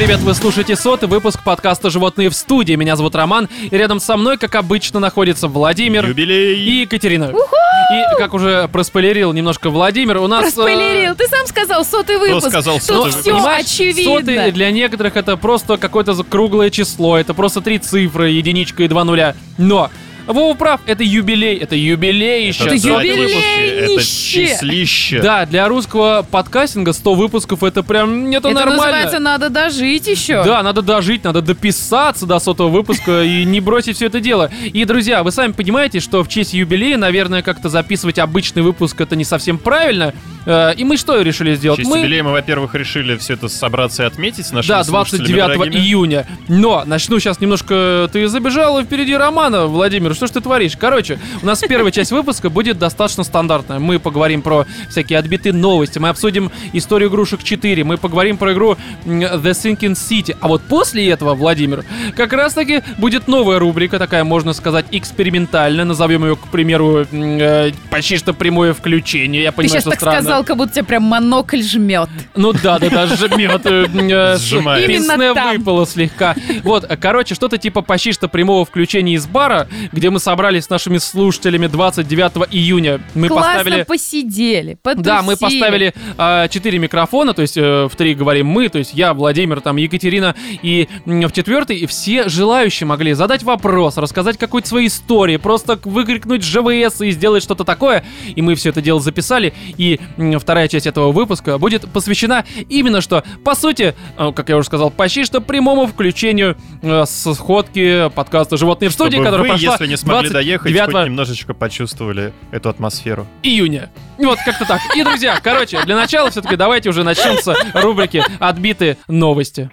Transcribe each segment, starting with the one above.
привет, вы слушаете сотый выпуск подкаста «Животные в студии». Меня зовут Роман, и рядом со мной, как обычно, находится Владимир Юбилей! и Екатерина. И, как уже проспойлерил немножко Владимир, у нас... э, Проспойлерил. Ты сам сказал сотый выпуск. сказал Тут сотый все Понимаешь, очевидно. Сотый для некоторых это просто какое-то круглое число, это просто три цифры, единичка и два нуля. Но Вова прав, это юбилей, это юбилей еще. Это сотый юбилей, выпуск, Это числище. Да, для русского подкастинга 100 выпусков это прям это, Это нормально. называется «надо дожить еще». Да, надо дожить, надо дописаться до сотого выпуска и не бросить все это дело. И, друзья, вы сами понимаете, что в честь юбилея, наверное, как-то записывать обычный выпуск это не совсем правильно. Э, И мы что решили В сделать? честь мы... юбилея мы, во-первых, решили все это собраться и отметить Да, слушателями 29 дорогими. июня. Но начну сейчас немножко. Ты забежал впереди Романа, Владимир. Что ж ты творишь? Короче, у нас первая часть выпуска будет достаточно стандартная. Мы поговорим про всякие отбитые новости. Мы обсудим историю игрушек 4. Мы поговорим про игру The Sinking City. А вот после этого, Владимир, как раз таки будет новая рубрика, такая, можно сказать, экспериментальная. Назовем ее, к примеру, э, почти что прямое включение. Я понимаю, что странно. Сказал, как будто тебя прям монокль жмет. Ну да, да, да, жмет. э, э, Сжимает. Именно выпало слегка. Вот, э, короче, что-то типа почти что прямого включения из бара, где мы собрались с нашими слушателями 29 июня. Мы Классно поставили... посидели, потусили. Да, мы поставили а, четыре микрофона, то есть э, в три говорим мы, то есть я, Владимир, там Екатерина, и м, в четвертый и все желающие могли задать вопрос, рассказать какую-то свою историю, просто выкрикнуть ЖВС и сделать что-то такое, и мы все это дело записали, и вторая часть этого выпуска будет посвящена именно что, по сути, э, как я уже сказал, почти что прямому включению э, с сходки подкаста «Животные в студии», Чтобы которая вы, прошла если не смогли доехать, 29 хоть немножечко почувствовали эту атмосферу. июня. Вот как-то так. И, друзья, короче, для начала все-таки давайте уже начнем с рубрики «Отбитые новости».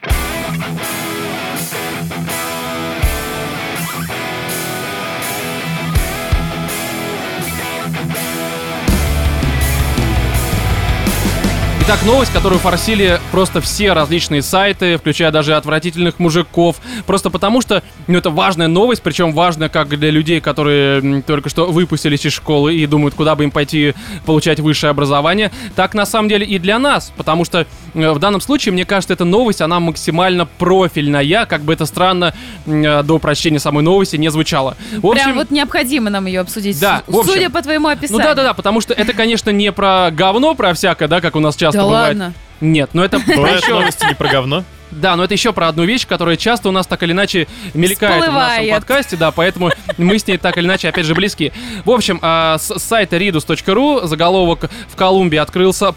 Итак, новость, которую форсили просто все различные сайты, включая даже отвратительных мужиков. Просто потому что, ну, это важная новость, причем важная как для людей, которые только что выпустились из школы и думают, куда бы им пойти получать высшее образование, так на самом деле и для нас. Потому что э, в данном случае, мне кажется, эта новость, она максимально профильная, как бы это странно э, до прочтения самой новости не звучало. В общем, Прям вот необходимо нам ее обсудить. Да, в общем. Судя по твоему ну описанию. да-да-да, потому что это, конечно, не про говно, про всякое, да, как у нас часто Да бывает. ладно. Нет, но это Бывают новости не про говно? Да, но это еще про одну вещь, которая часто у нас так или иначе мелькает в нашем Всплывает. подкасте, да, поэтому мы с ней так или иначе, опять же, близки. В общем, а, с сайта ridus.ru заголовок «В Колумбии открылся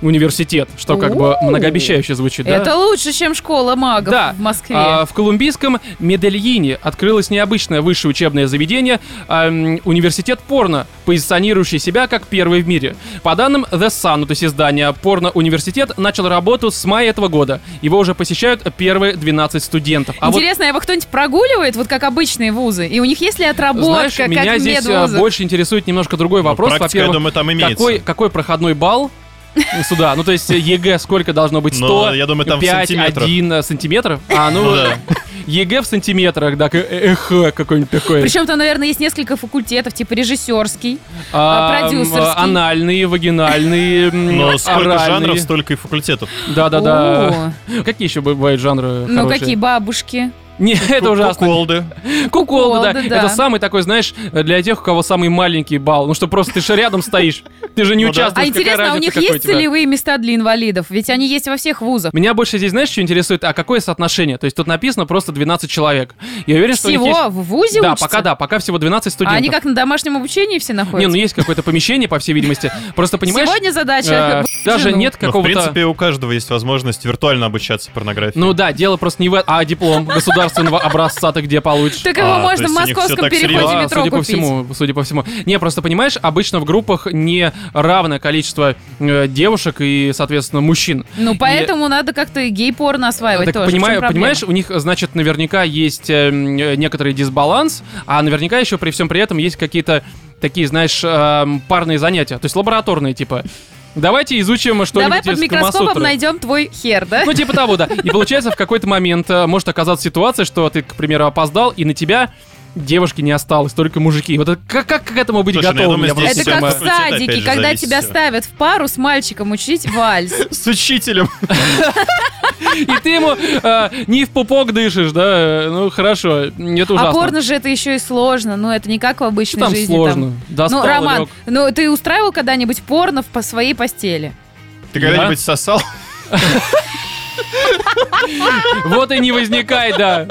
порно-университет», что как бы многообещающе звучит, да? Это лучше, чем школа магов Да. в Москве. А, в колумбийском Медельине открылось необычное высшее учебное заведение а, университет порно, позиционирующий себя как первый в мире. По данным The Sun, ну, то есть издания, порно-университет начал работу с мая этого года. Его уже посещают первые 12 студентов. А вот Интересно, его кто-нибудь прогуливает, вот как обычные вузы? И у них есть ли отработка, знаешь, как меня здесь а, медвузах? больше интересует немножко другой вопрос. Ну, практика, я Во-первых, думаю, там имеется. какой, какой проходной балл сюда? Ну, то есть ЕГЭ сколько должно быть? 100, Ну, я думаю, там в 5, сантиметрах. 1 сантиметров? А, ну, Ну да. ЕГЭ в сантиметрах, да, как эхо какой-нибудь такой. Причем там, наверное, есть несколько факультетов, типа режиссерский. А, продюсерский. Анальные, вагинальные, м, Но сколько жанров, столько и факультетов. Да-да-да. Какие еще бывают жанры Ну, хорошие? какие бабушки. Не, это ужасно. Куколды. Куколды, да. Это самый такой, знаешь, для тех, у кого самый маленький балл. Ну что просто ты же рядом стоишь. Ты же не Ну да. участвуешь. А интересно, а у них есть целевые места для инвалидов? Ведь они есть во всех вузах. Меня больше здесь, знаешь, что интересует? А какое соотношение? То есть тут написано просто 12 человек. Я уверен, что Всего в вузе Да, пока да, пока всего 12 А студентов. они как на домашнем обучении все Не, находятся? ну есть какое-то помещение, по всей видимости. Просто понимаешь... Сегодня задача... э, даже нет в какого-то... принципе, у каждого есть возможность виртуально обучаться порнографии. Ну да, дело просто не в этом, а диплом государственного образца ты где получишь? Так его А, можно то в есть у них всё московском так переходе серьезно? Метро судя по купить. всему, судя по всему. Не, просто понимаешь, обычно в группах не равное количество э, девушек и, соответственно, мужчин. Ну, поэтому надо как-то и гей-порно осваивать Так тоже. В чем понимаю, проблема? понимаешь, у них, значит, наверняка есть э, м, э, некоторый дисбаланс, а наверняка еще при всем при этом есть какие-то такие, знаешь, эм, парные занятия, то есть лабораторные, типа. Давайте изучим что-нибудь Давай под микроскопом найдем твой хер, да? Ну, типа того, да. И получается, в какой-то момент э, может оказаться ситуация, что ты, к примеру, опоздал, и на тебя девушки не осталось, только мужики. Вот это как, как к этому быть Слушай, ну, я готовым? думаю, Я Это как в садике, же, когда зависит тебя ставят в пару с мальчиком учить вальс. С учителем. И ты ему э, не в пупок дышишь, да? Ну, хорошо, это ужасно. А порно же это еще и сложно. Ну, это не как в обычной Там жизни. сложно. Достал, Ну, Роман, лег. ну ты устраивал когда-нибудь порно в по своей постели? Ты когда-нибудь сосал? Вот и не возникай, да.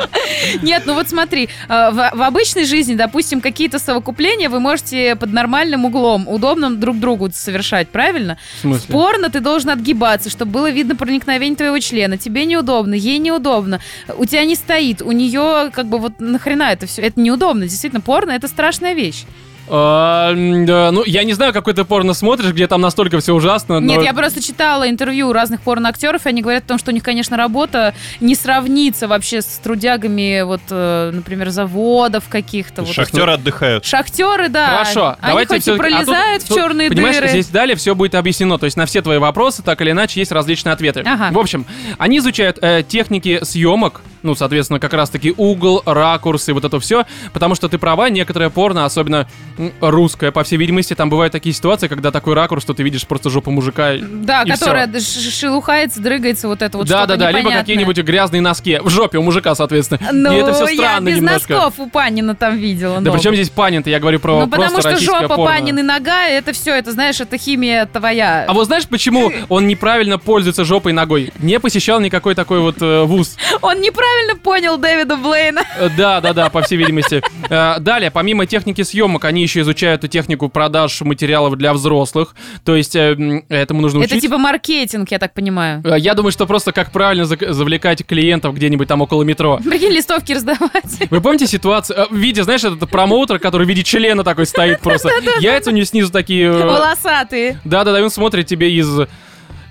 Нет, ну вот смотри, э, в, в обычной жизни, допустим, какие-то совокупления вы можете под нормальным углом, удобным друг другу совершать, правильно? В смысле? В порно ты должен отгибаться, чтобы было видно проникновение твоего члена. Тебе неудобно, ей неудобно. У тебя не стоит, у нее как бы вот нахрена это все? Это неудобно. Действительно, порно это страшная вещь. А, ну, я не знаю, какой ты порно смотришь, где там настолько все ужасно. но- Нет, я просто читала интервью разных порноактеров, и они говорят о том, что у них, конечно, работа не сравнится вообще с трудягами, вот, э, например, заводов каких-то. Вот. Шахтеры отдыхают. Шахтеры, да. Хорошо, они давайте хоть и а пролезают в черные Понимаешь, дыры. здесь далее все будет объяснено. То есть на все твои вопросы, так или иначе, есть различные ответы. Ага. В общем, они изучают э, техники съемок, ну, соответственно, как раз-таки угол, ракурс и вот это все, потому что ты права, некоторое порно, особенно м, русское, по всей видимости, там бывают такие ситуации, когда такой ракурс, что ты видишь просто жопу мужика. Да, и которая всё. ш- шелухается, дрыгается, вот это вот да, да, да, либо какие-нибудь грязные носки в жопе у мужика, соответственно. Ну, и это все я странно без немножко. носков у Панина там видела. Да причем здесь Панин-то, я говорю про Ну, потому что жопа, порно. Панин и нога, это все, это, знаешь, это химия твоя. А вот знаешь, почему он неправильно пользуется жопой и ногой? Не посещал никакой такой вот э, вуз. Он неправильно понял Дэвида Блейна. Э, Да, да, да, по всей видимости. Э, Далее, помимо техники съемок, они еще изучают и технику продаж материалов для взрослых. То есть э, этому нужно Это учить. типа маркетинг, я так понимаю. Э, Я думаю, что просто как правильно завлекать клиентов где-нибудь там около метро. Прикинь, листовки раздавать. Вы помните ситуацию? э, В виде, знаешь, этот промоутер, который в виде члена такой стоит просто. Яйца у него снизу такие... э, Волосатые. Да-да-да, он смотрит тебе из...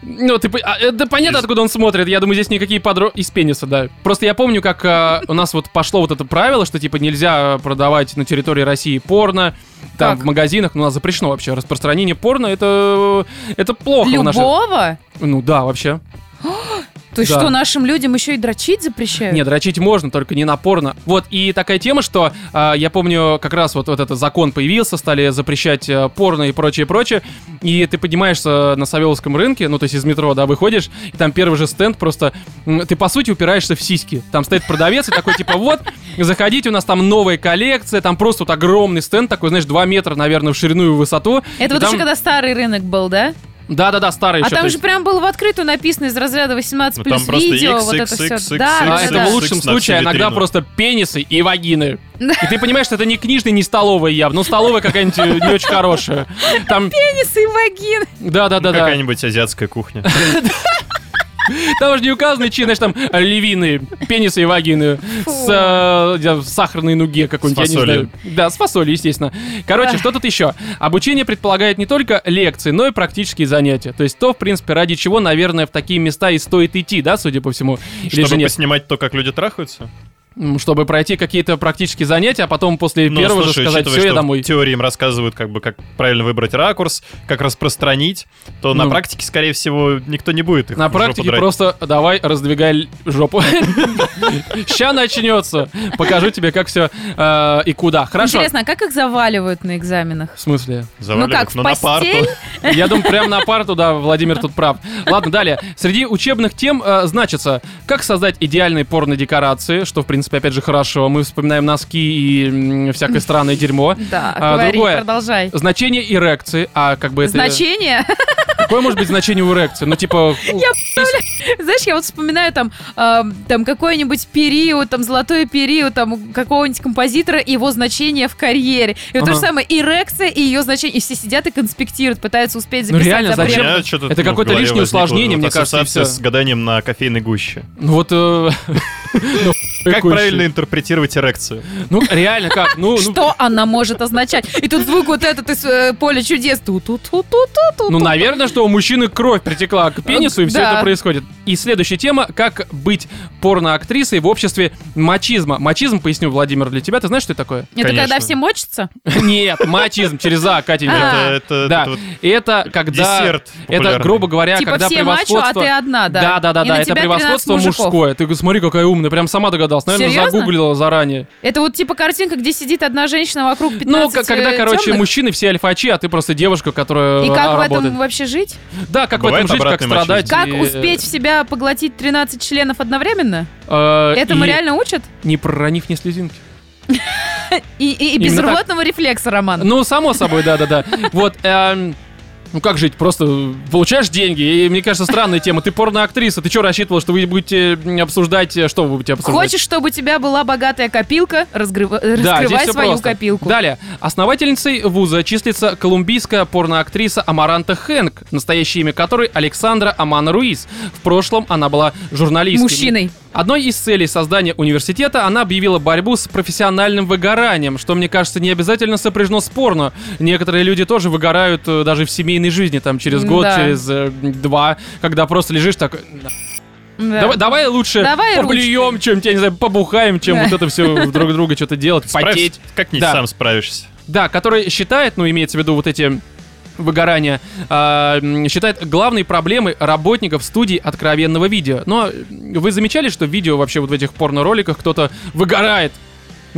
Ну, ты... а, Да понятно, Из- откуда он смотрит. Я думаю, здесь никакие подро... Из пениса, да. Просто я помню, как а, у нас вот пошло вот это правило, что, типа, нельзя продавать на территории России порно, там, Как? в магазинах. Ну, у нас запрещено вообще. Распространение порно, это... Это плохо в нашей... Любого? Ну, да, вообще. То есть Да. что, нашим людям еще и дрочить запрещают? Нет, дрочить можно, только не на порно. Вот, и такая тема, что а, я помню, как раз вот, вот этот закон появился, стали запрещать э, порно и прочее, прочее, и ты поднимаешься на Савеловском рынке, ну, то есть из метро, да, выходишь, и там первый же стенд просто, ты, по сути, упираешься в сиськи. Там стоит продавец и такой, типа, вот, заходите, у нас там новая коллекция, там просто вот огромный стенд такой, знаешь, 2 метра, наверное, в ширину и в высоту. Это И вот там- еще когда старый рынок был, да? Да-да-да, старый А еще. там же есть- прям было в открытую написано из разряда 18 Ну, плюс видео, вот это XXX, все. Да, да, это да. в X лучшем случае, иногда просто пенисы и вагины. И ты понимаешь, что это не книжная, не столовая явно. Ну, столовая какая-нибудь э, не очень хорошая. Там, Пенисы и вагины. да-да-да-да. Какая-нибудь азиатская кухня. Там уже не указаны, чьи, знаешь, там львиные, пенисы и вагины. С э, сахарной нуге какой-нибудь, я не знаю. Да, с фасолью, естественно. Короче, что тут еще? Обучение предполагает не только лекции, но и практические занятия. То есть то, в принципе, ради чего, наверное, в такие места и стоит идти, да, судя по всему. Же Чтобы поснимать то, как люди трахаются? Чтобы пройти какие-то практические занятия, а потом после Ну, первого же слушай, сказать, учитывая, все, я домой. в теории им рассказывают, как бы, как правильно выбрать ракурс, как распространить, то на Ну. практике, скорее всего, никто не будет их На в практике драть. просто давай раздвигай жопу. Ща начнется. Покажу тебе, как все и куда. Хорошо. Интересно, а как их заваливают на экзаменах? В смысле? Заваливают, ну как, в ну, на парту. постель? Я думаю, прям на парту, да, Владимир тут прав. Ладно, далее. Среди учебных тем э, значится, как создать идеальные порно-декорации, что, в принципе, опять же, хорошо. Мы вспоминаем носки и всякое странное дерьмо. Да, А, говори, другое. продолжай. Значение эрекции, а как бы это... Значение? Какое может быть значение у эрекции? Ну, типа... Знаешь, я вот вспоминаю там, ам, там какой-нибудь период, там золотой период, там у какого-нибудь композитора и его значение в карьере. И вот то же самое, эрекция и ее значение. И все сидят и конспектируют, пытаются успеть Ну, записать реально, запрет. зачем? Это ну, какое-то лишнее усложнение, мне кажется, с гаданием на кофейной гуще. Ну, вот... Как правильно интерпретировать эрекцию? Ну, реально, как? Ну, ну, Что она может означать? И тут звук вот этот из э, поля чудес. ту ту ту ту ту Ну, наверное, что у мужчины кровь притекла к пенису, и все Да. это происходит. И следующая тема, как быть порноактрисой в обществе мачизма. Мачизм, поясню, Владимир, для тебя. Ты знаешь, что это такое? Это когда все мочатся? Нет, мачизм, через А, Катенька. А. Это, это, Да, это когда... десерт Это, популярный. грубо говоря, Типа когда все мачо, а превосходство... ты одна, да? Да, да, да, И да, на это тебя 13 превосходство мужиков. мужское. Ты смотри, какая умная, прям сама догадалась. Наверное, Серьезно? загуглила заранее. Это вот типа картинка, где сидит одна женщина вокруг 15 Ну, когда, э, короче, мужчины все альфачи, а ты просто девушка, которая И как в работает. этом вообще жить? Да, как Бывает в этом жить, как страдать. Как и- успеть в себя поглотить 13 членов одновременно? Э, Этому и реально учат? Не проронив ни слезинки. И, и, и без рвотного рефлекса, Роман. Ну, само собой, да-да-да. Вот, эм, ну как жить? Просто получаешь деньги, и мне кажется, странная тема. Ты порно-актриса, ты что рассчитывал, что вы будете обсуждать, э, что вы будете обсуждать? Хочешь, чтобы у тебя была богатая копилка? Разгрыва- Да, здесь Раскрывай свою просто. копилку. Далее. Основательницей вуза числится колумбийская порноактриса Амаранта Хэнк, настоящее имя которой Александра Амана Руиз. В прошлом она была журналисткой. Мужчиной. Одной из целей создания университета она объявила борьбу с профессиональным выгоранием, что, мне кажется, не обязательно сопряжено с порно. Некоторые люди тоже выгорают э, даже в семейной жизни, там, через год, Да. через э, два, когда просто лежишь так... Да. Давай, давай лучше Давай поблюем, чем, я не знаю, побухаем, чем Да. вот это все друг друга что-то делать, Справишься? потеть. Как-нибудь Да. сам справишься. Да, который считает, ну, имеется в виду вот эти выгорания, м, считает главной проблемой работников студий откровенного видео. Но вы замечали, что видео вообще вот в этих порно-роликах кто-то выгорает?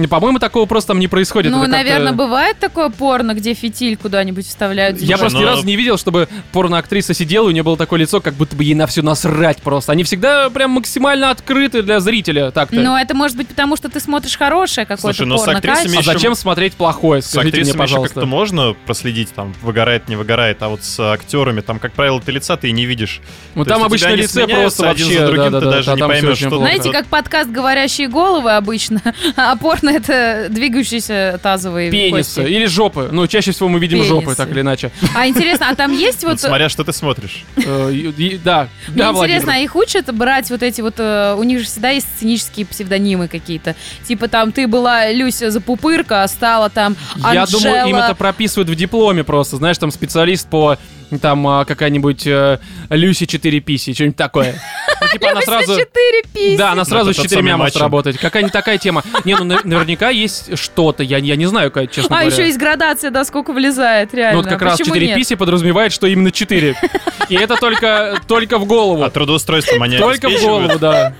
Не, По-моему, такого просто там не происходит. Ну, наверное, бывает такое порно, где фитиль куда-нибудь вставляют. Я Слушай, просто ни ну- разу не видел, чтобы порно-актриса сидела, и у нее было такое лицо, как будто бы ей на все насрать просто. Они всегда прям максимально открыты для зрителя, так-то. Но это может быть потому, что ты смотришь хорошее какое-то Слушай, ну, с порно актрисами а зачем смотреть плохое? С Скажите мне, пожалуйста. как-то можно проследить, там, выгорает, не выгорает, а вот с актерами, там, как правило, ты лица ты и не видишь. Ну там обычно лице просто сменяются один за вообще, другим, ты даже не поймешь, что-. Знаете, как подкаст «Говорящие головы» обычно, а порно — это двигающиеся тазовые Пенисы кости. или жопы. Ну, чаще всего мы видим Пенисы. жопы, так или иначе. А интересно, а там есть Вот вот... смотря, что ты смотришь. Э, Да, Мне интересно, а их учат брать вот эти вот... э, У них же всегда есть сценические псевдонимы какие-то. Типа там ты была Люся Запупырка, а стала там Я думаю, им это прописывают в дипломе просто. Знаешь, там специалист по там а, какая-нибудь э, Люси 4 писи, что-нибудь такое. Ну, Типа она сразу... четыре писи. Да, она сразу Ну, с четырьмя может работать. Какая-нибудь такая тема. Не, ну на- наверняка есть что-то. Я, я не знаю, как, честно А говоря. еще есть градация, да, сколько влезает, реально. Ну вот как раз Почему 4 нет? писи подразумевает, что именно 4. И это только, только в голову. А трудоустройство они Только в голову, да.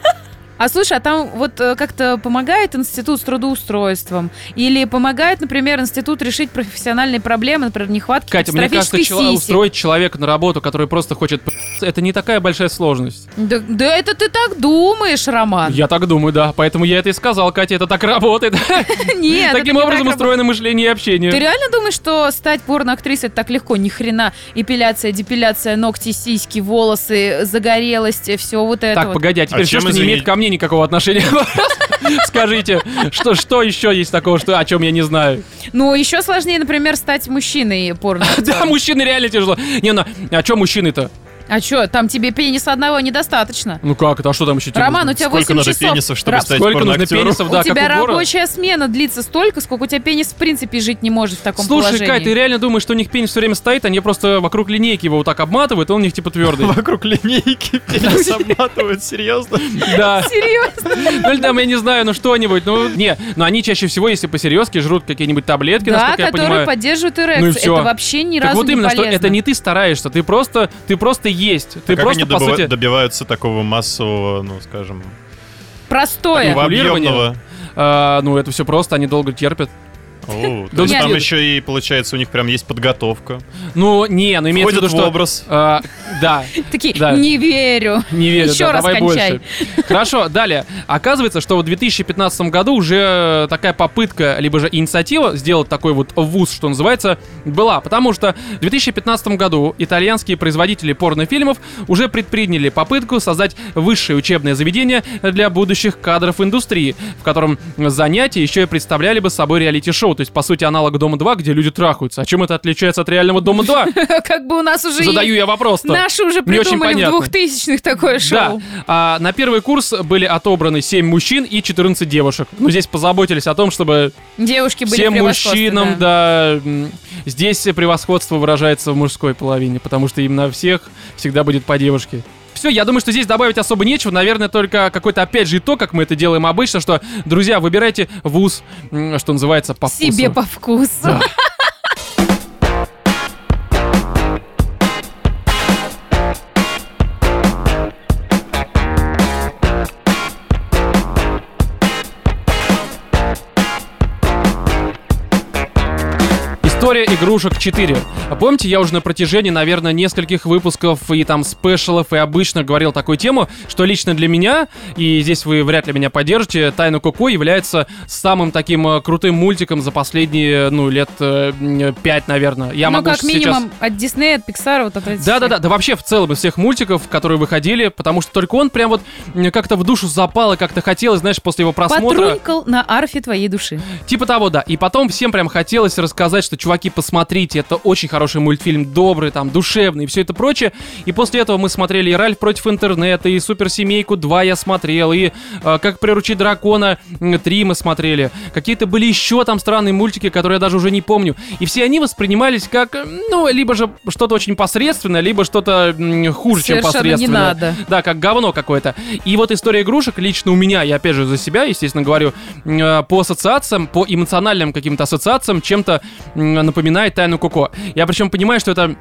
А слушай, а там вот э, как-то помогает институт с трудоустройством? Или помогает, например, институт решить профессиональные проблемы, например, нехватки Катя, мне кажется, сисек? устроить человека на работу, который просто хочет это не такая большая сложность. Да, да это ты так думаешь, Роман. Я так думаю, да. Поэтому я это и сказал, Катя, это так работает. Нет, это Таким образом устроено мышление и Ты общение. реально думаешь, что стать порноактрисой это так легко? Ни хрена. Эпиляция, депиляция, ногти, сиськи, волосы, загорелость, все вот это Так, погоди, а теперь А все, что не имеет ко мне никакого отношения. Скажите, что, что еще есть такого, что, о чем я не знаю? Ну, еще сложнее, например, стать мужчиной порно. Да, мужчины реально тяжело. Не, ну, а что мужчины-то? А что, там тебе пениса одного недостаточно? Ну как это, а что там еще? Роман, у тебя Сколько 8 надо часов. пенисов, чтобы Ра- стать Сколько нужно пенисов, да, у тебя как у рабочая смена длится столько, сколько у тебя пенис в принципе жить не может в таком Слушай, положении. Кать, ты реально думаешь, что у них пенис все время стоит, они просто вокруг линейки его вот так обматывают, и он у них типа твердый. Вокруг линейки пенис обматывают, серьезно? Да. Серьезно? Ну или там, я не знаю, ну что-нибудь, ну не. Но они чаще всего, если по-серьезке, жрут какие-нибудь таблетки, Да, насколько я которые поддерживают Ну и эрекцию. это вообще ни Так разу вот не именно, что полезно. это не ты стараешься, ты просто, ты просто есть. Ты А как просто, они по добыва- сути, добиваются такого массового, ну, скажем, Простое. объемного? а, ну это все просто, они долго терпят. О, То есть нет. там еще и, получается, у них прям есть подготовка. Ну, не, ну имеется в виду, что... образ. а, да, Такие, не верю. не верю, Еще да, раз давай кончай. больше. Хорошо, далее. Оказывается, что в 2015 году уже такая попытка, либо же инициатива сделать такой вот вуз, что называется, была. Потому что в 2015 году итальянские производители порнофильмов уже предприняли попытку создать высшее учебное заведение для будущих кадров индустрии, в котором занятия еще и представляли бы собой реалити-шоу. То есть, по сути, аналог Дома-2, где люди трахаются. А чем это отличается от реального Дома-2? Как бы у нас уже Задаю я вопрос-то. Наши уже придумали в понятно. двухтысячных такое Да, шоу. а, на первый курс были отобраны 7 мужчин и 14 девушек. Ну, здесь позаботились о том, чтобы Девушки были всем мужчинам, да. да, здесь превосходство выражается в мужской половине, потому что именно всех всегда будет по девушке. Все, я думаю, что здесь добавить особо нечего. Наверное, только какой-то, опять же, итог, как мы это делаем обычно, что, друзья, выбирайте вуз, что называется, по вкусу. Себе по вкусу. Да. История игрушек 4. Помните, я уже на протяжении, наверное, нескольких выпусков и там спешалов и обычно говорил такую тему, что лично для меня, и здесь вы вряд ли меня поддержите, Тайна Коко является самым таким э, крутым мультиком за последние, ну, лет э, пять, наверное. Я ну, могу как сейчас... минимум от Диснея, от Pixar, вот от этих Да, да, всех. да, да вообще в целом из всех мультиков, которые выходили, потому что только он прям вот как-то в душу запал и как-то хотелось, знаешь, после его просмотра. Потрунькал на арфе твоей души. Типа того, да. И потом всем прям хотелось рассказать, что, чуваки, посмотрите, это очень хороший мультфильм, добрый, там, душевный и все это прочее. И после этого мы смотрели и Ральф против интернета, и Суперсемейку 2 я смотрел, и э, Как приручить дракона 3 мы смотрели. Какие-то были еще там странные мультики, которые я даже уже не помню. И все они воспринимались как, э, ну, либо же что-то очень посредственное, либо что-то хуже, чем Совершенно не посредственное. надо. Да, как говно какое-то. И вот история игрушек лично у меня, я опять же за себя, естественно, говорю, э, по ассоциациям, по эмоциональным каким-то ассоциациям чем-то м, напоминает Тайну Коко. Я причем понимаю, что это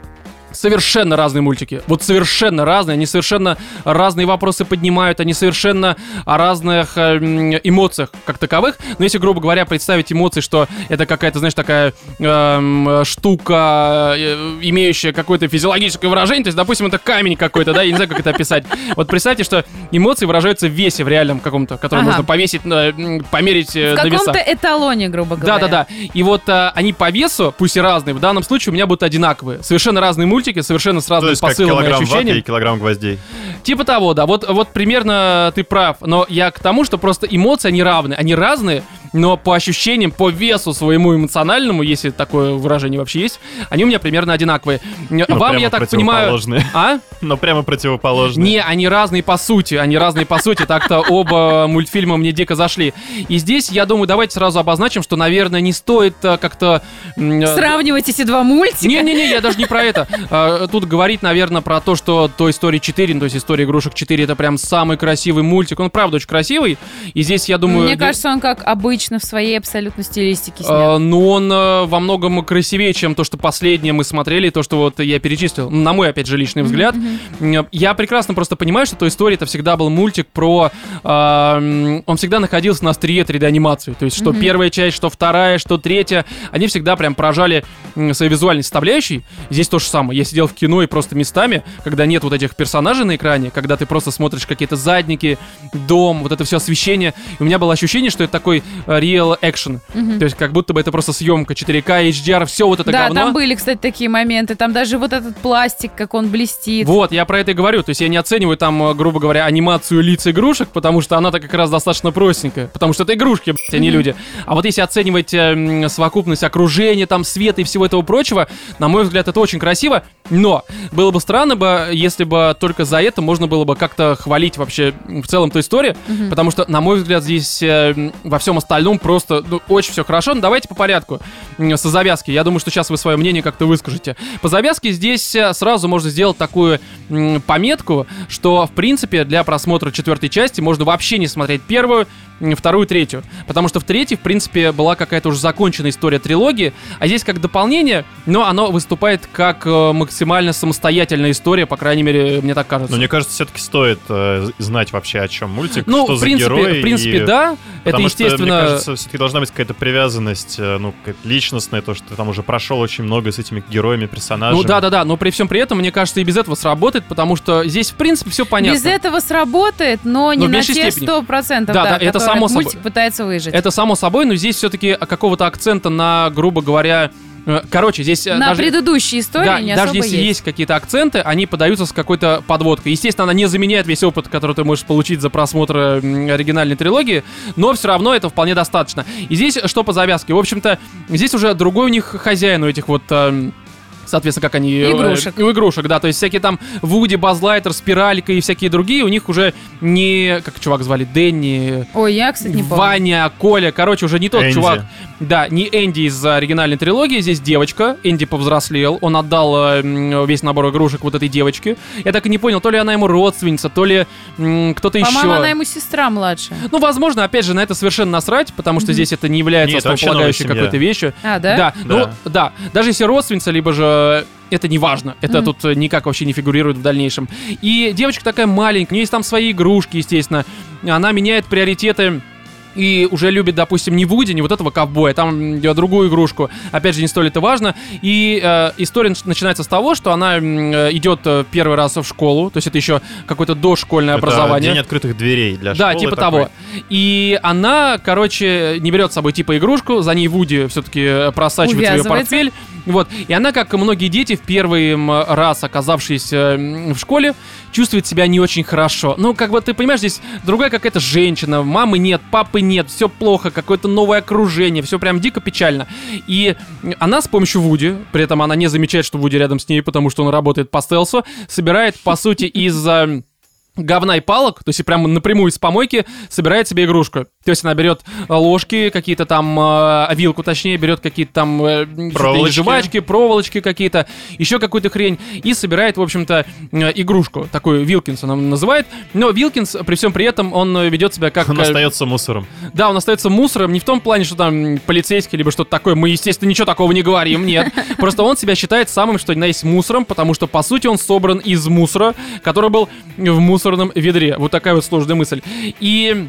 совершенно разные мультики. Вот совершенно разные. Они совершенно разные вопросы поднимают. Они совершенно о разных э, эмоциях как таковых. Но если, грубо говоря, представить эмоции, что это какая-то, знаешь, такая эм, штука, э, имеющая какое-то физиологическое выражение, то есть, допустим, это камень какой-то, да, я не знаю, как это описать. Вот представьте, что эмоции выражаются в весе в реальном каком-то, который Ага. можно повесить, э, померить э, В на весах. каком-то эталоне, грубо говоря. Да, да, да. И вот а, они по весу, пусть и разные, в данном случае у меня будут одинаковые. Совершенно разные мультики, совершенно с разным посылом и ощущением. и килограмм гвоздей. Типа того, да. Вот, вот примерно ты прав. Но я к тому, что просто эмоции, они равны. Они разные, но по ощущениям, по весу своему эмоциональному, если такое выражение вообще есть, они у меня примерно одинаковые. Ну, Вам, прямо я так понимаю... противоположные. А? Но прямо противоположные. Не, они разные по сути, они разные по сути, так-то оба мультфильма мне дико зашли. И здесь, я думаю, давайте сразу обозначим, что, наверное, не стоит э, как-то... э, Сравнивать эти два мультика. Не-не-не, я даже не про это. А, Тут говорить, наверное, про то, что Toy Story 4, ну, то есть история игрушек 4, это прям самый красивый мультик. Он, правда, очень красивый. И здесь, я думаю... Мне кажется, он как обычно в своей абсолютно стилистике снят. а, ну, он э, во многом красивее, чем то, что последнее мы смотрели, то, что вот я перечислил. На мой, опять же, личный взгляд. М, Я прекрасно просто понимаю, что Toy Story это всегда был мультик про... а, он всегда находился на острие 3D-анимации. То есть, что Мгм. первая часть, что вторая, что третья, они всегда прям поражали своей визуальной составляющей. Здесь то же самое. Я сидел в кино и просто местами, когда нет вот этих персонажей на экране, когда ты просто смотришь какие-то задники, дом, вот это все освещение, и у меня было ощущение, что это такой real action. Мгм. То есть, как будто бы это просто съемка 4К, HDR, все вот это да, говно. там были, кстати, такие моменты. Там даже вот этот пластик, как он блестит. Вот, я про это и говорю. То есть я не оцениваю там, э, грубо говоря, анимацию лиц игрушек, потому что она-то как раз достаточно простенькая. Потому что это игрушки, блядь, а не люди. А вот если оценивать э, совокупность окружения, там, света и всего этого прочего, на мой взгляд, это очень красиво. Но было бы странно бы, если бы только за это можно было бы как-то хвалить вообще в целом ту историю. Мгм. Потому что, на мой взгляд, здесь э, во всем остальном просто ну, очень все хорошо. Но давайте по порядку. Со завязки. Я думаю, что сейчас вы свое мнение как-то выскажете. По завязке здесь э, сразу можно сделать такую пометку, что, в принципе, для просмотра четвертой части можно вообще не смотреть первую, вторую, третью. Потому что в третьей, в принципе, была какая-то уже законченная история трилогии, а здесь как дополнение, но оно выступает как э, максимально самостоятельная история, по крайней мере, мне так кажется. Но мне кажется, все-таки стоит э, знать вообще, о чем мультик, Ну, что в за принципе, герой. в принципе, и- да. Это, Потому что, естественно... мне кажется, все-таки должна быть какая-то привязанность, э, ну, какая-то личностная, то, что ты там уже прошел очень много с этими героями, персонажами. Ну да, да, да, но при всем при этом, мне кажется, и без этого сработает, потому что здесь, в принципе, все понятно. Без этого сработает, но не Но на те сто процентов, Да, да, да, это само собой. мультик пытается выжить. Это само собой, но здесь все-таки какого-то акцента на, грубо говоря, э, короче, здесь э, на даже, предыдущей истории да, не даже особо если есть. есть какие-то акценты, они подаются с какой-то подводкой. Естественно, она не заменяет весь опыт, который ты можешь получить за просмотр м, оригинальной трилогии, но все равно это вполне достаточно. И здесь что по завязке? В общем-то, здесь уже другой у них хозяин у этих вот... эм, Соответственно, как они... э, Игрушек. У игрушек, да. То есть всякие там Вуди, Базлайтер, Спиралька и всякие другие, у них уже не... Как чувак звали? Дэнни, Ой, я, кстати, не помню. Ваня, Коля, короче, уже не тот Энди. чувак. Да, не Энди из оригинальной трилогии, здесь девочка. Энди повзрослел, он отдал э, весь набор игрушек вот этой девочке. Я так и не понял, то ли она ему родственница, то ли м, кто-то По-моему, еще. она ему сестра младшая. Ну, возможно, опять же, на это совершенно насрать, потому что здесь это не является основополагающей какой-то вещью. А, да? Да, ну, Да. да. Даже если родственница, либо же это не важно. Это Мгм. тут э, никак вообще не фигурирует в дальнейшем. И девочка такая маленькая, у нее есть там свои игрушки, естественно. Она меняет приоритеты и уже любит, допустим, не Вуди, не вот этого ковбоя, там другую игрушку. Опять же, не столь это важно. И э, история нач- начинается с того, что она э, идет э, первый раз в школу, то есть это еще какое-то дошкольное Это образование. день открытых дверей для Да, школы типа такой. того. И она, короче, не берет с собой типа игрушку, за ней Вуди все-таки просачивает в ее портфель. Вот. И она, как и многие дети, в первый раз оказавшись э, в школе, чувствует себя не очень хорошо. Ну, как бы ты понимаешь, здесь другая какая-то женщина, мамы нет, папы нет, все плохо, какое-то новое окружение, все прям дико печально. И она с помощью Вуди, при этом она не замечает, что Вуди рядом с ней, потому что он работает по стелсу, собирает, по сути, из э, говна и палок, то есть прямо напрямую из помойки собирает себе игрушку. То есть она берет э, ложки, какие-то там, э, вилку точнее, берет какие-то там э, Проволочки. жвачки, проволочки какие-то, еще какую-то хрень, и собирает, в общем-то, э, игрушку. Такую Вилкинс она называет. Но Вилкинс, при всем при этом, он э, ведет себя как... Он э, остается мусором. да, он остается мусором, не в том плане, что там полицейский, либо что-то такое. Мы, естественно, ничего такого не говорим, нет. Просто он себя считает самым, что ни на есть мусором, потому что, по сути, он собран из мусора, который был в мусорном ведре. Вот такая вот сложная мысль. И...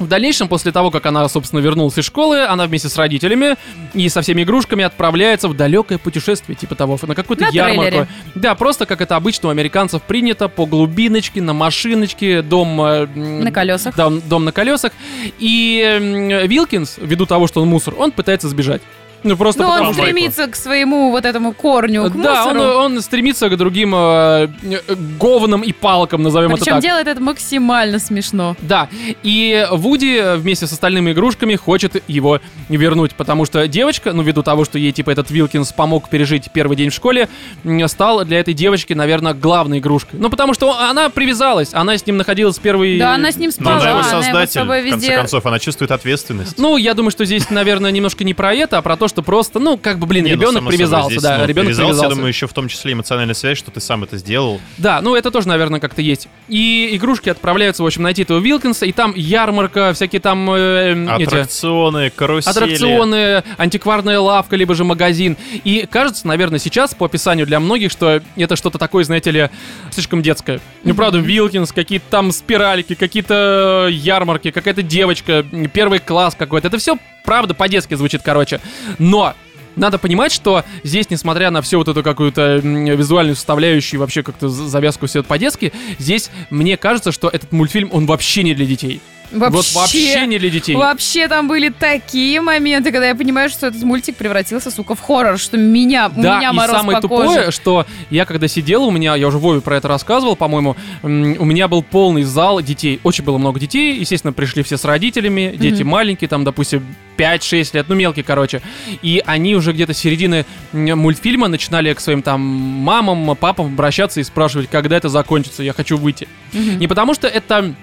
В дальнейшем, после того, как она, собственно, вернулась из школы, она вместе с родителями и со всеми игрушками отправляется в далекое путешествие, типа того, на какую-то На ярмарку. трейлере. Да, просто как это обычно у американцев принято, по глубиночке, на машиночке, дом... э, На колесах. да, дом на колесах. И Вилкинс, ввиду того, что он мусор, он пытается сбежать. Ну просто Но потому он что... стремится к своему вот этому корню, к Да, он, он стремится к другим э, э, говнам и палкам, назовем это Причем так. делает это максимально смешно. Да, и Вуди вместе с остальными игрушками хочет его вернуть, потому что девочка, ну, ввиду того, что ей, типа, этот Вилкинс помог пережить первый день в школе, стал для этой девочки, наверное, главной игрушкой. Ну, потому что она привязалась, она с ним находилась с первой... Да, она с ним Но спала, она его она его с создатель, собой в конце везде... концов, она чувствует ответственность. Ну, я думаю, что здесь, наверное, немножко не про это, а про то, что просто, ну, как бы, блин, Не, ну, ребенок собой, привязался, здесь, да, ну, ребенок привязался, привязался. Я думаю, еще в том числе эмоциональная связь, что ты сам это сделал. Да, ну это тоже, наверное, как-то есть. И игрушки отправляются, в общем, найти этого Вилкинса, и там ярмарка, всякие там э, эти Аттракционы, карусели. аттракционы, антикварная лавка, либо же магазин. И кажется, наверное, сейчас по описанию для многих, что это что-то такое, знаете ли, слишком детское. Ну, правда, Вилкинс, какие-то там спиральки, какие-то ярмарки, какая-то девочка, первый класс какой-то. Это все, правда, по-детски звучит, короче. Но надо понимать, что здесь, несмотря на всю вот эту какую-то визуальную составляющую, вообще как-то за- завязку все по-детски, здесь мне кажется, что этот мультфильм, он вообще не для детей. Вот вообще не для детей. Вообще там были такие моменты, когда я понимаю, что этот мультик превратился, сука, в хоррор, что меня, у Да, меня и мороз самое по тупое, коже. что я когда сидел, у меня, я уже Вове про это рассказывал, по-моему, у меня был полный зал детей. Очень было много детей, естественно, пришли все с родителями, дети Мгм. маленькие, там, допустим, 5-6 лет, ну, мелкие, короче. И они уже где-то с середины мультфильма начинали к своим там мамам, папам обращаться и спрашивать, когда это закончится, я хочу выйти. Мгм. Не потому что это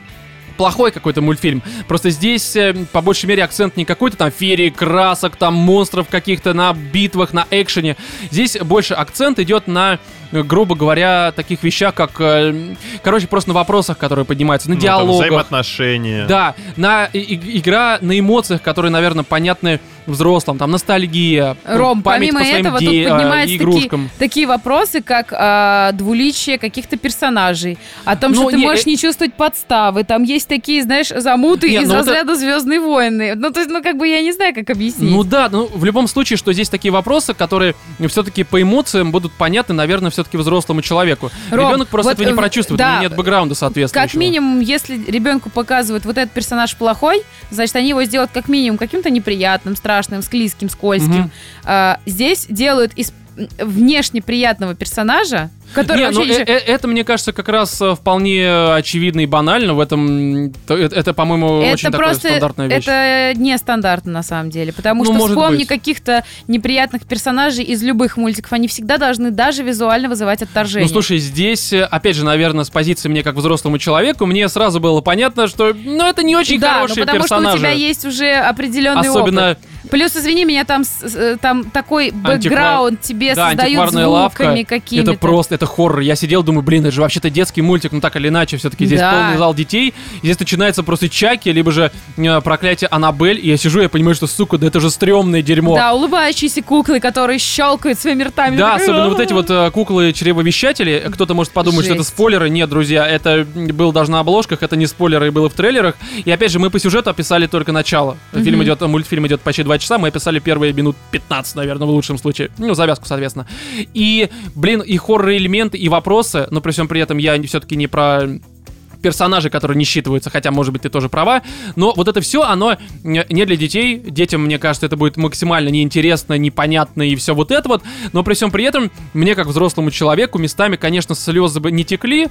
плохой какой-то мультфильм. Просто здесь, э, по большей мере, акцент не какой-то там феерии, красок, там монстров каких-то на битвах, на экшене. Здесь больше акцент идет на, грубо говоря, таких вещах, как, э, короче, просто на вопросах, которые поднимаются, на Ну, там диалогах. взаимоотношения. Да, на и- игра на эмоциях, которые, наверное, понятны взрослым, там ностальгия, Ром, память помимо по своим этого, де- тут э, поднимаются игрушкам. такие, такие вопросы, как а, двуличие каких-то персонажей, о том, Ну, что ты не, можешь э- не чувствовать подставы, там есть такие, знаешь, замуты Не, из ну это- разряда Звездные войны. Ну, то есть, ну, как бы я не знаю, как объяснить. Ну да, ну в любом случае, что здесь такие вопросы, которые все-таки по эмоциям будут понятны, наверное, все-таки взрослому человеку. Ром, Ребенок просто вот, этого не э, прочувствует, да, у него нет бэкграунда соответствующего. Как минимум, если ребенку показывают вот этот персонаж плохой, значит, они его сделают как минимум каким-то неприятным, страшным, склизким, скользким. Мгм. А, здесь делают из внешне приятного персонажа, который Не, ну, ничего- э- э- это, мне кажется, как раз э, вполне очевидно и банально. В этом, это, это, по-моему, очень это просто стандартная вещь. это нестандартно на самом деле, потому Ну, что вспомни каких-то неприятных персонажей из любых мультиков, они всегда должны даже визуально вызывать отторжение. Ну, слушай, здесь, э, опять же, наверное, с позиции мне как взрослому человеку, мне сразу было понятно, что, ну, это не очень да, ну, хорошие потому что персонажи. у тебя есть уже определенный Особенно, опыт. Плюс, извини меня, там, э, там такой бэкграунд тебе да, создают звуками лавка. какими-то. Это просто, это хоррор. Я сидел, думаю, блин, это же вообще-то детский мультик, ну так или иначе, все-таки здесь Да. полный зал детей. И здесь начинается просто Чаки, либо же э, проклятие Аннабель. И я сижу, я понимаю, что, сука, да это же стрёмное дерьмо. Да, улыбающиеся куклы, которые щелкают своими ртами. Да, особенно вот эти вот э, куклы чревовещатели. Кто-то может подумать, что это Жесть. спойлеры. Нет, друзья, это было даже на обложках, это не спойлеры, и было в трейлерах. И опять же, мы по сюжету описали только начало. Фильм Мгм. идет, мультфильм идет почти 2 часа, мы описали первые минут 15, наверное, в лучшем случае. Ну, завязку, соответственно. И, блин, и хоррор-элементы, и вопросы, но при всем при этом я все-таки не про персонажи, которые не считываются, хотя, может быть, ты тоже права. Но вот это все, оно не для детей. Детям, мне кажется, это будет максимально неинтересно, непонятно и все вот это вот. Но при всем при этом, мне, как взрослому человеку, местами, конечно, слезы бы не текли.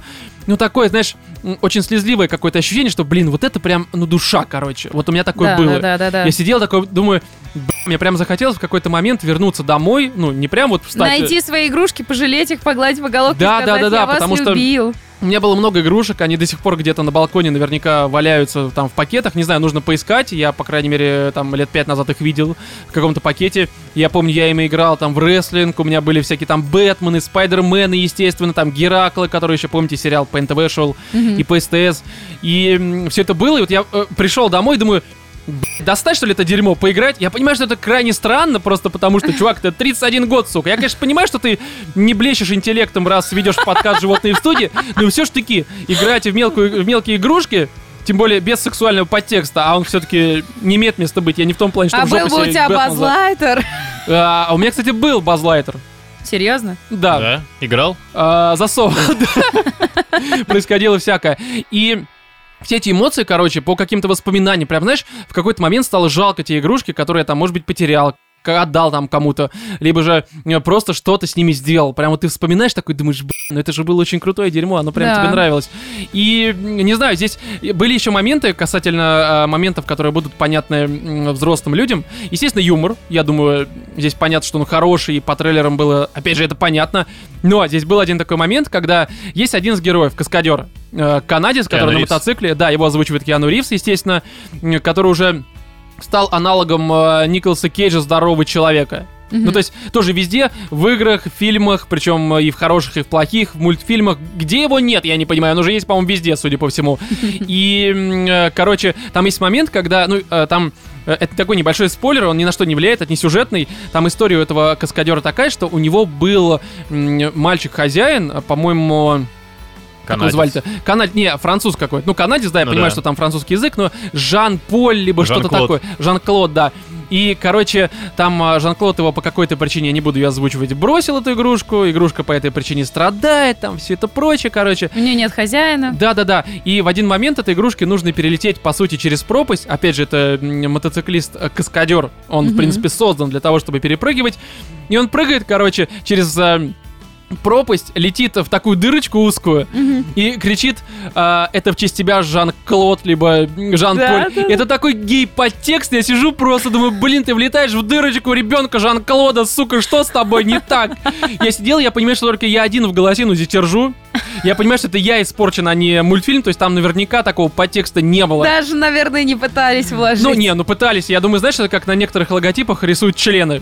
Ну, такое, знаешь, очень слезливое какое-то ощущение, что, блин, вот это прям, ну, душа, короче. Вот у меня такое Да, было. да, да, да, да. Я сидел такой, думаю, «Бля, мне прям захотелось в какой-то момент вернуться домой, ну, не прям вот встать. Найти свои игрушки, пожалеть их, погладить по головке Да, и да, сказать, да, да, я вас потому что- любил. У меня было много игрушек, они до сих пор где-то на балконе наверняка валяются там в пакетах. Не знаю, нужно поискать. Я, по крайней мере, там лет пять назад их видел в каком-то пакете. Я помню, я ими играл там в рестлинг. У меня были всякие там Бэтмены, Спайдермены, естественно, там Гераклы, который еще, помните, сериал по НТВ шел, Мгм. и по СТС. И все это было, и вот я э, пришел домой, думаю, «Б***ь, достать, что ли, это дерьмо, поиграть? Я понимаю, что это крайне странно, просто потому что, чувак, ты 31 год, сука. Я, конечно, понимаю, что ты не блещешь интеллектом, раз ведешь подкаст «Животные в студии», но все ж таки, играете в, мелкую, в мелкие игрушки, тем более без сексуального подтекста, а он все-таки не имеет места быть. Я не в том плане, что А в был жопу бы у тебя базлайтер. А, а у меня, кстати, был базлайтер. Серьезно? Да. Да? Играл? А, засов. Да. Происходило всякое. И все эти эмоции, короче, по каким-то воспоминаниям, прям, знаешь, в какой-то момент стало жалко те игрушки, которые я там, может быть, потерял, отдал там кому-то, либо же э, просто что-то с ними сделал. Прям вот ты вспоминаешь такой, думаешь, блин, ну это же было очень крутое дерьмо, оно прям Да. тебе нравилось. И, не знаю, здесь были еще моменты касательно э, моментов, которые будут понятны м, взрослым людям. Естественно, юмор, я думаю, здесь понятно, что он хороший, и по трейлерам было, опять же, это понятно. Но здесь был один такой момент, когда есть один из героев, каскадер, э, канадец, Киану который на Ривз. мотоцикле, да, его озвучивает Киану Ривз, естественно, который уже стал аналогом э, Николаса Кейджа «Здорового человека». Ну, то есть, тоже везде, в играх, в фильмах, причем и в хороших, и в плохих, в мультфильмах. Где его нет, я не понимаю, он уже есть, по-моему, везде, судя по всему. И, э, короче, там есть момент, когда, ну, э, там э, это такой небольшой спойлер, он ни на что не влияет, это не сюжетный. Там история у этого каскадера такая, что у него был мальчик-хозяин, э, по-моему, как его Канадец. звали-то? Канад... Не, француз какой-то. Ну, канадец, да, я Ну понимаю, да. что там французский язык, но Жан-Поль, либо что-то Жан-Клод. такое. Жан-Клод, да. И, короче, там а, Жан-Клод его по какой-то причине, я не буду ее озвучивать, бросил эту игрушку, игрушка по этой причине страдает, там все это прочее, короче. У нее нет хозяина. Да-да-да, и в один момент этой игрушке нужно перелететь, по сути, через пропасть. Опять же, это мотоциклист-каскадер, он, в Мгм. принципе, создан для того, чтобы перепрыгивать. И он прыгает, короче, через а, пропасть, летит в такую дырочку узкую Мгм. и кричит, а, это в честь тебя Жан-Клод, либо Жан-Поль. Да, да, Это такой гей-подтекст, я сижу просто, думаю, блин, ты влетаешь в дырочку ребенка Жан-Клода, сука, что с тобой не так? Я сидел, я понимаю, что только я один в голосину здесь держу. Я понимаю, что это я испорчен, а не мультфильм, то есть там наверняка такого подтекста не было. Даже, наверное, не пытались вложить. Ну, не, ну пытались. Я думаю, знаешь, это как на некоторых логотипах рисуют члены.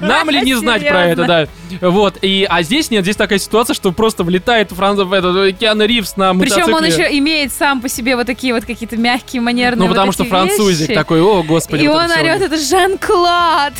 Нам ли не знать про это, да. Вот, и, а здесь нет, здесь такая ситуация, что просто влетает Франц, в этот, Киану Ривз на мотоцикле. Причем он еще имеет сам по себе вот такие вот какие-то мягкие манерные Ну, вот потому эти что французик вещи. такой, о, господи. И вот он орет, это Жан-Клод.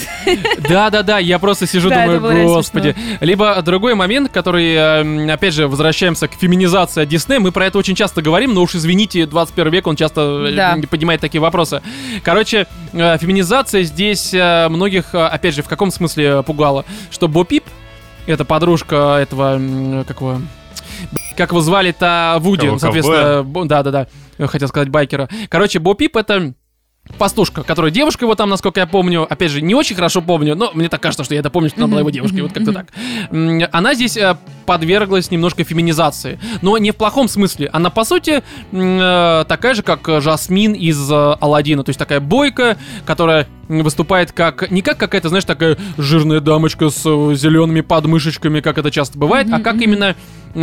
Да-да-да, я просто сижу, Да, думаю, господи. Либо другой момент, который, э, опять же, возвращаемся к феминизации Диснея. Мы про это очень часто говорим, но уж извините, 21 век, он часто э, Да. поднимает такие вопросы. Короче, э, феминизация здесь э, многих, э, опять же, в каком смысле пугала? Что Бо Пип, это подружка этого, как его... Как его звали-то Вуди, Кого, соответственно, да-да-да, хотел сказать байкера. Короче, Бо Пип это пастушка, которая девушка его там, насколько я помню, опять же, не очень хорошо помню, но мне так кажется, что я это помню, что она была его девушкой, вот как-то так. Она здесь э, подверглась немножко феминизации, но не в плохом смысле. Она, по сути, э, такая же, как Жасмин из э, Алладина, то есть такая бойка, которая выступает как, не как какая-то, знаешь, такая жирная дамочка с зелеными подмышечками, как это часто бывает, а как именно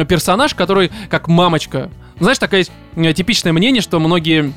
персонаж, который как мамочка. Знаешь, такое типичное мнение, что многие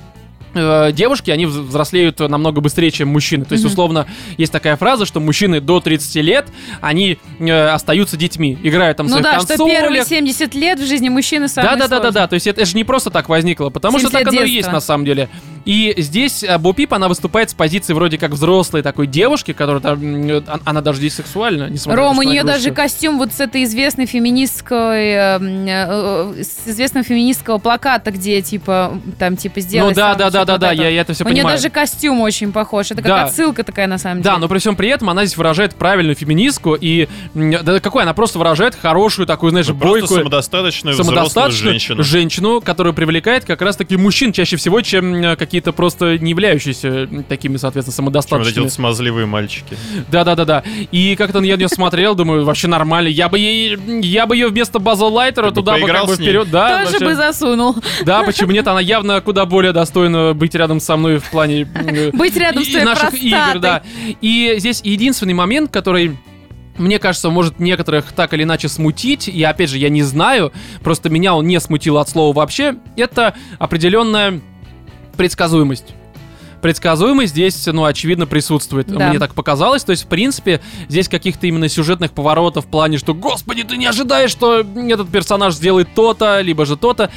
э, девушки, они вз- взрослеют намного быстрее, чем мужчины. То есть, условно, есть такая фраза, что мужчины до 30 лет, они э, остаются детьми, играют там в Ну своих да, что первые консолях. 70 лет в жизни мужчины самые Да, да, да, да, сложные. да. То есть это, это же не просто так возникло, потому что 70 так оно и детства. есть на самом деле. И здесь э, Бо Пип, она выступает с позиции вроде как взрослой такой девушки, которая там, э, он- она даже здесь сексуальна, несмотря Ром, на у то, нее даже костюм вот с этой известной феминистской, э, э, э, с известного феминистского плаката, где типа там типа сделай Ну да, да, да, что-то да, вот да, я, я это все У нее понимаю. даже костюм очень похож. Это Да. как отсылка такая на самом Да, деле. но при всем при этом она здесь выражает правильную феминистку и да какой она просто выражает хорошую такую, знаешь, Ну, бойкую, самодостаточную взрослую самодостаточную женщину. женщину, которая привлекает как раз таки мужчин чаще всего, чем э, какие-то просто не являющиеся такими, соответственно, Чем вот эти самодостаточными. смазливые мальчики. Да, да, да, да. И как-то я на нее смотрел, думаю, вообще нормально. Я бы ей, я бы ее вместо База Лайтера Ты туда бы как бы вперед. Да, Тоже вообще. бы засунул. да, почему нет? Она явно куда более достойна быть рядом со мной в плане Быть рядом с твоей наших игр, да. И здесь единственный момент, который мне кажется, может некоторых так или иначе смутить, и опять же, я не знаю, просто меня он не смутил от слова вообще, это определенная предсказуемость. Предсказуемость здесь, ну, очевидно, присутствует. Да. Мне так показалось. То есть, в принципе, здесь каких-то именно сюжетных поворотов в плане, что, господи, ты не ожидаешь, что этот персонаж сделает то-то, либо же то-то.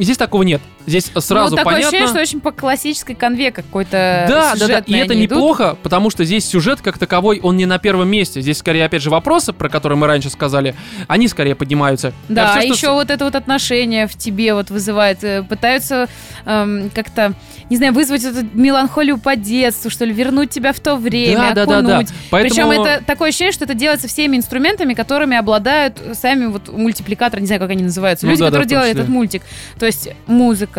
Здесь такого нет. Здесь сразу ну, такое понятно. ощущение, что очень по классической конве какой-то Да, да, да, и это они идут. неплохо, потому что здесь сюжет как таковой, он не на первом месте. Здесь скорее, опять же, вопросы, про которые мы раньше сказали, они скорее поднимаются. Да, А а всё, что еще вот это вот отношение в тебе вот вызывает, э, пытаются эм, как-то, не знаю, вызвать эту меланхолию по детству, что ли, вернуть тебя в то время, Да, да, да, да. окунуть. Поэтому... Причем это такое ощущение, что это делается всеми инструментами, которыми обладают сами вот мультипликаторы, не знаю, как они называются, Ну люди, да, да, которые том делали этот мультик. То есть музыка,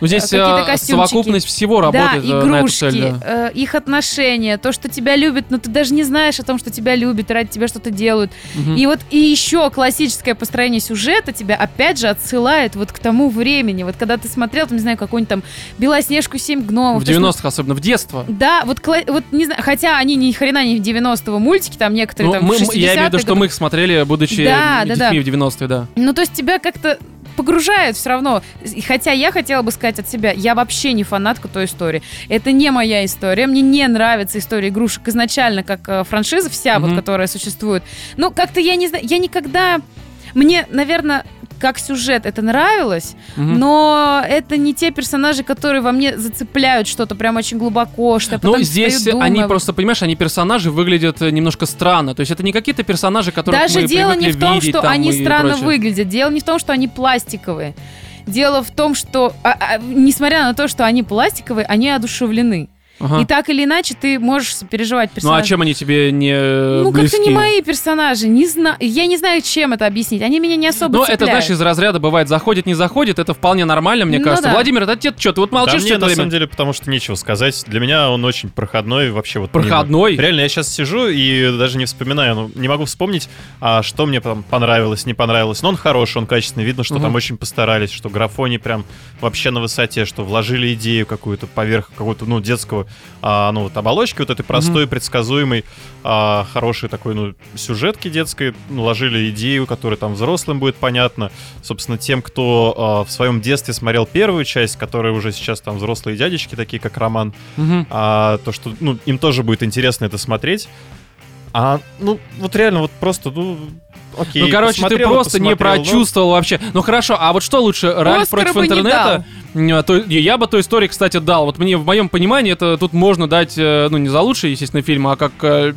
Ну, здесь э, костюмчики. совокупность всего работает да, э, на игрушки, цель. да. э, их отношения, то, что тебя любят, но ты даже не знаешь о том, что тебя любят, ради тебя что-то делают. Мгм. И вот и еще классическое построение сюжета тебя опять же отсылает вот к тому времени. Вот когда ты смотрел, там, не знаю, какую-нибудь там Белоснежку, семь гномов. В то есть, ну, 90-х, особенно в детство. Да, вот, вот не знаю, хотя они ни хрена не в 90-го мультики, там некоторые Ну, там мы- я имею в виду, 60-е что мы их смотрели, будучи Да, да, детьми да. в 90-е, да. ну, то есть тебя как-то погружает все равно. И Хотя я хотела бы сказать от себя, я вообще не фанатка той истории. Это не моя история. Мне не нравится история игрушек изначально, как э, франшиза вся, Мгм. вот, которая существует. Ну, как-то я не знаю, я никогда... Мне, наверное, как сюжет это нравилось, Мгм. но это не те персонажи, которые во мне зацепляют что-то прям очень глубоко, что я Ну, здесь стою, они просто, понимаешь, они персонажи выглядят э, немножко странно. То есть это не какие-то персонажи, которых Даже дело не в том, видеть что там они странно прочее. выглядят. Дело не в том, что они пластиковые. Дело в том, что, а- а, несмотря на то, что они пластиковые, они одушевлены. Ага. И так или иначе ты можешь переживать Ну а чем они тебе не э, Ну, как-то не мои персонажи, не знаю. Я не знаю, чем это объяснить. Они меня не особо Ну, это, знаешь, из разряда бывает заходит, не заходит, это вполне нормально, мне Ну кажется. да. Владимир, это тебе что, ты вот Да молчишь мне, все это на время? самом деле, потому что нечего сказать. Для меня он очень проходной вообще вот. Проходной? мимо. Реально, я сейчас сижу и даже не вспоминаю, ну, не могу вспомнить, а, что мне там понравилось, не понравилось. Но он хороший, он качественный. Видно, что Мгм. там очень постарались, что графони прям вообще на высоте, что вложили идею какую-то поверх какого-то, ну, детского, а, ну, вот оболочки вот этой простой, предсказуемой, а, хорошей такой, ну, сюжетки детской, ну, ложили идею, которая там взрослым будет понятна. Собственно, тем, кто а, в своем детстве смотрел первую часть, которые уже сейчас там взрослые дядечки, такие как Роман, Мгм. а, то, что, ну, им тоже будет интересно это смотреть. А, ну, вот реально, вот просто, ну, окей. Ну, короче, ты посмотрел и просто не посмотрел, ну, прочувствовал вообще. Ну хорошо, а вот что лучше, Ральф Оскара против интернета? М, То, я бы той истории, кстати, дал. Вот мне в моем понимании это тут можно дать, э, ну не за лучший, естественно, фильм, а как, э,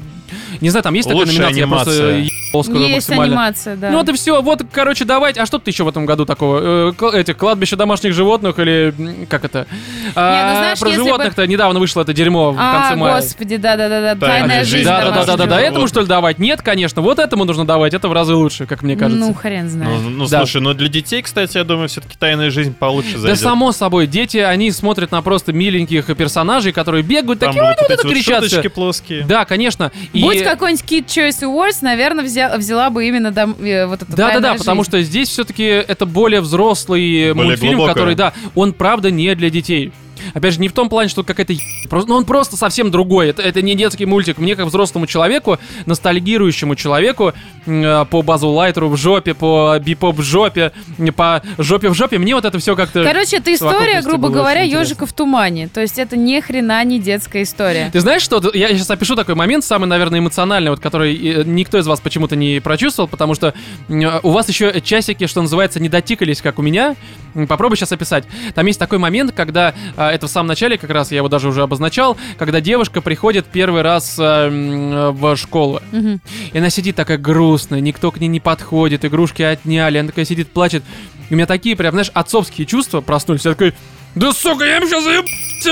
не знаю, там есть такая Лучшая номинация, я просто анимация. Оскара Есть максимально. анимация, да. Ну вот и все, вот, короче, давайте. А что ты еще в этом году такого? Э, кл- эти кладбище домашних животных или как это? А, ну, знаешь, про если бы- животных-то недавно вышло это дерьмо в а, конце мая. господи, да-да-да, Тайная тайная жизнь. Да, да, да, да, да, да. Этому что ли давать? Нет, конечно. Вот этому нужно давать. Это в разы лучше, как мне кажется. Ну, хрен знает. Ну, ну, Да. слушай, ну для детей, кстати, я думаю, все-таки тайная жизнь получше Да зайдет. само собой, дети, они смотрят на просто миленьких персонажей, которые бегают, Там такие, «Ой, вот ну, вот кричат шуточки все». плоские. Да, конечно. И- Будь какой-нибудь Kid Choice Awards, наверное, взя- взяла бы именно дом- э, вот это Да, да, да, «Тайная потому жизнь». что здесь все-таки это более взрослый Более мультфильм, глубокое. который, да, он правда не для детей. Опять же, не в том плане, что какая-то просто, ну он просто совсем другой. Это, это не детский мультик. Мне как взрослому человеку, ностальгирующему человеку э, по Базу Лайтеру в жопе, по Бипоп в жопе, по жопе в жопе, мне вот это все как-то... Короче, это история, грубо говоря, ежика в тумане. То есть это ни хрена не детская история. Ты знаешь что? Я сейчас опишу такой момент, самый, наверное, эмоциональный, вот который э, никто из вас почему-то не прочувствовал, потому что м, у вас еще часики, что называется, не дотикались, как у меня. Попробуй сейчас описать. Там есть такой момент, когда а, это в самом начале, как раз я его даже уже обозначал, когда девушка приходит первый раз м, в школу. Мгм. И она сидит такая грустная, никто к ней не подходит, игрушки отняли, она такая сидит, плачет. И у меня такие прям, знаешь, отцовские чувства проснулись. Я такой, да сука, я им сейчас заеб...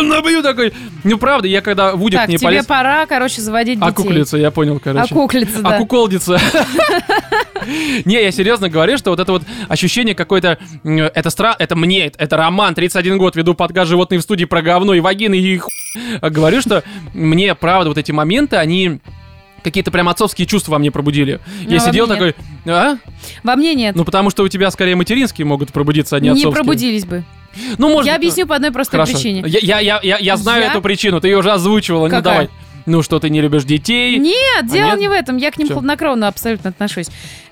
набью такой. Ну правда, я когда в удик Так, не тебе полез... пора, короче, заводить детей. Окуклиться, я понял, короче. Окуклиться, да. Окуколдиться. Не, я серьезно говорю, что вот это вот ощущение какое-то... Это стра... Это мне, это Роман, 31 год, веду подкаст «Животные в студии» про говно и вагины и. Говорю, что мне, правда, вот эти моменты, они какие-то прям отцовские чувства во мне пробудили. Ну, Я во сидел такой, а? Во мне нет. Ну, потому что у тебя скорее материнские могут пробудиться, а не не отцовские. пробудились бы. Ну, может Я объясню по одной простой Хорошо. причине. Я, я, я, я, я знаю Я- эту причину, ты ее уже озвучивала, ну Какая? давай. Ну, что ты не любишь детей. Нет, дело нет? не в этом. Я к ним Чё? хладнокровно абсолютно отношусь.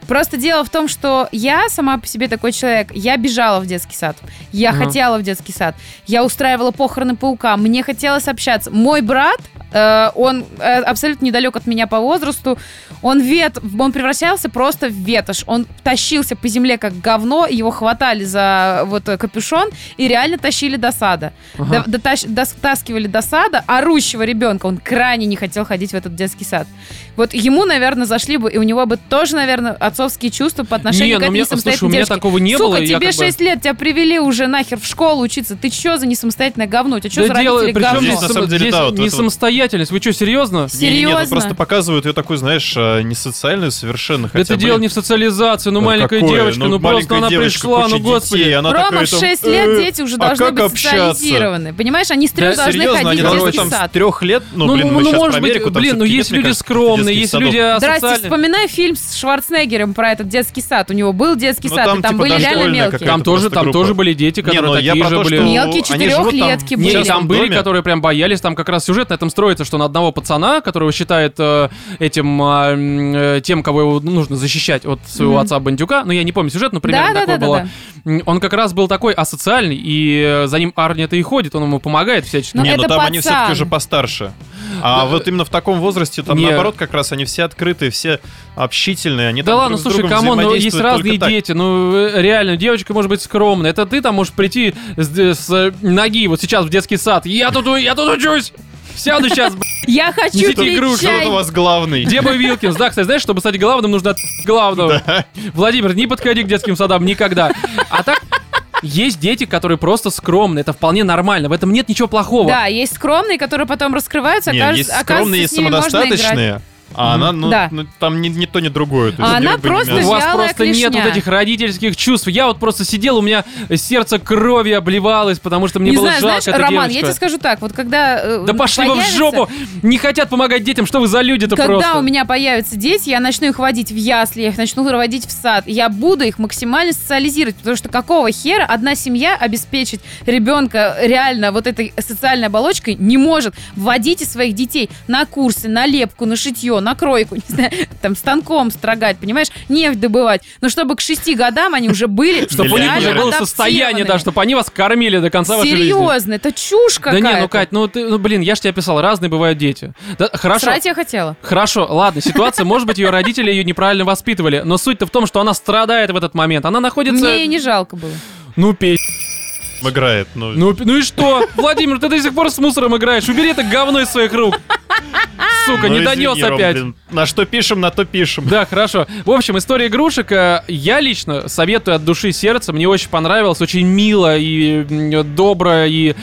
Просто дело в том, что я сама по себе такой человек. Я бежала в детский сад. Я Ага. хотела в детский сад. Я устраивала похороны паука. Мне хотелось общаться. Мой брат, э, он э, абсолютно недалек от меня по возрасту. Он вет, он превращался просто в ветошь. Он тащился по земле как говно. Его хватали за вот э, капюшон и реально тащили до сада. Ага. До- дотащ- дотаскивали до сада орущего ребенка. Он крайне не хотел ходить в этот детский сад. Вот ему, наверное, зашли бы, и у него бы тоже, наверное, отцовские чувства по отношению Не, к ну этой у меня, слушай, несамостоятельной у меня девочке. такого не Сука, было. и я тебе как бы- 6 лет, тебя привели уже нахер в школу учиться. Ты что за несамостоятельное говно? У тебя что Да за дело, родители причем говно? Здесь, на сам- самом деле, здесь да, вот не самостоятельность. Вы что, серьезно? Не, нет, Серьезно? ну просто показывают ее такой, знаешь, э, не социальную совершенно. Хотя, это дело блин, не в социализации, ну ну маленькая какое? девочка, ну, просто маленькая она пришла, ну господи. детей, она Рома, в там, 6 «Э, лет дети уже а должны быть социализированы. Понимаешь, они с трех должны серьезно, ходить в детский сад. с трех лет, ну, Ну, блин, ну, мы ну, сейчас может про Америку, блин, ну есть нет, люди скромные, есть люди Здрасте, асоциальные. вспоминай фильм с Шварценеггером про этот детский сад. У него был детский Ну, сад, там и там типа были реально мелкие. Там тоже, там группа. тоже были дети, Не, которые ну я такие про же то, были. Мелкие четырехлетки были. Не, частном там были, доме. которые прям боялись, там как раз сюжет на этом строится, что на одного пацана, которого считает э, этим а, э, тем, кого его нужно защищать от своего Мгм. отца Бандюка, ну я не помню сюжет, но примерно Да, да, такое да, было. да, М, Он как раз был такой асоциальный, и э, за ним Арни-то и ходит, он ему помогает всячески. Ну, не, ну это там они все-таки уже постарше. А вот именно в таком возрасте, там Не. наоборот, как раз они все открытые, все общительные, они Да там ладно, друг слушай, come on, ну есть разные так. дети, ну э, реально, девочка может быть скромная, это ты там можешь прийти с, с, э, ноги вот сейчас в детский сад, я тут, я тут учусь, сяду сейчас, Я хочу Несите пить игрушку, Кто чай. у вас главный? где мой Вилкинс? Да, кстати, знаешь, чтобы стать главным, нужно от главного. Владимир, не подходи к детским садам никогда. А так, есть дети, которые просто скромные, это вполне нормально, в этом нет ничего плохого. Да, есть скромные, которые потом раскрываются, Не, окажется, есть скромные, есть оказывается, с ними можно играть. самодостаточные, а она, ну, Да. ну, там ни, ни то, ни другое. то есть А она просто У вас просто нет клешня. вот этих родительских чувств. Я вот просто сидел, у меня сердце крови обливалось, потому что мне не было знаю, жалко знаешь, этой Роман, я девочку. тебе скажу так, вот когда... э, Да пошли вы в появится- жопу! Не хотят помогать детям, что вы за люди-то Когда просто? у меня появятся дети, я начну их водить в ясли, я их начну водить в сад. Я буду их максимально социализировать, потому что какого хера одна семья обеспечить ребенка реально вот этой социальной оболочкой не может. Вводите своих детей на курсы, на лепку, на шитье, на кройку, не знаю, там станком строгать, понимаешь, нефть добывать. Но чтобы к шести годам они уже были Чтобы у них уже было состояние, да, чтобы они вас кормили до конца вашей жизни. Серьезно, это чушь Да не, ну, Кать, ну ты, ну блин, я же тебе писал, разные бывают дети. Да, хорошо. Срать я хотела. Хорошо, ладно, ситуация, может быть, ее родители ее неправильно воспитывали, но суть-то в том, что она страдает в этот момент. Она находится... Мне не жалко было. Ну, пей. Играет. Ну, Ну, ну и что? Владимир, ты до сих пор с мусором играешь. Убери это говно из своих рук. Сука, ну, не извини, донес Ром, опять. блин, на что пишем, на то пишем. Да, хорошо. В общем, история игрушек. э, Я лично советую от души сердца. Мне очень понравилось, очень мило и м, добро. И...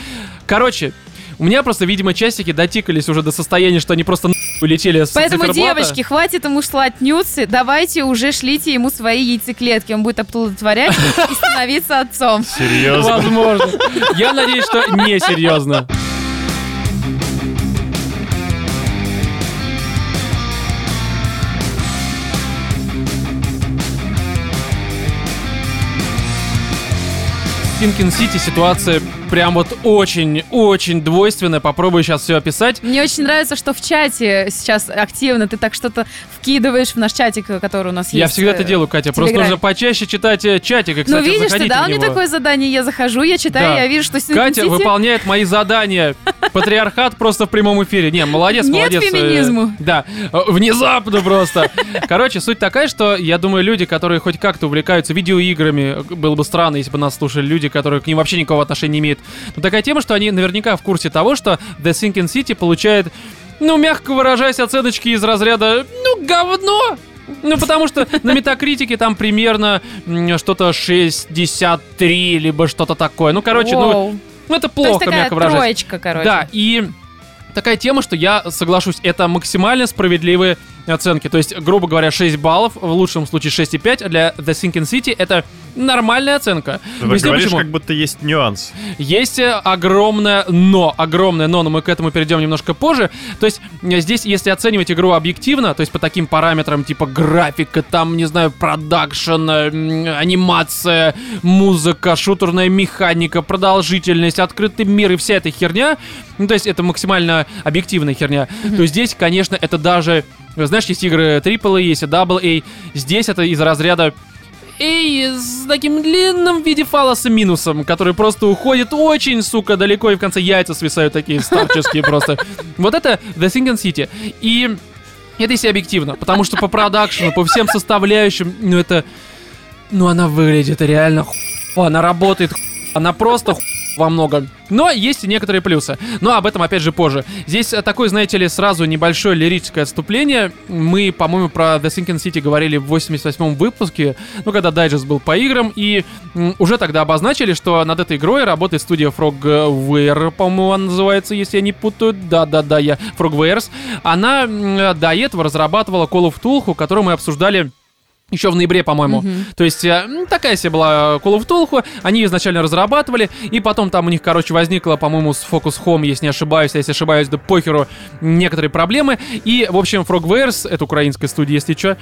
Короче, у меня просто, видимо, часики дотикались уже до состояния, что они просто улетели с Поэтому, циферблата. девочки, хватит ему слать нюцы, давайте уже шлите ему свои яйцеклетки, он будет оплодотворять и становиться отцом. Серьезно. Возможно. Я надеюсь, что не серьезно. В Тинкин Сити ситуация прям вот очень-очень двойственное. Попробую сейчас все описать. Мне очень нравится, что в чате сейчас активно ты так что-то вкидываешь в наш чатик, который у нас Я есть. всегда это э, делаю, Катя. Просто нужно почаще читать э, чатик. И, Ну, кстати, видишь, ты дал мне такое задание, я захожу, я читаю, Да. я вижу, что Синтин Катя Сити- выполняет мои задания. Патриархат просто в прямом эфире. Не, молодец, Нет молодец. э, феминизму. Да, внезапно просто. Короче, суть такая, что я думаю, люди, которые хоть как-то увлекаются видеоиграми, было бы странно, если бы нас слушали люди, которые к ним вообще никакого отношения не имеют. Но такая тема, что они наверняка в курсе того, что The Sinking City получает, ну, мягко выражаясь, оценочки из разряда, ну, говно. Ну, потому что на метакритике там примерно что-то 63, либо что-то такое. Ну, короче, ну, Воу. ну, это То есть плохо, такая мягко выражаясь. троечка, короче. Да, и такая тема, что я соглашусь, это максимально справедливые оценки. То есть, грубо говоря, 6 баллов, в лучшем случае 6,5, а для The Sinking City это нормальная оценка. Ты Объясню, говоришь, почему. как будто есть нюанс. Есть э, огромное но, огромное но, но мы к этому перейдем немножко позже. То есть э, здесь, если оценивать игру объективно, то есть по таким параметрам типа графика, там, не знаю, продакшн, э, анимация, музыка, шутерная механика, продолжительность, открытый мир и вся эта херня, ну, то есть это максимально объективная херня, то здесь, конечно, это даже, знаешь, есть игры AAA, есть и AA, здесь это из разряда Эй, с таким длинным в виде фалоса минусом, который просто уходит очень, сука, далеко, и в конце яйца свисают такие старческие просто. Вот это The Sinking City. И это если объективно, потому что по продакшену, по всем составляющим, ну это... Ну она выглядит реально ху- она работает ху- она просто ху- во многом. Но есть и некоторые плюсы. Но об этом опять же позже. Здесь э, такое, знаете ли, сразу небольшое лирическое отступление. Мы, по-моему, про The Sinking City говорили в 88-м выпуске, ну, когда дайджест был по играм, и уже тогда обозначили, что над этой игрой работает студия Frogware, по-моему, она называется, если я не путаю. Да-да-да, я Frogwares. Она до этого разрабатывала Call of Cthulhu, которую мы обсуждали еще в ноябре, по-моему. То есть э, такая себе была Call of Cthulhu. Они ее изначально разрабатывали, и потом там у них, короче, возникла, по-моему, с Focus Home, если не ошибаюсь, а если ошибаюсь, да похеру, некоторые проблемы. И, в общем, Frogwares, это украинская студия, если что,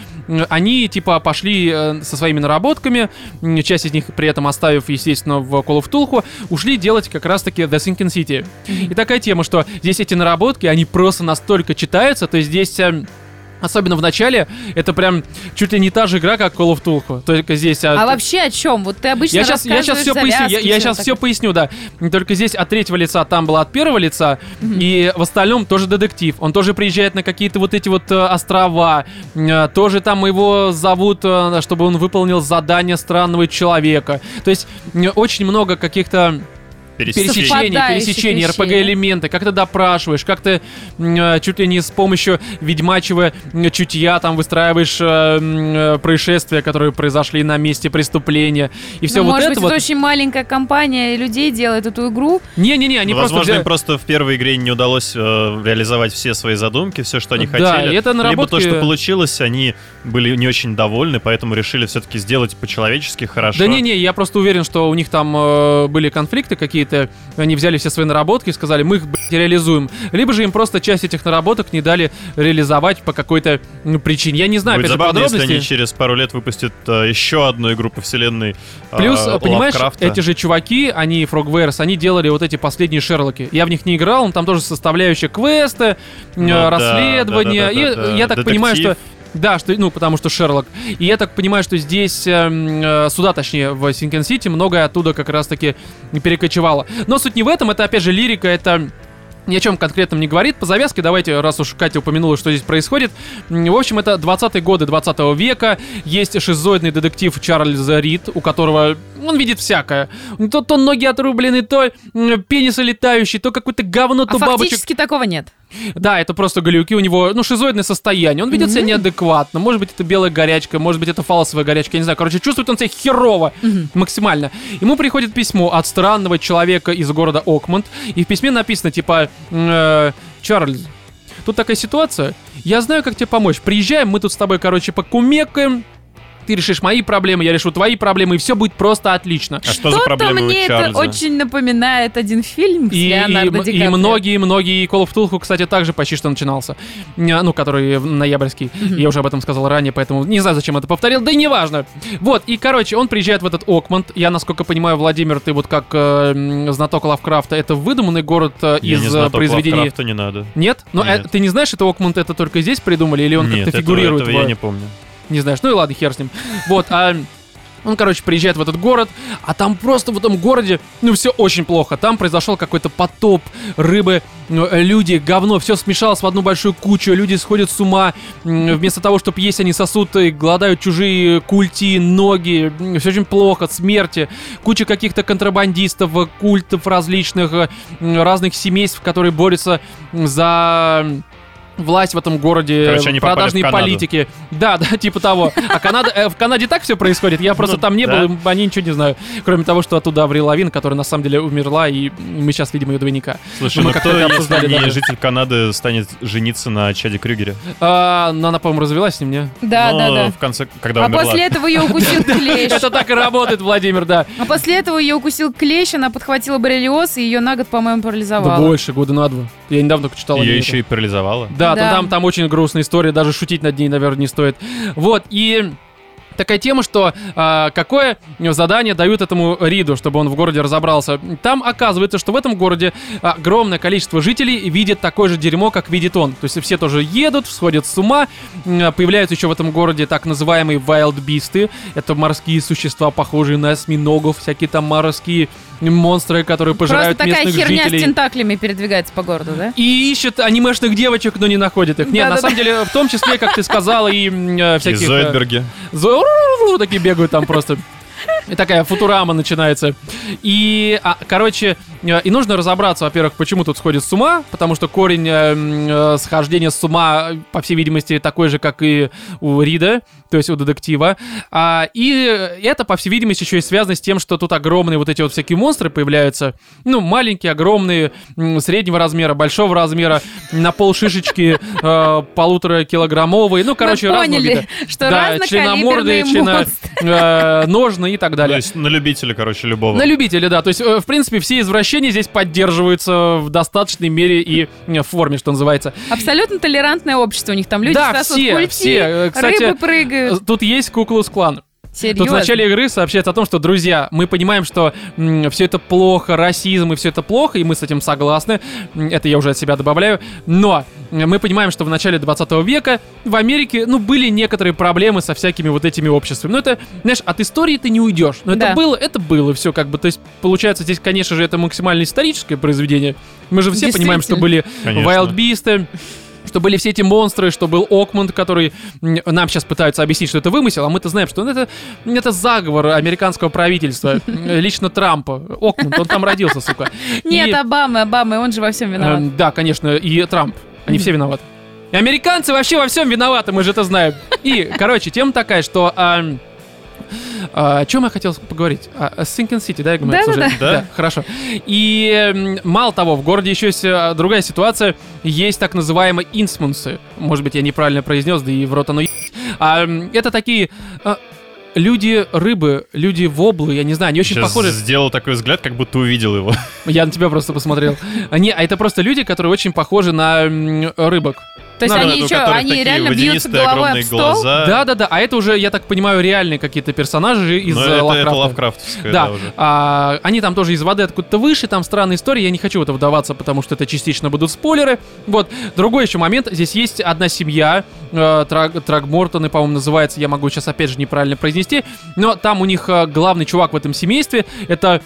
они, типа, пошли э, со своими наработками, часть из них при этом оставив, естественно, в Call of Cthulhu, ушли делать как раз-таки The Sinking City. И такая тема, что здесь эти наработки, они просто настолько читаются, то есть здесь... Особенно в начале, это прям чуть ли не та же игра, как Call of Cthulhu. Только здесь... А вообще о чем? Вот ты обычно я сейчас, я сейчас все поясню, я, я сейчас все поясню, да. Только здесь от третьего лица, там было от первого лица, и в остальном тоже детектив. Он тоже приезжает на какие-то вот эти вот э, острова, э, тоже там его зовут, э, чтобы он выполнил задание странного человека. То есть очень много каких-то Пересечений, вещей, РПГ-элементы, как ты допрашиваешь, как ты э, чуть ли не с помощью ведьмачьего м, чутья там выстраиваешь э, э, происшествия, которые произошли на месте преступления. И все Ну, вот может это быть, вот... это очень маленькая компания людей делает эту игру. Не-не-не, они Ну, просто Возможно, взяли- им просто в первой игре не удалось э, реализовать все свои задумки, все, что они Да, хотели. и это Либо наработки- то, что получилось, они были не очень довольны, поэтому решили все-таки сделать по-человечески хорошо. Да не-не, я просто уверен, что у них там э, были конфликты какие-то, они взяли все свои наработки и сказали, мы их, блядь, реализуем. Либо же им просто часть этих наработок не дали реализовать по какой-то ну, причине. Я не знаю, Будет опять же, забавно, если подробностей. они через пару лет выпустят э, еще одну игру по вселенной э, Плюс, понимаешь, Лавкрафта. эти же чуваки, они, Frogwares, они делали вот эти последние Шерлоки. Я в них не играл, но там тоже составляющая квесты, э, Ну да, расследования. да, да, и да, да. я так понимаю, что... Да, что, ну, потому что Шерлок. И я так понимаю, что здесь, эм, э, сюда, точнее, в Синкен Сити, многое оттуда как раз-таки перекочевало. Но суть не в этом, это, опять же, лирика, это ни о чем конкретном не говорит. По завязке давайте, раз уж Катя упомянула, что здесь происходит. В общем, это 20-е годы 20 века. Есть шизоидный детектив Чарльз Рид, у которого он видит всякое. То, то ноги отрублены, то пенисы летающие, то какое-то говно, то А бабочек. фактически такого нет. Да, это просто глюки, у него, ну, шизоидное состояние. Он ведет себя неадекватно. Может быть, это белая горячка, может быть, это фалосовая горячка, я не знаю. Короче, чувствует он себя херово максимально. Ему приходит письмо от странного человека из города Окмонд, и в письме написано, типа, э, Чарльз, тут такая ситуация, я знаю, как тебе помочь. Приезжаем, мы тут с тобой, короче, покумекаем, ты решишь мои проблемы, я решу твои проблемы, и все будет просто отлично. А что за Что-то проблемы у мне это Чарльза? очень напоминает один фильм с И, Леонардо и, Ди и многие-многие Call of Cthulhu, кстати, также почти что начинался. Ня- Ну, который ноябрьский. Я уже об этом сказал ранее, поэтому не знаю, зачем это повторил, да и неважно. Вот, и, короче, он приезжает в этот Окмонд. Я, насколько понимаю, Владимир, ты вот как э, знаток Лавкрафта, это выдуманный город э, Я из не э, знаток произведений... Лавкрафта, не надо. Нет? Ну, Нет. э, ты не знаешь, это Окмунд это только здесь придумали, или он Нет, как-то этого- фигурирует? этого я в- не помню. Не знаешь, ну и ладно, хер с ним. Вот, а он, короче, приезжает в этот город, а там просто в этом городе, ну, все очень плохо. Там произошел какой-то потоп, рыбы, ну, люди, говно, все смешалось в одну большую кучу, люди сходят с ума. Вместо того, чтобы есть, они сосут и голодают чужие культи, ноги. Все очень плохо, смерти. Куча каких-то контрабандистов, культов различных, разных семейств, которые борются за власть в этом городе, Короче, они продажные политики. Да, да, типа того. А Канада, э, в Канаде так все происходит. Я просто Ну, там не да. был, и они ничего не знают. Кроме того, что оттуда Аврил Лавин, которая на самом деле умерла, и мы сейчас видим ее двойника. Слушай, Ну, мы ну кто, если не даже. житель Канады, станет жениться на Чаде Крюгере? А, но она, по-моему, развелась с ним, не? Да, Но да, да. в конце, когда А умерла. после этого ее укусил клещ. Это так и работает, Владимир, да. А после этого ее укусил клещ, она подхватила боррелиоз, и ее на год, по-моему, Да парализовала. больше, года на два. Я недавно только читал. Ее еще и парализовала. Да, Да. Там, там очень грустная история, даже шутить над ней, наверное, не стоит. Вот, и такая тема, что а, какое задание дают этому Риду, чтобы он в городе разобрался. Там оказывается, что в этом городе огромное количество жителей видит такое же дерьмо, как видит он. То есть все тоже едут, сходят с ума. Появляются еще в этом городе так называемые вайлдбисты. Это морские существа, похожие на осьминогов, всякие там морские монстры, которые Просто пожирают такая местных херня жителей. с тентаклями передвигается по городу, да? И ищет анимешных девочек, но не находит их. Нет, на Да-да-да. самом деле, в том числе, как ты сказала, и э, И всяких... э, Зоидберги. Зо- Такие бегают там просто. И такая футурама начинается. И, а, короче, э, и нужно разобраться, во-первых, почему тут сходит с ума, потому что корень э, э, схождения с ума, по всей видимости, такой же, как и у Рида, то есть у детектива. А, и это, по всей видимости, еще и связано с тем, что тут огромные вот эти вот всякие монстры появляются. Ну, маленькие, огромные, среднего размера, большого размера, на пол шишечки, э, полутора килограммовые. Ну, короче, Мы разного поняли, вида. что Да, членомордые, разнокалиберные члено, монстры. э, ножны и так То далее. есть на любителя, короче, любого. На любителя, да. То есть, э, в принципе, все извращения здесь поддерживаются в достаточной мере и э, форме, что называется. Абсолютно толерантное общество у них там. Люди Да, все, культи, все. Э, кстати, рыбы прыгают. Тут есть Куклус Клан. Серьезно? Тут в начале игры сообщается о том, что, друзья, мы понимаем, что все это плохо, расизм и все это плохо, и мы с этим согласны. М, Это я уже от себя добавляю. Но м, мы понимаем, что в начале 20 века в Америке, ну, были некоторые проблемы со всякими вот этими обществами. Ну, это, знаешь, от истории ты не уйдешь. Но это Да. было, это было все как бы. То есть, получается, здесь, конечно же, это максимально историческое произведение. Мы же все понимаем, что были Конечно. Вайлдбисты, что были все эти монстры, что был Окмунд, который нам сейчас пытаются объяснить, что это вымысел, а мы-то знаем, что это, это заговор американского правительства, м, лично Трампа. Окмунд, он там родился, сука. Нет, И, Обамы, Обамы, он же во всем виноват. эм, да, конечно, и Трамп. Они все виноваты. И американцы вообще во всем виноваты, мы же это знаем. И, короче, тема такая, что... ам, а, о чем я хотел поговорить? А, о Sinking City, да, я говорю, Да-да-да. обсуждали? Да. Хорошо. И мало того, в городе еще есть э, другая ситуация. Есть так называемые инсмунсы. Может быть, я неправильно произнес, да и в рот оно а, Это такие а, люди-рыбы, люди-воблы, я не знаю, они очень Сейчас похожи. сделал такой взгляд, как будто увидел его. Я на тебя просто посмотрел. А, Не, а это просто люди, которые очень похожи на рыбок. То есть они что, которых они такие реально бьются головой об стол? глаза. Да, да, да. А это уже, я так понимаю, реальные какие-то персонажи из Но э, это, это Лавкрафта. лавкрафтовское, Да, да, уже. а, они там тоже из воды откуда-то выше, там странная история, я не хочу в это вдаваться, потому что это частично будут спойлеры. Вот, другой еще момент, здесь есть одна семья, э, Траг, Трагмортоны, по-моему, называется, я могу сейчас опять же неправильно произнести, но там у них э, главный чувак в этом семействе, это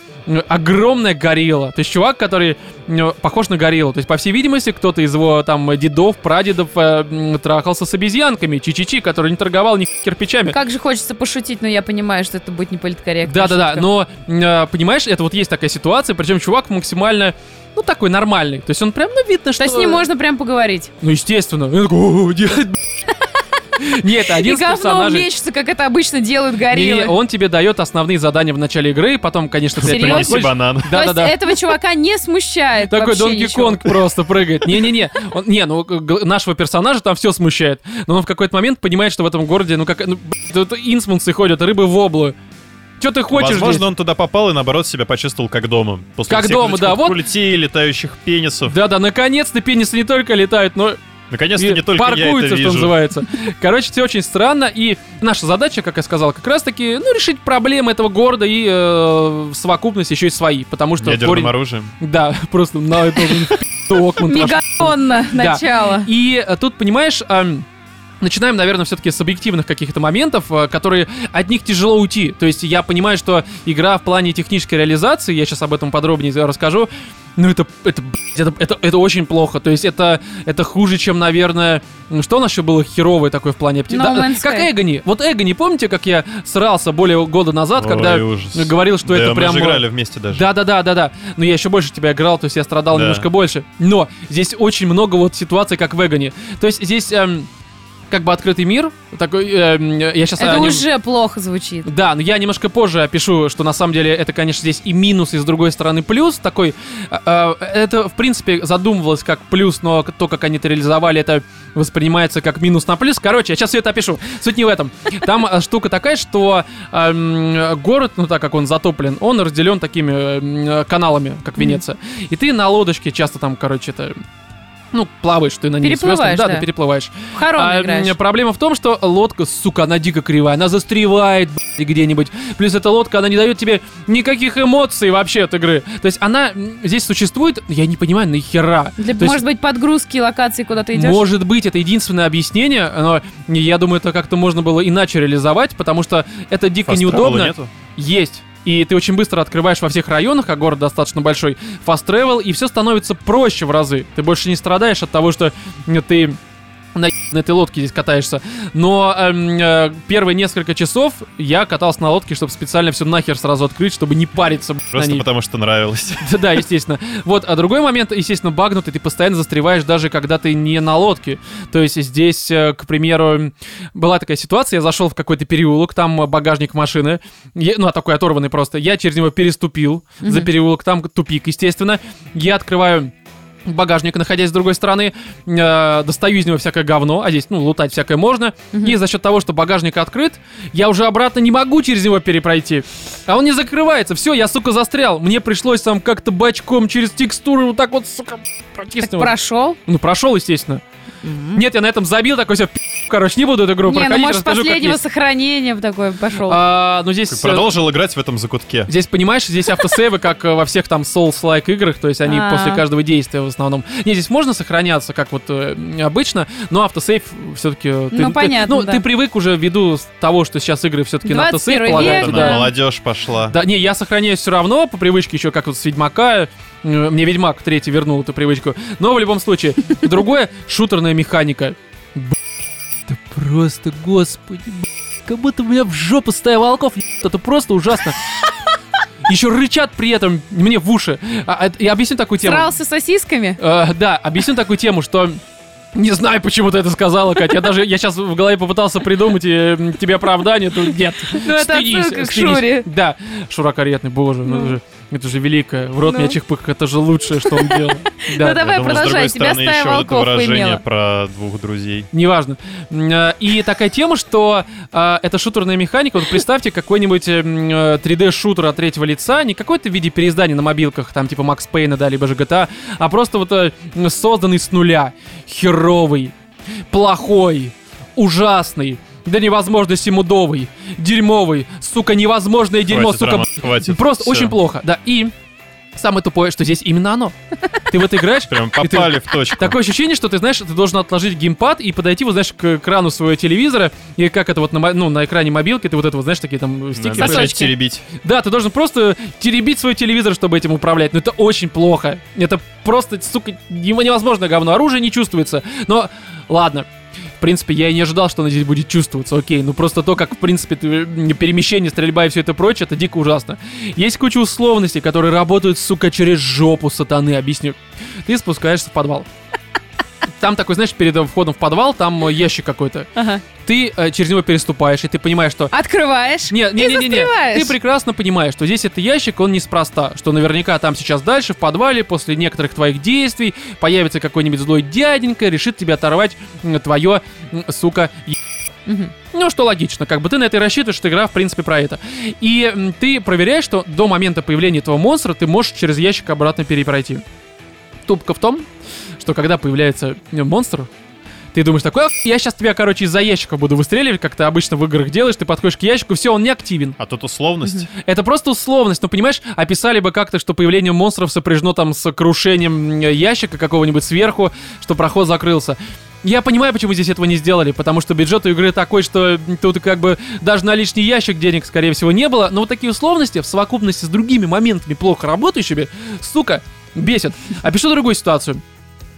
огромная горилла, то есть чувак, который э, похож на гориллу, то есть, по всей видимости, кто-то из его там дедов, прадедов э, трахался с обезьянками, Чичичи, который не торговал ни кирпичами. Как же хочется пошутить, но я понимаю, что это будет не политкорректно. Да, да, да. Но э, понимаешь, это вот есть такая ситуация, причем чувак максимально, ну такой нормальный. То есть он прям, ну видно, что. То есть с ним можно прям поговорить. Ну естественно. Он такой. Нет, И один из говно персонажей. мечется, как это обычно делают Не, гориллы. он тебе дает основные задания в начале игры, потом, конечно, ты Серьезно? Подходишь. банан. То Да, да, есть да. этого чувака не смущает Такой Донки. Конг просто прыгает. Не-не-не. Он- Не, ну нашего персонажа там все смущает. Но он в какой-то момент понимает, что в этом городе, ну как, ну, инсмунсы ходят, рыбы в облу. Че ты хочешь Возможно, здесь? он туда попал и наоборот себя почувствовал как дома. После Как всех дома, да, вот. Культей, летающих пенисов. Да-да, наконец-то пенисы не только летают, но Наконец-то не только я это паркуются, что вижу. называется. Короче, все очень странно, и наша задача, как я сказал, как раз-таки, ну, решить проблемы этого города и э, в совокупности еще и свои, потому что Ядерным корень- оружием. Да, просто на это Да. начало. И э, тут, понимаешь, начинаем, наверное, все-таки с объективных каких-то моментов, э, которые от них тяжело уйти. То есть я понимаю, что игра в плане технической реализации, я сейчас об этом подробнее расскажу, ну это, это, это, это, это очень плохо. То есть это, это хуже, чем, наверное... Что у нас еще было херовое такое в плане... опти- No Да, Man's как. Эгони. Вот Эгони, помните, как я срался более года назад, Ой, когда ужас. говорил, что Да, это мы прям... же играли вместе даже. Да, да, да, да, да. Но я еще больше тебя играл, то есть я страдал Да. немножко больше. Но здесь очень много вот ситуаций, как в Эгоне. То есть здесь эм, как бы открытый мир. Такой, эм, я сейчас Это уже плохо звучит. Да, но я немножко позже опишу, что на самом деле это, конечно, здесь и минус, и с другой стороны плюс. Такой, э, э, это, в принципе, задумывалось как плюс, но то, как они это реализовали, это воспринимается как минус на плюс. Короче, я сейчас все это опишу. Суть не в этом. Там э, штука такая, что эм, город, ну так как он затоплен, он разделен такими э, каналами, как Венеция. И ты на лодочке часто там, короче, это... Ну, плаваешь ты на ней. Переплываешь, да, да. ты переплываешь. В А, играешь. Проблема в том, что лодка, сука, она дико кривая, она застревает где-нибудь. Плюс эта лодка, она не дает тебе никаких эмоций вообще от игры. То есть она здесь существует, я не понимаю, нахера. Для, То есть, может быть, подгрузки локации, куда ты идешь? Может быть, это единственное объяснение, но я думаю, это как-то можно было иначе реализовать, потому что это дико travel неудобно. нету? Есть. И ты очень быстро открываешь во всех районах, а город достаточно большой, fast travel, и все становится проще в разы. Ты больше не страдаешь от того, что э, ты на на этой лодке здесь катаешься. Но эм, э, первые несколько часов я катался на лодке, чтобы специально все нахер сразу открыть, чтобы не париться Просто ней. потому что нравилось. Да, да, естественно. Вот, а другой момент, естественно, багнутый, ты постоянно застреваешь даже когда ты не на лодке. То есть здесь, э, к примеру, была такая ситуация, я зашел в какой-то переулок, там багажник машины, я- ну, а такой оторванный просто, я через него переступил за переулок, там тупик, естественно. Я открываю багажник, находясь с другой стороны, э, достаю из него всякое говно, а здесь, ну, лутать всякое можно, и за счет того, что багажник открыт, я уже обратно не могу через него перепройти, а он не закрывается, все, я, сука, застрял, мне пришлось там как-то бачком через текстуры вот так вот, сука, Так протиснуть. прошел? Ну, прошел, естественно. Нет, я на этом забил, такой все, короче, не буду эту игру Не, ну проходить, может, с расскажу, как последнего сохранения такой пошел. А, ну, здесь... э, Продолжил играть в этом закутке. Здесь, понимаешь, здесь автосейвы, как э, во всех там Souls-like играх, то есть они А. после каждого действия в основном. Не, здесь можно сохраняться, как вот э, обычно, но автосейв все-таки... Ну, понятно, Ну, да. ты привык уже ввиду того, что сейчас игры все-таки на 21 автосейв полагаются, да. да. Молодежь пошла. Да, не, я сохраняюсь все равно, по привычке еще, как вот с Ведьмака. Мне Ведьмак третий вернул эту привычку. Но в любом случае, другое, шутерная механика. Это просто, господи, как будто у меня в жопу стая волков, это просто ужасно. Еще рычат при этом мне в уши. А, а, Я объясню такую тему. Срался сосисками? Э, да, объясню такую тему, что не знаю, почему ты это сказала, Катя. Я даже, я сейчас в голове попытался придумать м, тебе оправдание, то нет. Ну, это отсылка к. Шуре. Да, Шура каретный, боже, ну, Ну. Это же, великое. В рот Ну. мне чихпых, это же лучшее, что он делал. Да, Ну, давай думаю, с продолжай, другой тебя стороны, стая еще вот это волков выражение поимела. про двух друзей. Неважно. Э, И такая тема, что э, это шутерная механика. Вот представьте какой-нибудь э, м, э, 3D-шутер от третьего лица, не какой-то в виде переиздания на мобилках, там типа Макс Пейна, да, либо же GTA, а просто вот э, созданный с нуля. Херовый, плохой, ужасный, до невозможности мудовый, дерьмовый, сука, невозможное дерьмо, Хватит, сука, Роман, хватит. просто Всё. очень плохо, да, и самое тупое, что здесь именно оно. Ты в это играешь, Прям ты- попали в точку. Такое ощущение, что ты знаешь, ты должен отложить геймпад и подойти, вот знаешь, к экрану своего телевизора, и как это вот на, ну, на экране мобилки, ты вот это вот, знаешь, такие там стикеры. Начать Сосочки. теребить. Да, ты должен просто теребить свой телевизор, чтобы этим управлять. Но это очень плохо. Это просто, сука, невозможно говно. Оружие не чувствуется. Но, ладно. В принципе, я и не ожидал, что оно здесь будет чувствоваться, окей. Ну просто то, как, в принципе, перемещение, стрельба и все это прочее, это дико ужасно. Есть куча условностей, которые работают, сука, через жопу сатаны, объясню. Ты спускаешься в подвал. Там такой, знаешь, перед входом в подвал, там э, ящик какой-то. Ага. Ты э, через него переступаешь, и ты понимаешь, что Открываешь не, не, не, не, не. Ты прекрасно понимаешь, что здесь это ящик, он неспроста, что наверняка там сейчас дальше, в подвале, после некоторых твоих действий, появится какой-нибудь злой дяденька, решит тебе оторвать твое, сука, ну, что логично, как бы ты на это и рассчитываешь, что игра, в принципе, про это. И ты проверяешь, что до момента появления этого монстра ты можешь через ящик обратно перепройти. Тупка в том, что когда появляется э, монстр, ты думаешь такой, «Ах, я сейчас тебя, короче, из-за ящика буду выстреливать, как ты обычно в играх делаешь, ты подходишь к ящику, все, он не активен. А тут условность. Это просто условность, ну, понимаешь, описали бы как-то, что появление монстров сопряжено там с крушением м, ящика какого-нибудь сверху, что проход закрылся. Я понимаю, почему здесь этого не сделали, потому что бюджет у игры такой, что тут как бы даже на лишний ящик денег, скорее всего, не было, но вот такие условности в совокупности с другими моментами плохо работающими, сука, бесит. Опишу другую ситуацию.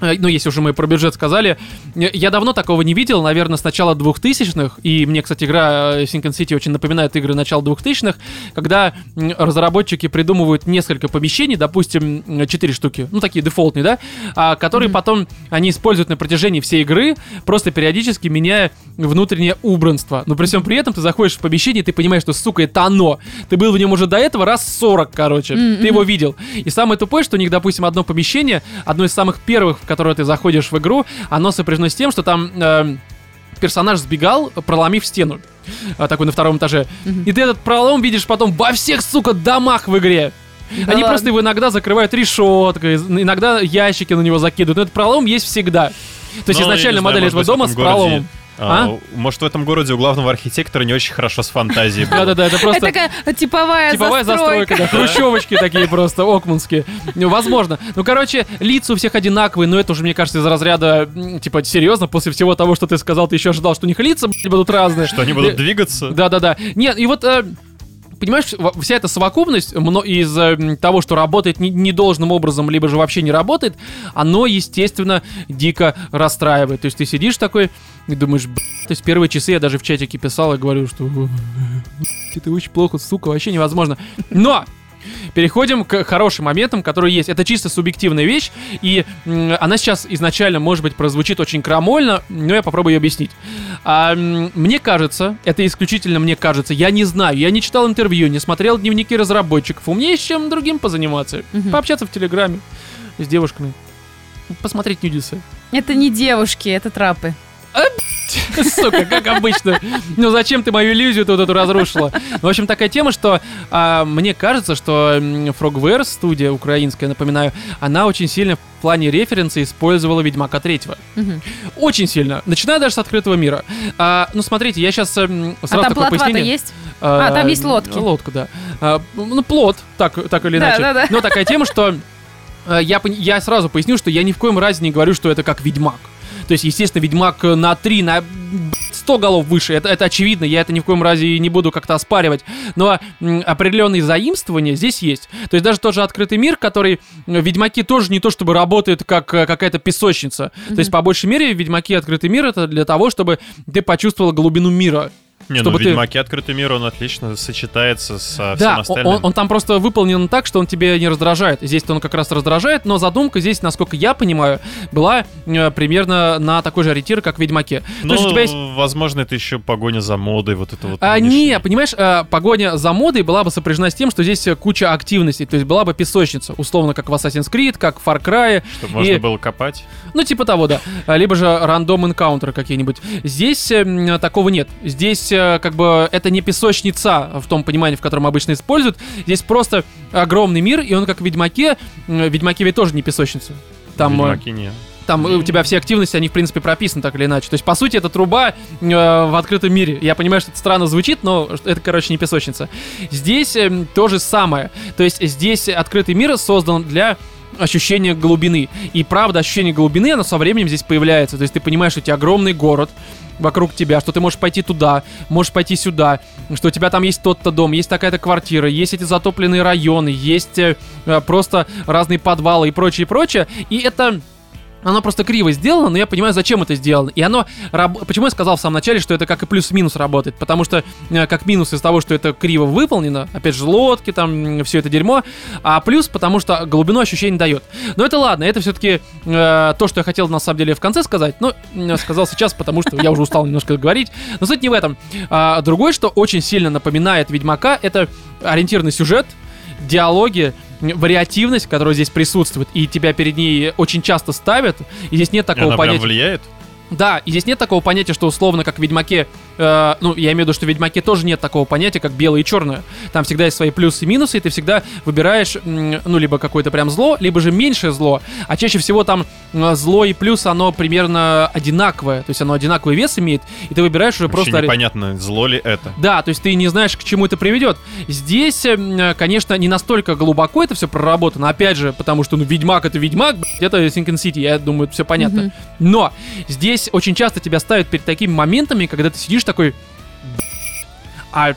Э, Ну, если уже мы про бюджет сказали, э, я давно такого не видел, наверное, с начала 2000-х, и мне, кстати, игра э, Sinking City очень напоминает игры начала 2000-х, когда разработчики придумывают несколько помещений, допустим, 4 штуки, ну, такие дефолтные, да, а, которые потом они используют на протяжении всей игры, просто периодически меняя внутреннее убранство. Но при всем при этом ты заходишь в помещение, и ты понимаешь, что, сука, это оно. Ты был в нем уже до этого раз 40, короче. Мгм. Ты его видел. И самое тупое, что у них, допустим, одно помещение, одно из самых первых, в которое ты заходишь в игру, оно сопряжено с тем, что там э, персонаж сбегал, проломив стену. А, такой на втором этаже. И ты этот пролом видишь потом во всех, сука, домах в игре. Да Они ладно. просто его иногда закрывают решеткой, иногда ящики на него закидывают. Но этот пролом есть всегда. То есть Ну, я изначально знаю, модель этого дома с городе, проломом. А, Может, в этом городе у главного архитектора не очень хорошо с фантазией было. Да-да-да, это Это просто... такая типовая, Типовая застройка, да, хрущевочки такие просто, окманские. Ну, возможно. Ну, короче, лица у всех одинаковые, но это уже, мне кажется, из разряда, типа, серьезно, после всего того, что ты сказал, ты еще ожидал, что у них лица, будут разные. Что они будут двигаться? Да-да-да. Нет, и вот... Понимаешь, вся эта совокупность из э, того, что работает не- недолжным образом, либо же вообще не работает, оно, естественно, дико расстраивает. То есть ты сидишь такой и думаешь, то есть первые часы я даже в чатике писал и говорю, что «Б***ь, это очень плохо, сука, вообще невозможно. Но Переходим к хорошим моментам, которые есть. Это чисто субъективная вещь, и она сейчас изначально, может быть, прозвучит очень крамольно, но я попробую ее объяснить. А, мне кажется, это исключительно мне кажется, я не знаю, я не читал интервью, не смотрел дневники разработчиков, у меня есть чем другим позаниматься, Мгм. пообщаться в Телеграме с девушками, посмотреть нюдисы. Это не девушки, это трапы. Сука, как обычно. Ну зачем ты мою иллюзию тут эту разрушила? В общем, такая тема, что а, мне кажется, что Frogware, студия украинская, напоминаю, она очень сильно в плане референса использовала Ведьмака третьего. Мгм. Очень сильно. Начиная даже с открытого мира. А, ну, смотрите, я сейчас сразу А там такое пояснение. есть? А, там есть лодки. Лодка, да. А, ну, плот, так, так или Да, иначе. да, да. Но такая тема, что э, я, я сразу поясню, что я ни в коем разе не говорю, что это как Ведьмак. То есть, естественно, Ведьмак на 3, на б- 100 голов выше, это, это очевидно, я это ни в коем разе не буду как-то оспаривать. Но определенные заимствования здесь есть. То есть даже тот же открытый мир, который э, в Ведьмаке тоже не то чтобы работает как э, какая-то песочница. То есть, по большей мере, в Ведьмаке открытый мир это для того, чтобы ты почувствовал глубину мира. Не, ну чтобы в ты- Ведьмаке открытый мир, он отлично сочетается со всем Да, он, остальным. он- он там просто выполнен так, что он тебе не раздражает. Здесь-то он как раз раздражает, но задумка здесь, насколько я понимаю, была э, примерно на такой же ориентир, как в Ведьмаке. Ну, есть у тебя есть... возможно, это еще погоня за модой, вот это вот. А, нынешнее. не, понимаешь, э, погоня за модой была бы сопряжена с тем, что здесь куча активностей, то есть была бы песочница, условно, как в Assassin's Creed, как в Far Cry, Чтобы можно и- было копать. ну, типа того, да. Либо же рандом энкаунтеры какие-нибудь. Здесь э, такого нет. Здесь э, как бы это не песочница в том понимании, в котором обычно используют. Здесь просто огромный мир, и он как в Ведьмаке. В Ведьмаке ведь тоже не песочница. Там, э, Ведьмаке нет. там э, у тебя все активности, они в принципе прописаны так или иначе. То есть, по сути, это труба э, в открытом мире. Я понимаю, что это странно звучит, но это, короче, не песочница. Здесь э, то же самое. То есть, здесь открытый мир создан для ощущения глубины. И правда, ощущение глубины, оно со временем здесь появляется. То есть, ты понимаешь, что у тебя огромный город, вокруг тебя, что ты можешь пойти туда, можешь пойти сюда, что у тебя там есть тот-то дом, есть такая-то квартира, есть эти затопленные районы, есть э, э, просто разные подвалы и прочее, прочее. И это оно просто криво сделано, но я понимаю, зачем это сделано. И оно... раб- Почему я сказал в самом начале, что это как и плюс-минус работает? Потому что э, как минус из того, что это криво выполнено, опять же, лодки, там, все это дерьмо, а плюс потому что глубину ощущений дает. Но это ладно, это все-таки то, что я хотел на самом деле в конце сказать, но э, сказал сейчас, потому что я уже устал немножко говорить. Но суть не в этом. А, другое, что очень сильно напоминает Ведьмака, это ориентированный сюжет, диалоги, вариативность, которая здесь присутствует, и тебя перед ней очень часто ставят, и здесь нет И такого Она прям понятия. влияет? Да, и здесь нет такого понятия, что условно, как в Ведьмаке, э, ну, я имею в виду, что в Ведьмаке тоже нет такого понятия, как белое и черное. Там всегда есть свои плюсы и минусы, и ты всегда выбираешь, ну, либо какое-то прям зло, либо же меньшее зло. А чаще всего там зло и плюс, оно примерно одинаковое, то есть оно одинаковый вес имеет, и ты выбираешь уже Вообще просто... непонятно, зло ли это. Да, то есть ты не знаешь, к чему это приведет. Здесь, конечно, не настолько глубоко это все проработано, опять же, потому что, ну, Ведьмак это Ведьмак, это Sinking City, я думаю, все понятно. Мгм. Но здесь очень часто тебя ставят перед такими моментами, когда ты сидишь такой, а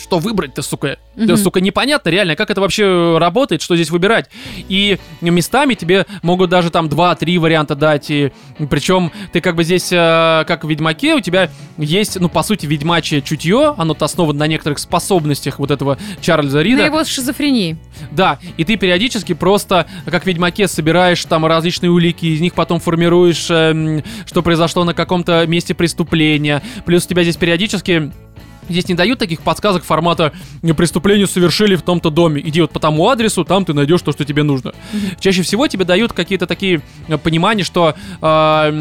что выбрать-то, сука? Да, Мгм. сука, непонятно реально, как это вообще работает, что здесь выбирать. И местами тебе могут даже там 2-3 варианта дать. И причем ты как бы здесь, э, как в Ведьмаке, у тебя есть, ну, по сути, ведьмачье чутье, оно основано на некоторых способностях вот этого Чарльза Рида. На его шизофрении. Да, и ты периодически просто, как в Ведьмаке, собираешь там различные улики, из них потом формируешь, эм, что произошло на каком-то месте преступления. Плюс у тебя здесь периодически Здесь не дают таких подсказок формата «преступление совершили в том-то доме, иди вот по тому адресу, там ты найдешь то, что тебе нужно». Чаще всего тебе дают какие-то такие э, понимания, что э, м,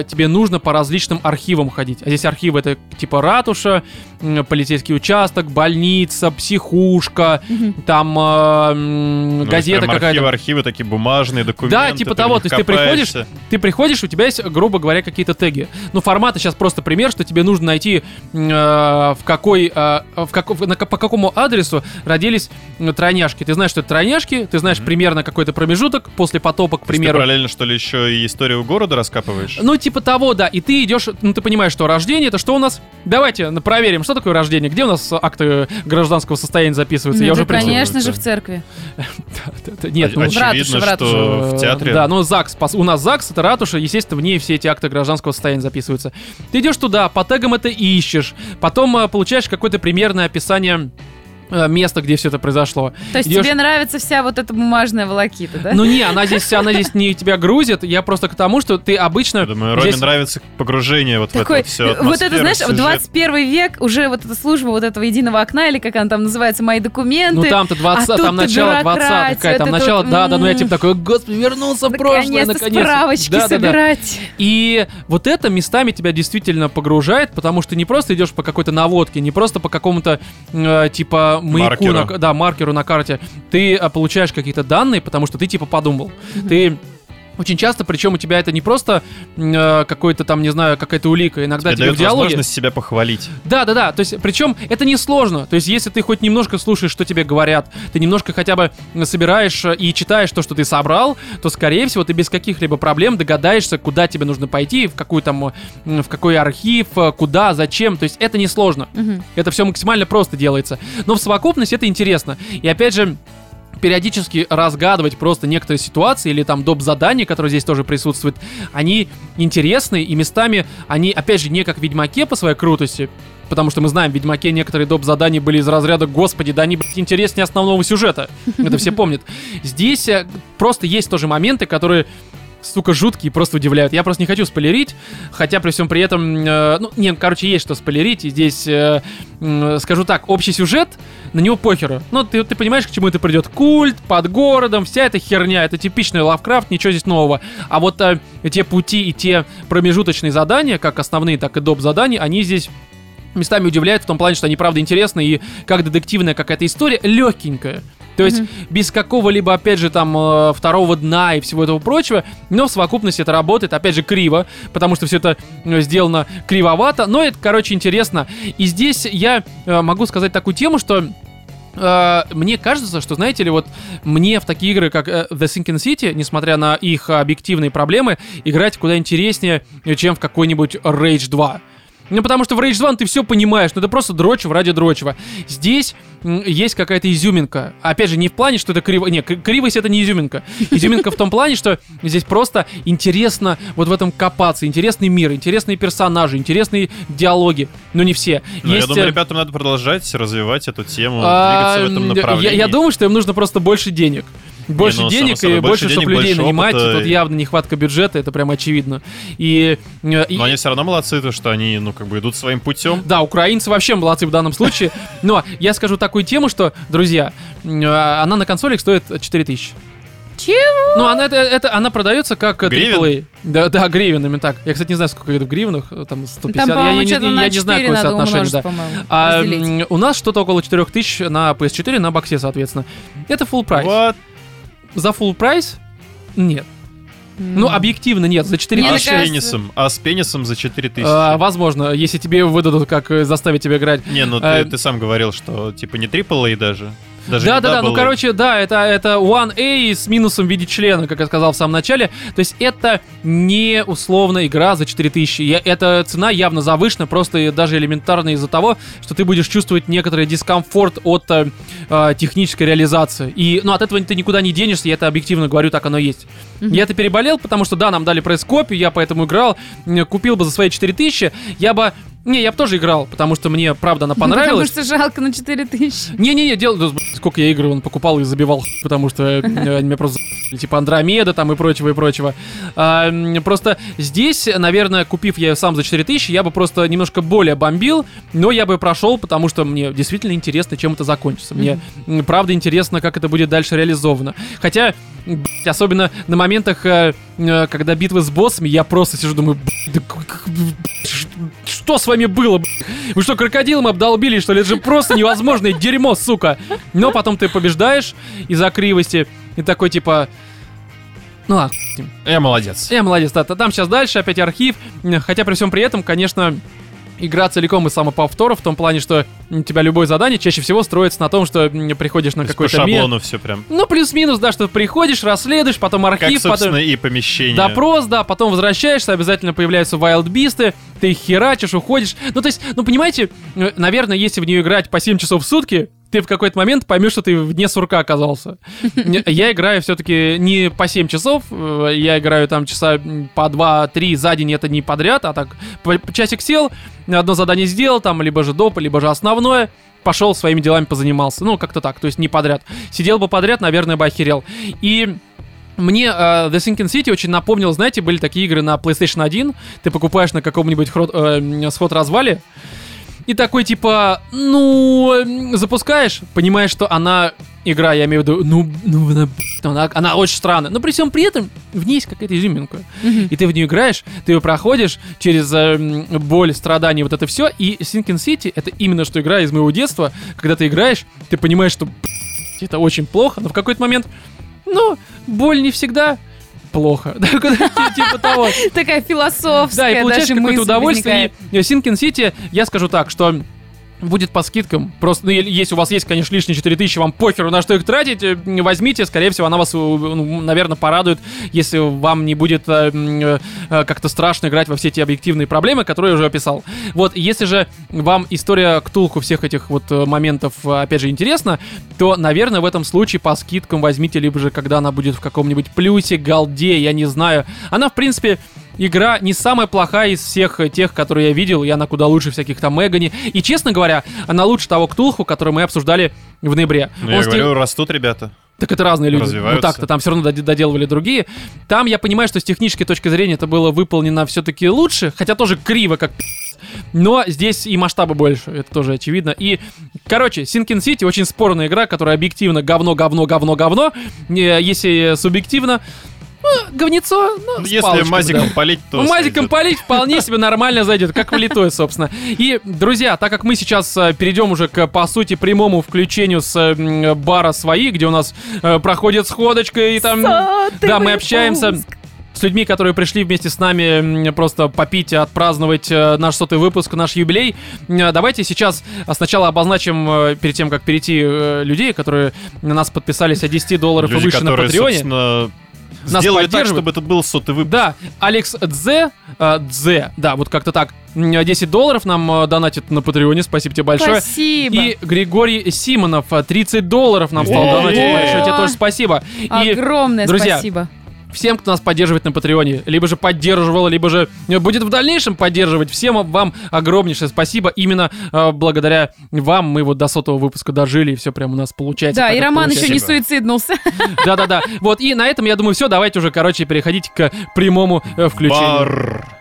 э, тебе нужно по различным архивам ходить. А здесь архивы это типа ратуша, полицейский участок, больница, психушка, там э, Ну, газета какая-то. Архивы, архивы такие бумажные, документы. Да, типа того, то есть ты приходишь, ты приходишь, у тебя есть, грубо говоря, какие-то теги. Ну, форматы сейчас просто пример, что тебе нужно найти, э, в какой, э, в как- на ка- по какому адресу родились м, тройняшки. Ты знаешь, что это тройняшки, ты знаешь примерно какой-то промежуток после потопа, к То есть Ты примеру. параллельно, что ли, еще и историю города раскапываешь? Ну, типа того, да. И ты идешь, ну, ты понимаешь, что рождение, это что у нас? Давайте ну, проверим, что такое рождение, где у нас акты гражданского состояния записываются. Я Ну, уже это, представил. конечно же, в церкви. Нет, ну, в ратуше, в ратуше. в Э, театре... Да, ну ЗАГС. У нас ЗАГС, это ратуша, естественно, в ней все эти акты гражданского состояния записываются. Ты идешь туда, по тегам это ищешь, потом э, получаешь какое-то примерное описание э, места, где все это произошло. То есть Идёшь- тебе нравится вся вот эта бумажная волокита, да? Ну не, она здесь, она здесь не тебя грузит. Я просто к тому, что ты обычно. Я думаю, Роме здесь- нравится погружение вот Такой, в это все вот это, знаешь, в 21 век уже вот эта служба вот этого единого окна, или как она там называется, мои документы. Ну там-то 20, а там тут ты начало 20 бюрократия, какая там начало, вот, да, да, ну я типа такой, господи, вернулся в прошлое, Наконец-то наконец. справочки Да, да, да. собирать. И вот это местами тебя действительно погружает, потому что не просто идешь по какой-то наводке, не просто по какому-то э, типа маяку, Маркеру. на- да, маркеру на карте. Ты э, получаешь какие-то данные, потому что ты типа подумал. Ты очень часто, причем у тебя это не просто э, какой-то там, не знаю, какая-то улика, иногда Тебе тебе в диалоге. возможность себя похвалить. Да, да, да. То есть, причем это не сложно. То есть, если ты хоть немножко слушаешь, что тебе говорят, ты немножко хотя бы собираешь э, и читаешь то, что ты собрал, то, скорее всего, ты без каких-либо проблем догадаешься, куда тебе нужно пойти, в какую там, в какой архив, э, куда, зачем. То есть, это не сложно. Мгм. Это все максимально просто делается. Но в совокупности это интересно. И опять же, периодически разгадывать просто некоторые ситуации или там доп. задания, которые здесь тоже присутствуют, они интересны и местами они, опять же, не как в Ведьмаке по своей крутости, потому что мы знаем, в Ведьмаке некоторые доп. задания были из разряда «Господи, да они, блядь, интереснее основного сюжета». Это все помнят. Здесь э, просто есть тоже моменты, которые сука, жуткие, просто удивляют. Я просто не хочу спойлерить, хотя при всем при этом, э, ну, не, короче, есть что спойлерить, и здесь, э, м, скажу так, общий сюжет, на него похеру. Ну, ты, ты понимаешь, к чему это придет. Культ, под городом, вся эта херня, это типичный Лавкрафт, ничего здесь нового. А вот э, те пути и те промежуточные задания, как основные, так и доп. задания, они здесь местами удивляют в том плане, что они правда интересны и как детективная какая-то история легенькая. То есть без какого-либо, опять же, там э, второго дна и всего этого прочего, но в совокупности это работает, опять же, криво, потому что все это э, сделано кривовато, но это, короче, интересно. И здесь я э, могу сказать такую тему, что мне кажется, что, знаете ли, вот мне в такие игры, как The Sinking City, несмотря на их объективные проблемы, играть куда интереснее, чем в какой-нибудь Rage 2. Ну, потому что в Rage 1 ты все понимаешь, ну это просто дрочево ради дрочева. Здесь есть какая-то изюминка. Опять же, не в плане, что это криво... Не, кривость это не изюминка. Изюминка в том плане, что здесь просто интересно вот в этом копаться. Интересный мир, интересные персонажи, интересные диалоги. Но не все. Ну, я Есть, думаю, э, ребятам надо продолжать развивать эту тему, а, двигаться в этом направлении. Я, я думаю, что им нужно просто больше денег. Больше ну, само денег собой, и больше больше, чтобы денег, людей больше нанимать. опыта. тут явно нехватка бюджета, это прям очевидно. И, э, и- Но они все равно молодцы, то, что они, ну, как бы идут своим путем. да, украинцы вообще молодцы в данном случае. Но я скажу такую тему, что, друзья, э, она на консолях стоит 4000. Чего? Ну, она, это, это- она продается как Гривен? AAA. Да, да, гривенами так. Я, кстати, не знаю, сколько это в гривнах. э, Там 150. Там, я, я не- я на не знаю, 4 какое соотношение, да. А, разделить. у нас что-то около 4000 на PS4, на боксе, соответственно. Это full прайс. Вот. За full прайс? Нет. Ну, объективно нет. За 4 Мне а с пенисом? А с пенисом за 4000? А, возможно, если тебе выдадут, как э, заставить тебя играть. Не, ну а- ты, ты сам говорил, что типа не AAA даже. Даже да, да, да, ну короче, да, это, это 1A с минусом в виде члена, как я сказал в самом начале. То есть это не условно игра за 4000. Я, эта цена явно завышена, просто и даже элементарно из-за того, что ты будешь чувствовать некоторый дискомфорт от э, э, технической реализации. И, ну, от этого ты никуда не денешься, я это объективно говорю, так оно есть. Мгм. Я это переболел, потому что, да, нам дали пресс-копию, я поэтому играл, купил бы за свои 4000, я бы... Не, я бы тоже играл, потому что мне, правда, она понравилась. Потому что жалко на 4000. Не-не-не, дело, сколько я игр он покупал и забивал, потому что э, они меня просто типа Андромеда там и прочего, и прочего. А, просто здесь, наверное, купив я сам за 4000, я бы просто немножко более бомбил, но я бы прошел, потому что мне действительно интересно, чем это закончится. Мне, м, правда, интересно, как это будет дальше реализовано. Хотя, блядь, особенно на моментах, э, э, когда битвы с боссами, я просто сижу, думаю, блядь, что с вами было? Вы что, крокодилом обдолбили, что ли? Это же просто невозможное дерьмо, сука. Но потом ты побеждаешь из-за кривости и такой, типа... Ну ладно, Я молодец. я молодец, да, там сейчас дальше опять архив. Хотя при всем при этом, конечно, игра целиком из самоповторов, в том плане, что у тебя любое задание чаще всего строится на том, что приходишь на по какой-то мир. шаблону все прям. Ну, плюс-минус, да, что приходишь, расследуешь, потом Как, архив, собственно, потом и помещение. допрос, да, потом возвращаешься, обязательно появляются вайлдбисты, ты их херачишь, уходишь. Ну, то есть, ну, понимаете, наверное, если в нее играть по 7 часов в сутки, ты в какой-то момент поймешь, что ты вне сурка оказался. Я играю все-таки не по 7 часов, э, я играю там часа по 2-3 за день, это не подряд, а так часик сел, одно задание сделал, там либо же доп, либо же основное, пошел своими делами позанимался. Ну, как-то так, то есть не подряд. Сидел бы подряд, наверное, бы охерел. И мне э, The Sinking City очень напомнил, знаете, были такие игры на PlayStation 1, ты покупаешь на каком-нибудь э, м, сход-развале, и такой типа, ну, м, запускаешь, понимаешь, что она игра, я имею в виду, ну, ну она, она, она очень странная, но при всем при этом в ней есть какая-то изюминка. И ты в нее играешь, ты ее проходишь через э, боль, страдания, вот это все. И Sinking City это именно что игра из моего детства. Когда ты играешь, ты понимаешь, что «Блядь, это очень плохо, но в какой-то момент, ну, боль не всегда плохо. Типа того. Такая философская Да, и получаешь какое-то удовольствие. И Синкин Сити, я скажу так, что будет по скидкам. Просто, ну, если у вас есть, конечно, лишние 4000, вам похеру на что их тратить, э, возьмите, скорее всего, она вас, э, ну, наверное, порадует, если вам не будет э, э, э, как-то страшно играть во все эти объективные проблемы, которые я уже описал. Вот, если же вам история Ктулху всех этих вот моментов, опять же, интересна, то, наверное, в этом случае по скидкам возьмите, либо же, когда она будет в каком-нибудь плюсе, голде, я не знаю. Она, в принципе, игра не самая плохая из всех э, тех, которые я видел, и она куда лучше всяких там Мегани. И, честно говоря, она лучше того Ктулху, который мы обсуждали в ноябре. Ну, я говорю, растут ребята. так это разные люди. Развиваются. Ну так-то там все равно дод- доделывали другие. Там я понимаю, что с технической точки зрения это было выполнено все-таки лучше, хотя тоже криво, как но здесь и масштабы больше, это тоже очевидно. И, короче, Sinking City очень спорная игра, которая объективно говно, говно, говно, говно. Не, Если субъективно, ну, говнецо, ну, Ну, с Если палочками, мазиком да. полить, то Ну, Мазиком сойдет. полить вполне себе нормально зайдет, как влитое, собственно. И, друзья, так как мы сейчас э, перейдем уже к, по сути, прямому включению с бара свои, где у нас э, проходит сходочка и там... Сотый Да, мы общаемся с людьми, которые пришли вместе с нами просто попить, отпраздновать э, наш сотый выпуск, наш юбилей. Давайте сейчас э, сначала обозначим, перед тем, как перейти, людей, которые на нас подписались от 10 долларов и Люди, выше на которые, Патреоне. Нас Сделали так, чтобы это был сотый выпуск. Да, Алекс Дзе, э, Дзе, да, вот как-то так, м, 10 долларов нам э, донатит на Патреоне, спасибо тебе большое. Спасибо. И Григорий Симонов, э, 30 долларов нам стал донатить большое, тебе тоже спасибо. И Огромное друзья, спасибо. Всем, кто нас поддерживает на Патреоне, либо же поддерживал, либо же э, будет в дальнейшем поддерживать, всем вам огромнейшее спасибо. Именно э, благодаря вам мы вот до сотого выпуска дожили, и все прям у нас получается. Да, и Роман еще получается. не суициднулся. Да-да-да. Вот, и на этом, я думаю, все. Давайте уже, короче, переходить к прямому э, включению. Бар.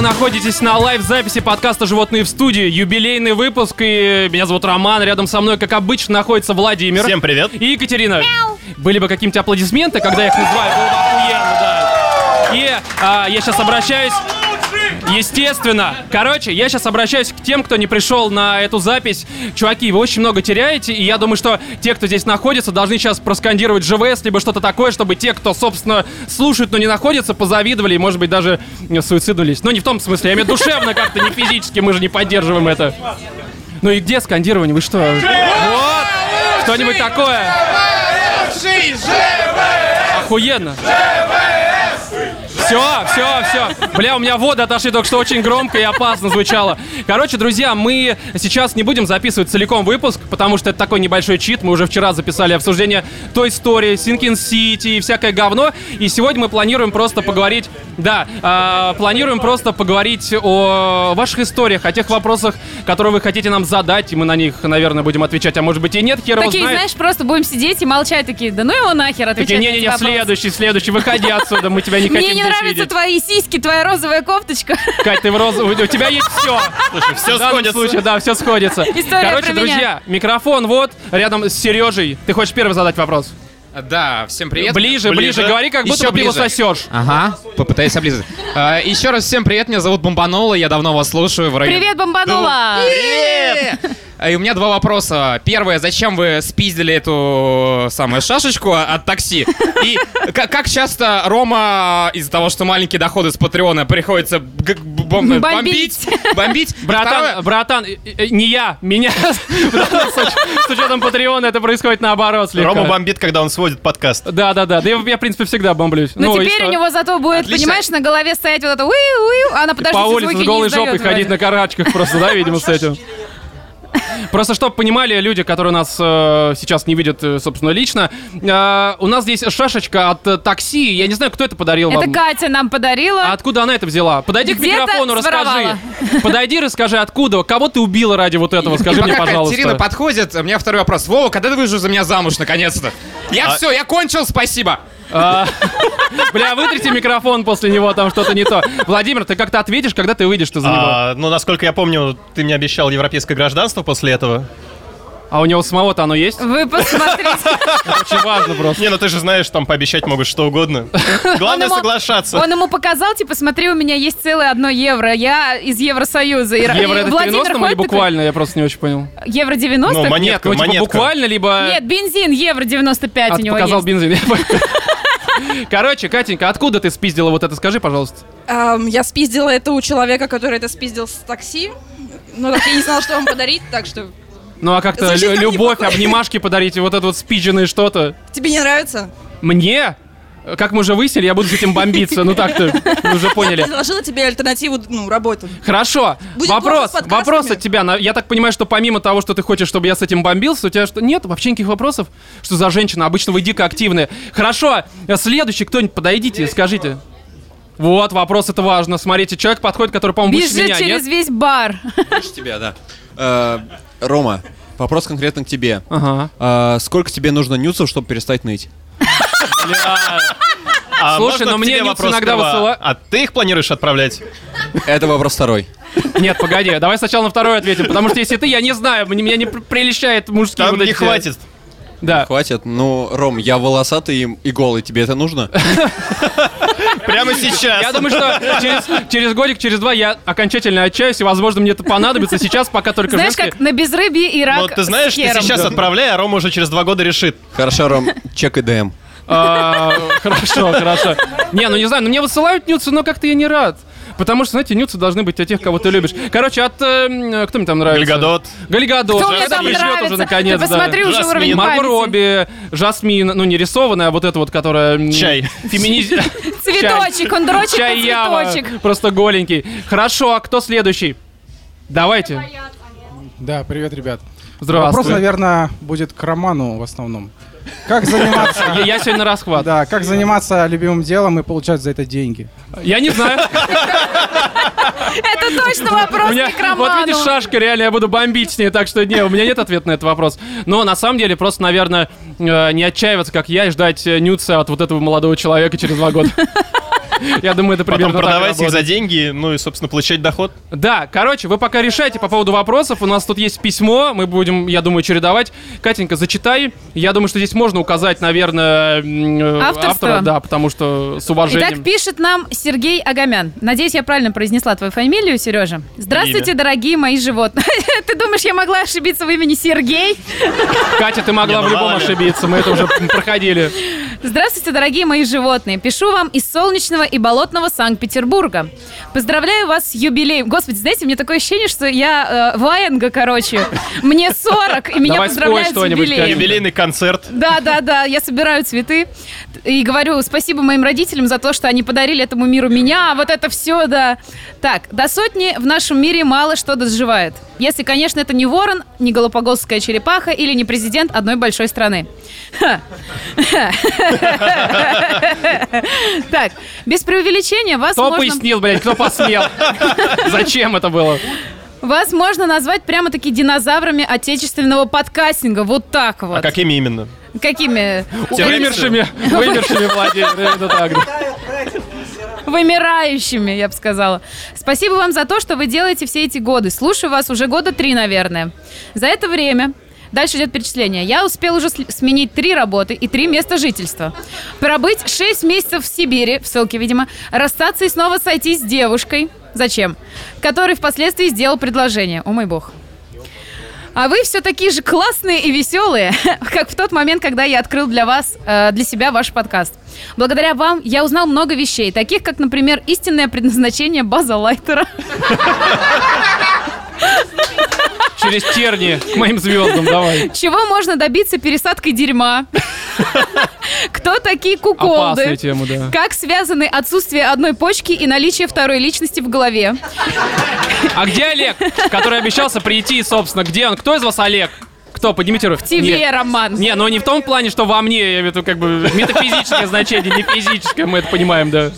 Вы находитесь на лайв-записи подкаста «Животные в студии». Юбилейный выпуск, и меня зовут Роман, рядом со мной, как обычно, находится Владимир. Всем привет. И Екатерина. Были бы какие-нибудь аплодисменты, когда я их называю, было бы охуенно, да. И а, я сейчас обращаюсь... Естественно. Короче, я сейчас обращаюсь к тем, кто не пришел на эту запись. Чуваки, вы очень много теряете, и я думаю, что те, кто здесь находится, должны сейчас проскандировать ЖВС, либо что-то такое, чтобы те, кто, собственно, слушают, но не находятся, позавидовали и, может быть, даже суициднулись. Но не в том смысле, я имею душевно как-то, не физически, мы же не поддерживаем это. Ну и где скандирование? Вы что? Вот! Что-нибудь такое? Охуенно! Все, все, все. Бля, у меня воды отошли только что очень громко и опасно звучало. Короче, друзья, мы сейчас не будем записывать целиком выпуск, потому что это такой небольшой чит. Мы уже вчера записали обсуждение той истории, Синкин Сити и всякое говно. И сегодня мы планируем просто поговорить, да, а, планируем просто поговорить о ваших историях, о тех вопросах, которые вы хотите нам задать, и мы на них, наверное, будем отвечать, а может быть и нет, хер его Такие, знает. знаешь, просто будем сидеть и молчать такие, да ну его нахер, Такие, отвечать эти не-не-не, следующий, следующий, выходи отсюда, мы тебя не хотим Мне не здесь нравятся твои сиськи, твоя розовая кофточка. Кать, ты в розовую, у тебя есть все. Слушай, все В данном сходится. случае, да, все сходится. История Короче, про меня. друзья, микрофон вот, рядом с Сережей. Ты хочешь первый задать вопрос? Да, всем привет. Ближе, ближе, Ближе. говори, как будто Еще бы ты его ближе. сосешь. Ага, попытаюсь облизать. А, еще раз всем привет, меня зовут Бомбанола, я давно вас слушаю в районе... Привет, бомбанула! А, И у меня два вопроса. Первое, зачем вы спиздили эту самую шашечку от такси? И к- как часто Рома из-за того, что маленькие доходы с Патреона приходится г- бом- Бомбить. бомбить? Бомбить? Братан, Второе- братан, э, э, не я, меня. С уч- С учетом Патреона это происходит наоборот слегка. Рома бомбит, когда он сводит подкаст. Да, да, да. Да я, я, в принципе, всегда бомблюсь. Но Ну, и теперь у него зато будет, Отлично. понимаешь, на голове стоять вот это уи уи а она подожди, по улице с голой жопой ходить на карачках просто, да, видимо, с этим. Просто чтобы понимали люди, которые нас э, сейчас не видят, э, собственно, лично, э, у нас здесь шашечка от э, такси. Я не знаю, кто это подарил Это вам. Катя нам подарила. А откуда она это взяла? Подойди к Где-то микрофону, расскажи. своровала. Подойди, расскажи, откуда. Кого ты убила ради вот этого? Скажи И мне, пока пожалуйста. Катерина подходит, у меня второй вопрос. Вова, когда ты выйдешь за меня замуж, наконец-то? Я А- все, я кончил, спасибо. А, Бля, вытрите микрофон после него, там что-то не то. Владимир, ты как-то ответишь, когда ты выйдешь ты за него? А, ну, насколько я помню, ты мне обещал европейское гражданство после этого. А у него самого-то оно есть? Вы посмотрите. Очень важно просто. Не, ну ты же знаешь, там пообещать могут что угодно. Главное Он ему- соглашаться. Он ему показал, типа, смотри, у меня есть целое одно евро. Я из Евросоюза. И- Евро и это в Владимир 90 или такой, буквально? Я просто не очень понял. Евро 90? Ну, Нет, ну типа монетка. буквально, либо... Нет, бензин евро 95 А, у него показал есть. бензин. Короче, Катенька, откуда ты спиздила вот это? Скажи, пожалуйста. Ам, я спиздила это у человека, который это спиздил с такси. Ну, так я не знала, что вам подарить, так что... Ну а как-то лю- любовь, обнимашки подарить, и вот это вот спидженное что-то. Тебе не нравится? Мне? Как мы уже выяснили, я буду с этим бомбиться. Ну так-то, вы уже поняли. Предложила тебе альтернативу, ну, работу. Хорошо. Будет вопрос, вопрос от тебя. На- Я так понимаю, что помимо того, что ты хочешь, чтобы я с этим бомбился, у тебя что? Нет вообще никаких вопросов? Что за женщина? Обычно вы дико активные. Хорошо. а Следующий кто-нибудь подойдите, скажите. Вот, вопрос это важно. Смотрите, человек подходит, который, по-моему, выше Бежит меня, через нет? весь бар. Слушай тебя, да. Э, Рома, вопрос конкретно к тебе. Ага. Сколько тебе нужно нюцев, чтобы перестать ныть? А Слушай, но мне вопрос иногда сперва? высыла- А ты их планируешь отправлять? Это вопрос второй. Нет, погоди, давай сначала на второй ответим, потому что если ты, я не знаю, мне- меня не пр- прелещает мужские Там вот не эти- хватит. Да. Хватит. Ну, Ром, я волосатый и- и голый, тебе это нужно? Прямо сейчас. Я думаю, что через, через годик, через два я окончательно отчаюсь, и, возможно, мне это понадобится. Сейчас пока только Знаешь, женские... как на безрыбье и рак Ну, ты знаешь, ты сейчас отправляй, а Рома уже через два года решит. Хорошо, Ром, чекай ДМ. А, Хорошо, хорошо. Не, ну не знаю, ну мне высылают нюцы, но как-то я не рад. Потому что, знаете, нюцы должны быть от тех, кого ты любишь. Короче, от... э, кто мне там нравится? Гальгадот. Гальгадот. Кто мне Когда там нравится? уже наконец, Ты да. посмотри уже Жасмин. уровень Марго. Робби, Жасмин, ну не рисованная, а вот эта вот, которая... Чай. Феминиз... Цветочек, он дрочит Чай цветочек. просто голенький. Хорошо, а кто следующий? Давайте. Да, привет, ребят. Здравствуй. Вопрос, наверное, будет к Роману в основном. Как заниматься... Я, я сегодня расхват. Да, как заниматься любимым делом и получать за это деньги? Я не знаю. Это точно вопрос меня, вот видишь, шашка, реально, я буду бомбить с ней, так что не, у меня нет ответа на этот вопрос. Но на самом деле просто, наверное, э, не отчаиваться, как я, и ждать э, нюца от вот этого молодого человека через два года. Я думаю, это примерно Потом так продавать их за деньги, ну и, собственно, получать доход. Да, короче, вы пока решайте по поводу вопросов. У нас тут есть письмо, мы будем, я думаю, чередовать. Катенька, зачитай. Я думаю, что здесь можно указать, наверное, Авторство. автора, да, потому что с уважением. Итак, пишет нам Сергей Агамян. Надеюсь, я правильно произнесла твою фамилию, Сережа. Здравствуйте, дорогие мои животные. Ты думаешь, я могла ошибиться в имени Сергей? Катя, ты могла Не, ну в любом ошибиться, мы это уже проходили. Здравствуйте, дорогие мои животные. Пишу вам из солнечного и болотного Санкт-Петербурга. Поздравляю вас с юбилеем. Господи, знаете, мне такое ощущение, что я э, Ваенга, короче. Мне 40, и меня Давай поздравляют спой с что-нибудь, юбилеем. Юбилейный концерт. Да, да, да, я собираю цветы и говорю спасибо моим родителям за то, что они подарили этому миру меня, а вот это все, да. Так, до сотни в нашем мире мало что доживает. Если, конечно, это не ворон, не галапагосская черепаха или не президент одной большой страны. Так, без преувеличения вас Кто пояснил, блядь, кто посмел? Зачем это было? Вас можно назвать прямо-таки динозаврами отечественного подкастинга. Вот так вот. А какими именно? Какими? Вымершими, вымершими Владимир. Вымирающими, я бы сказала. Спасибо вам за то, что вы делаете все эти годы. Слушаю вас уже года три, наверное. За это время Дальше идет перечисление. Я успел уже сменить три работы и три места жительства. Пробыть шесть месяцев в Сибири, в ссылке, видимо, расстаться и снова сойтись с девушкой. Зачем? Который впоследствии сделал предложение. О мой бог. А вы все такие же классные и веселые, как в тот момент, когда я открыл для вас, э, для себя ваш подкаст. Благодаря вам я узнал много вещей, таких как, например, истинное предназначение база Лайтера. Через терни к моим звездам, давай. Чего можно добиться пересадкой дерьма? Кто такие куколды? тема, да. Как связаны отсутствие одной почки и наличие второй личности в голове? А где Олег, который обещался прийти, собственно? Где он? Кто из вас Олег? Кто? Поднимите руку. Тебе, Не, Роман. Не, но не в том плане, что во мне, я имею в виду, как бы метафизическое значение, не физическое, мы это понимаем, да.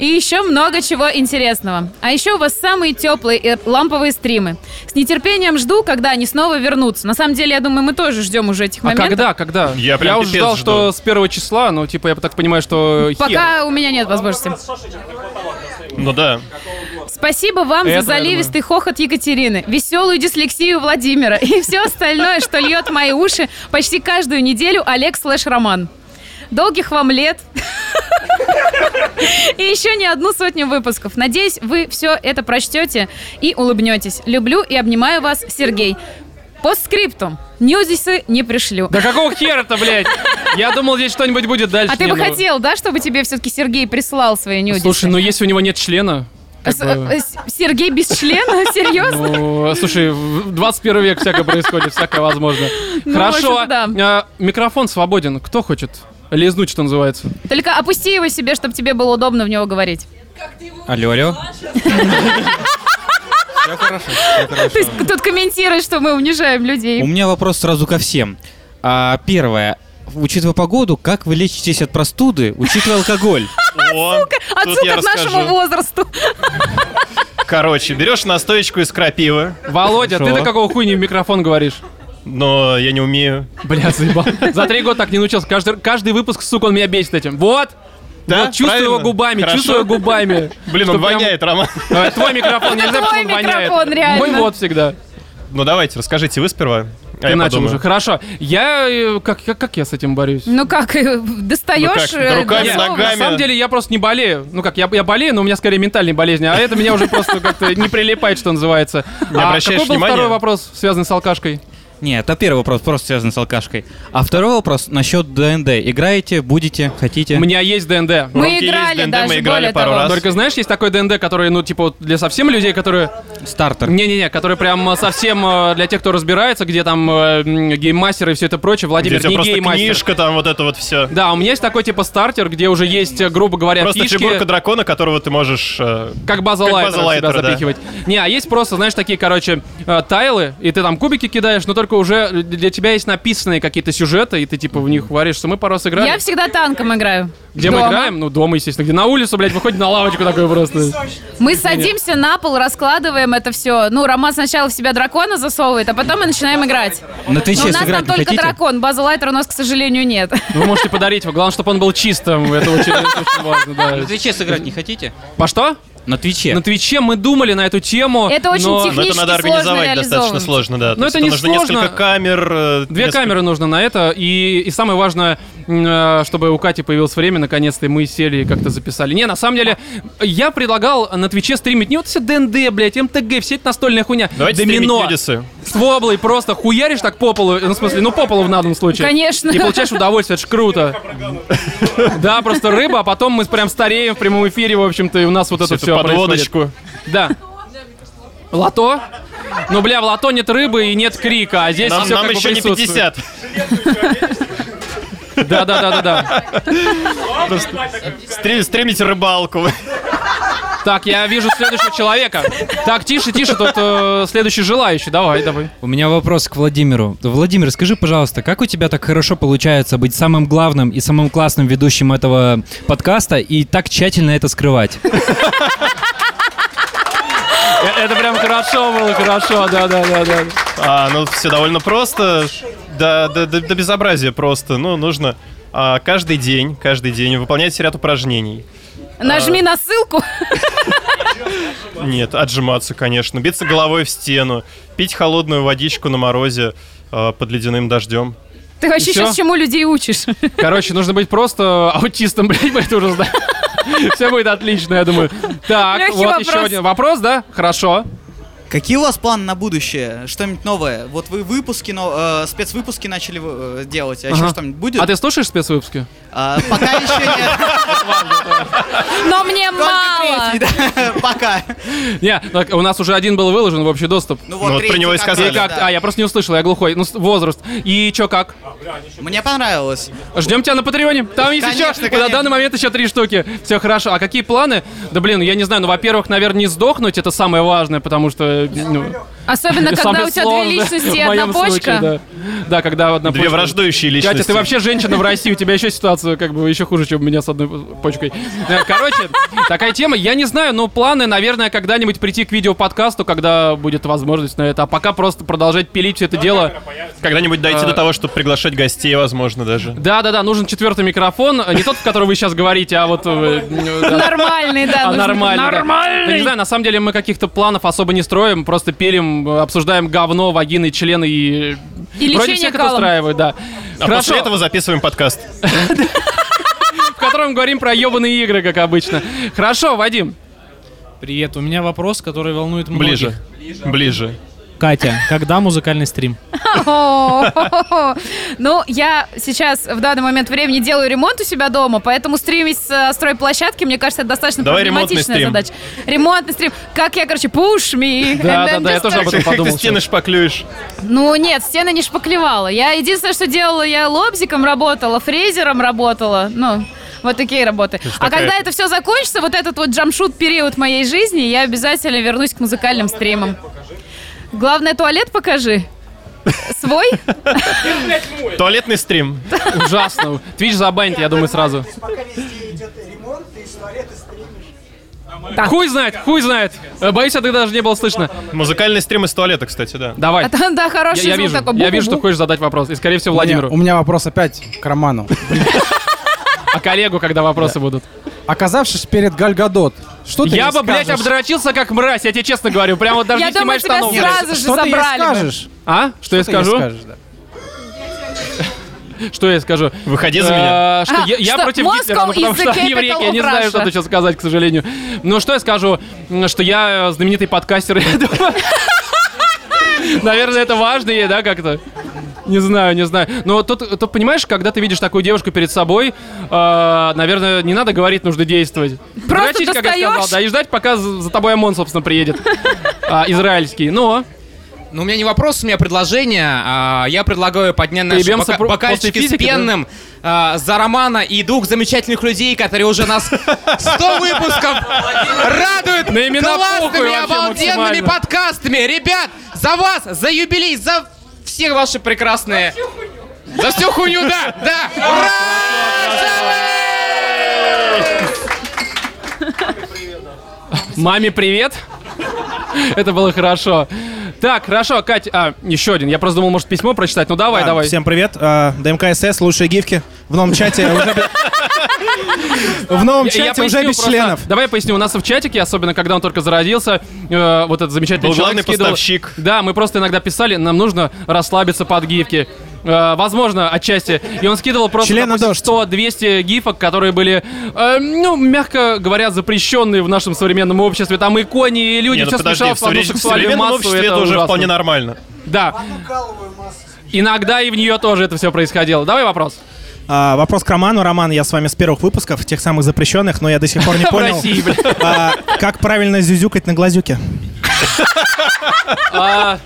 И еще много чего интересного. А еще у вас самые теплые и ламповые стримы. С нетерпением жду, когда они снова вернутся. На самом деле, я думаю, мы тоже ждем уже этих А моментов. когда, когда? Я прям уже ждал, жду. что с первого числа, ну, типа, я так понимаю, что хер. Пока у меня нет возможности. Ну да. Спасибо вам Это, за я заливистый хохот Екатерины, веселую дислексию Владимира и все остальное, что льет в мои уши почти каждую неделю Олег слэш Роман. Долгих вам лет. И еще не одну сотню выпусков. Надеюсь, вы все это прочтете и улыбнетесь. Люблю и обнимаю вас, Сергей. Постскриптум. Ньюзисы не пришлю. Да какого хера-то, блядь? Я думал, здесь что-нибудь будет дальше. А ты бы хотел, да, чтобы тебе все-таки Сергей прислал свои ньюзисы? Слушай, ну если у него нет члена... как С- бы, э, Сергей без члена? Серьезно? Ну, слушай, в 21 век всякое происходит, всякое возможно. Ну, Хорошо, общем-то, а, микрофон свободен. Кто хочет? Лизнуть, что называется. Только опусти его себе, чтобы тебе было удобно в него говорить. Алло, алло. Все хорошо, все хорошо. То есть тут комментирует, что мы унижаем людей. У меня вопрос сразу ко всем. А, первое. Учитывая погоду, как вы лечитесь от простуды, учитывая алкоголь? О, тут Отсылка я к нашему расскажу. возрасту. Короче, берешь настоечку из крапивы, Володя, ты-то какого хуйни в микрофон говоришь? Но я не умею. Бля, заебал. За три года так не научился. Каждый, каждый выпуск, сука, он меня бесит этим. Вот! Да, вот чувствую правильно? его губами, Хорошо. чувствую губами. Блин, он прям- воняет, Роман. А, Твой микрофон, нельзя, потому Твой он воняет. микрофон, реально. Мой вот всегда. Ну давайте, расскажите вы сперва. А я начал подумаю. уже. Хорошо. Я... э, Как, как, как я с этим борюсь? Ну как, э, достаешь... Ну как, руками, Нет, ногами. На самом деле я просто не болею. Ну как, я, я болею, но у меня скорее ментальные болезни, а это меня уже просто как-то не прилипает, что называется. Не а обращаешь какой был внимания? второй вопрос, связанный с алкашкой? Нет, это первый вопрос, просто связан с алкашкой. А второй вопрос насчет ДНД. Играете, будете, хотите? У меня есть ДНД. Мы Ромки есть играли ДНД, даже, мы играли более пару того. раз. Только знаешь, есть такой ДНД, который, ну, типа, вот для совсем людей, которые... Стартер. Не-не-не, который прям э, совсем э, для тех, кто разбирается, где там э, гейммастер и все это прочее. Где Владимир тебя не просто гейммастер. книжка, там вот это вот все. Да, у меня есть такой типа стартер, где уже есть, э, грубо говоря, Просто фишки. фигурка дракона, которого ты можешь... э, Как база Как лайтера база лайтера, да. запихивать. Не, а есть просто, знаешь, такие, короче, э, тайлы, и ты там кубики кидаешь, но только уже для тебя есть написанные какие-то сюжеты, и ты типа в них варишься. Мы пару раз играли. Я всегда танком играю. Где Дома. мы играем? Ну, дома, естественно. Где на улицу, блядь, выходим на лавочку такой просто. Мы садимся на пол, раскладываем это все. Ну, Роман сначала в себя дракона засовывает, а потом мы начинаем играть. На Но Твиче у нас там только хотите? дракон, Базза Лайтера у нас, к сожалению, нет. Ну, Вы можете подарить его. Главное, чтобы он был чистым. Это очень, очень важно, На да. Твиче сыграть не хотите? По что? На Твиче. На Твиче мы думали на эту тему. Это очень но- Но это Технически надо сложно организовать достаточно сложно, да. То Ну, есть это не нужно сложно. несколько камер. э, Две несколько- камеры нужно на это, и, и самое важное, чтобы у Кати появилось время, наконец-то, мы сели и как-то записали. Не, на самом деле, я предлагал на Твиче стримить не вот все ДНД, блядь, МТГ, все эта настольная хуйня. Давайте Домино. С воблой просто хуяришь так по полу, ну, в смысле, ну, по полу в данном случае. Конечно. И получаешь удовольствие, это ж круто. Да, просто рыба, а потом мы прям стареем в прямом эфире, в общем-то, и у нас вот это все подводочку. Да. Лото? Ну, бля, в лото нет рыбы и нет крика, а здесь Нам, все нам как бы еще не присутствует. 50. Да, да, да, да, да. Стри- Стримите рыбалку. Так, я вижу следующего человека. Так, тише, тише, тут э, следующий желающий. Давай, давай. У меня вопрос к Владимиру. Владимир, скажи, пожалуйста, как у тебя так хорошо получается быть самым главным и самым классным ведущим этого подкаста и так тщательно это скрывать? Э, Это прям хорошо было, хорошо, да, да, да, да. А, ну, все довольно просто. Да, да, да, до безобразия просто. Ну, нужно а, каждый день, каждый день выполнять ряд упражнений. Нажми на ссылку. Нет, отжиматься, конечно. Биться головой в стену. Пить холодную водичку на морозе а, под ледяным дождем. Ты вообще сейчас чему людей учишь? Короче, нужно быть просто аутистом, блядь, мы это уже знаем. Все будет отлично, я думаю. Так, Лёгкий вот вопрос. еще один вопрос, да? Хорошо. Какие у вас планы на будущее? Что-нибудь новое? Вот вы выпуски, но, э, спецвыпуски начали э, делать, а еще Ага. что-нибудь будет? А ты слушаешь спецвыпуски? А, пока еще нет. Но мне мало. Пока. Не, у нас уже один был выложен в общий доступ. Ну Ну вот про третий него и сказали. А, я просто не услышал, я глухой. Ну, возраст. И чё, как? Мне понравилось. Ждем тебя на Патреоне. Там есть еще, на данный момент еще три штуки. Все хорошо. А какие планы? Да блин, я не знаю. Ну, во-первых, наверное, не сдохнуть, это самое важное, потому что... Ну, Особенно, когда у тебя две личности и одна почка. случае, да. Да, когда одна Две почка. враждующие личности. Катя, ты вообще женщина в России, у тебя еще ситуация как бы еще хуже, чем у меня с одной почкой. Э, Короче, такая тема, я не знаю, но планы, наверное, когда-нибудь прийти к видеоподкасту, когда будет возможность на это, а пока просто продолжать пилить все это дело. Когда-нибудь дойти А. до того, чтобы приглашать гостей, возможно, даже. Да-да-да, нужен четвертый микрофон, э, не тот, в который вы сейчас говорите, а вот... э, э, да. Нормальный, да. А да. Ну, не знаю, на самом деле мы каких-то планов особо не строим, просто пилим, э, обсуждаем говно, вагины, члены и... И Вроде всех это калом. устраивает, да. А после этого записываем подкаст. в котором говорим про ебаные игры, как обычно. Хорошо, Вадим. Привет, у меня вопрос, который волнует многих. Ближе. Ближе. Катя, когда музыкальный стрим? Ну, я сейчас в данный момент времени делаю ремонт у себя дома, поэтому стримить с э, стройплощадки, мне кажется, это достаточно Давай проблематичная задача. Ремонтный стрим. Как я, короче, push me. Да, да, да, я just тоже об этом ты подумал. стены шпаклюешь. Ну, нет, стены не шпаклевала. Я единственное, что делала, я лобзиком работала, фрезером работала. Ну, вот такие работы. А такая- когда это все закончится, вот этот вот джамшут период моей жизни, я обязательно вернусь к музыкальным стримам. Главное, туалет покажи. Свой? Туалетный стрим. Ужасно. Твич забанит, я думаю, сразу. Хуй знает, хуй знает. Э, Боюсь, это даже не было слышно. Музыкальный стрим из туалета, кстати, да. Давай. А там, да, хороший Я, я вижу, такой. я вижу, что хочешь задать вопрос. И, скорее всего, У меня- Владимиру. У меня вопрос опять к Роману. А коллегу, когда вопросы будут. Оказавшись перед Гальгадот, что ты я ей бы, блядь, скажешь? обдрочился как мразь, я тебе честно говорю. Прям вот даже Я не думаю, тебя штанов. сразу же Что ты ей забрали бы. скажешь? А? Что я Что ты ей скажу? скажешь, да. Что я скажу? Выходи за меня. А, Что А, я, я что против Moscow Гитлера, ну, потому is the что еврейка, я не capital of знаю, что Russia. тут сейчас сказать, к сожалению. Но что я скажу? М, Что я э, знаменитый подкастер. я думаю. Наверное, это важно ей, да, как-то? Не знаю, не знаю. Но тут, тут, понимаешь, когда ты видишь такую девушку перед собой, э, наверное, не надо говорить, нужно действовать. Просто Дрочить, как я сказал, да, и ждать, пока за, за тобой ОМОН, собственно, приедет. А, израильский. Но Ну, у меня не вопрос, у меня предложение. А, Я предлагаю поднять наши бока- про- бокальчики после с физики, да? пенным а, за Романа и двух замечательных людей, которые уже нас 100 выпусков радуют классными, обалденными подкастами. Ребят, за вас, за юбилей, за все ваши прекрасные... За всю хуйню, да, да! Ура! Маме привет. Это было хорошо. Так, хорошо, Кать, а, еще один. Я просто думал, может, письмо прочитать. Ну давай, А, давай. Всем привет. А, ДМК-СС, лучшие гифки. В новом чате уже... В новом Я- я чате уже без просто. членов. Давай я поясню. У нас в чатике, особенно когда он только зародился, э, вот этот замечательный Был человек главный скидывал- поставщик. Да, мы просто иногда писали, нам нужно расслабиться под гифки. Э, возможно, отчасти. И он скидывал просто Члена допустим, дождь. 100-200 гифок, которые были, э, ну, мягко говоря, запрещенные в нашем современном обществе. Там и кони, и люди, Не, ну все подожди, смешалось в одну сексуальную современном массу. обществе это уже ужасно. вполне нормально. Да. Иногда и в нее тоже это все происходило. Давай вопрос. А, Вопрос к Роману. Роман, я с вами с первых выпусков, тех самых запрещенных, но я до сих пор не В понял, России, бля. а, как правильно зюзюкать на глазюке. А,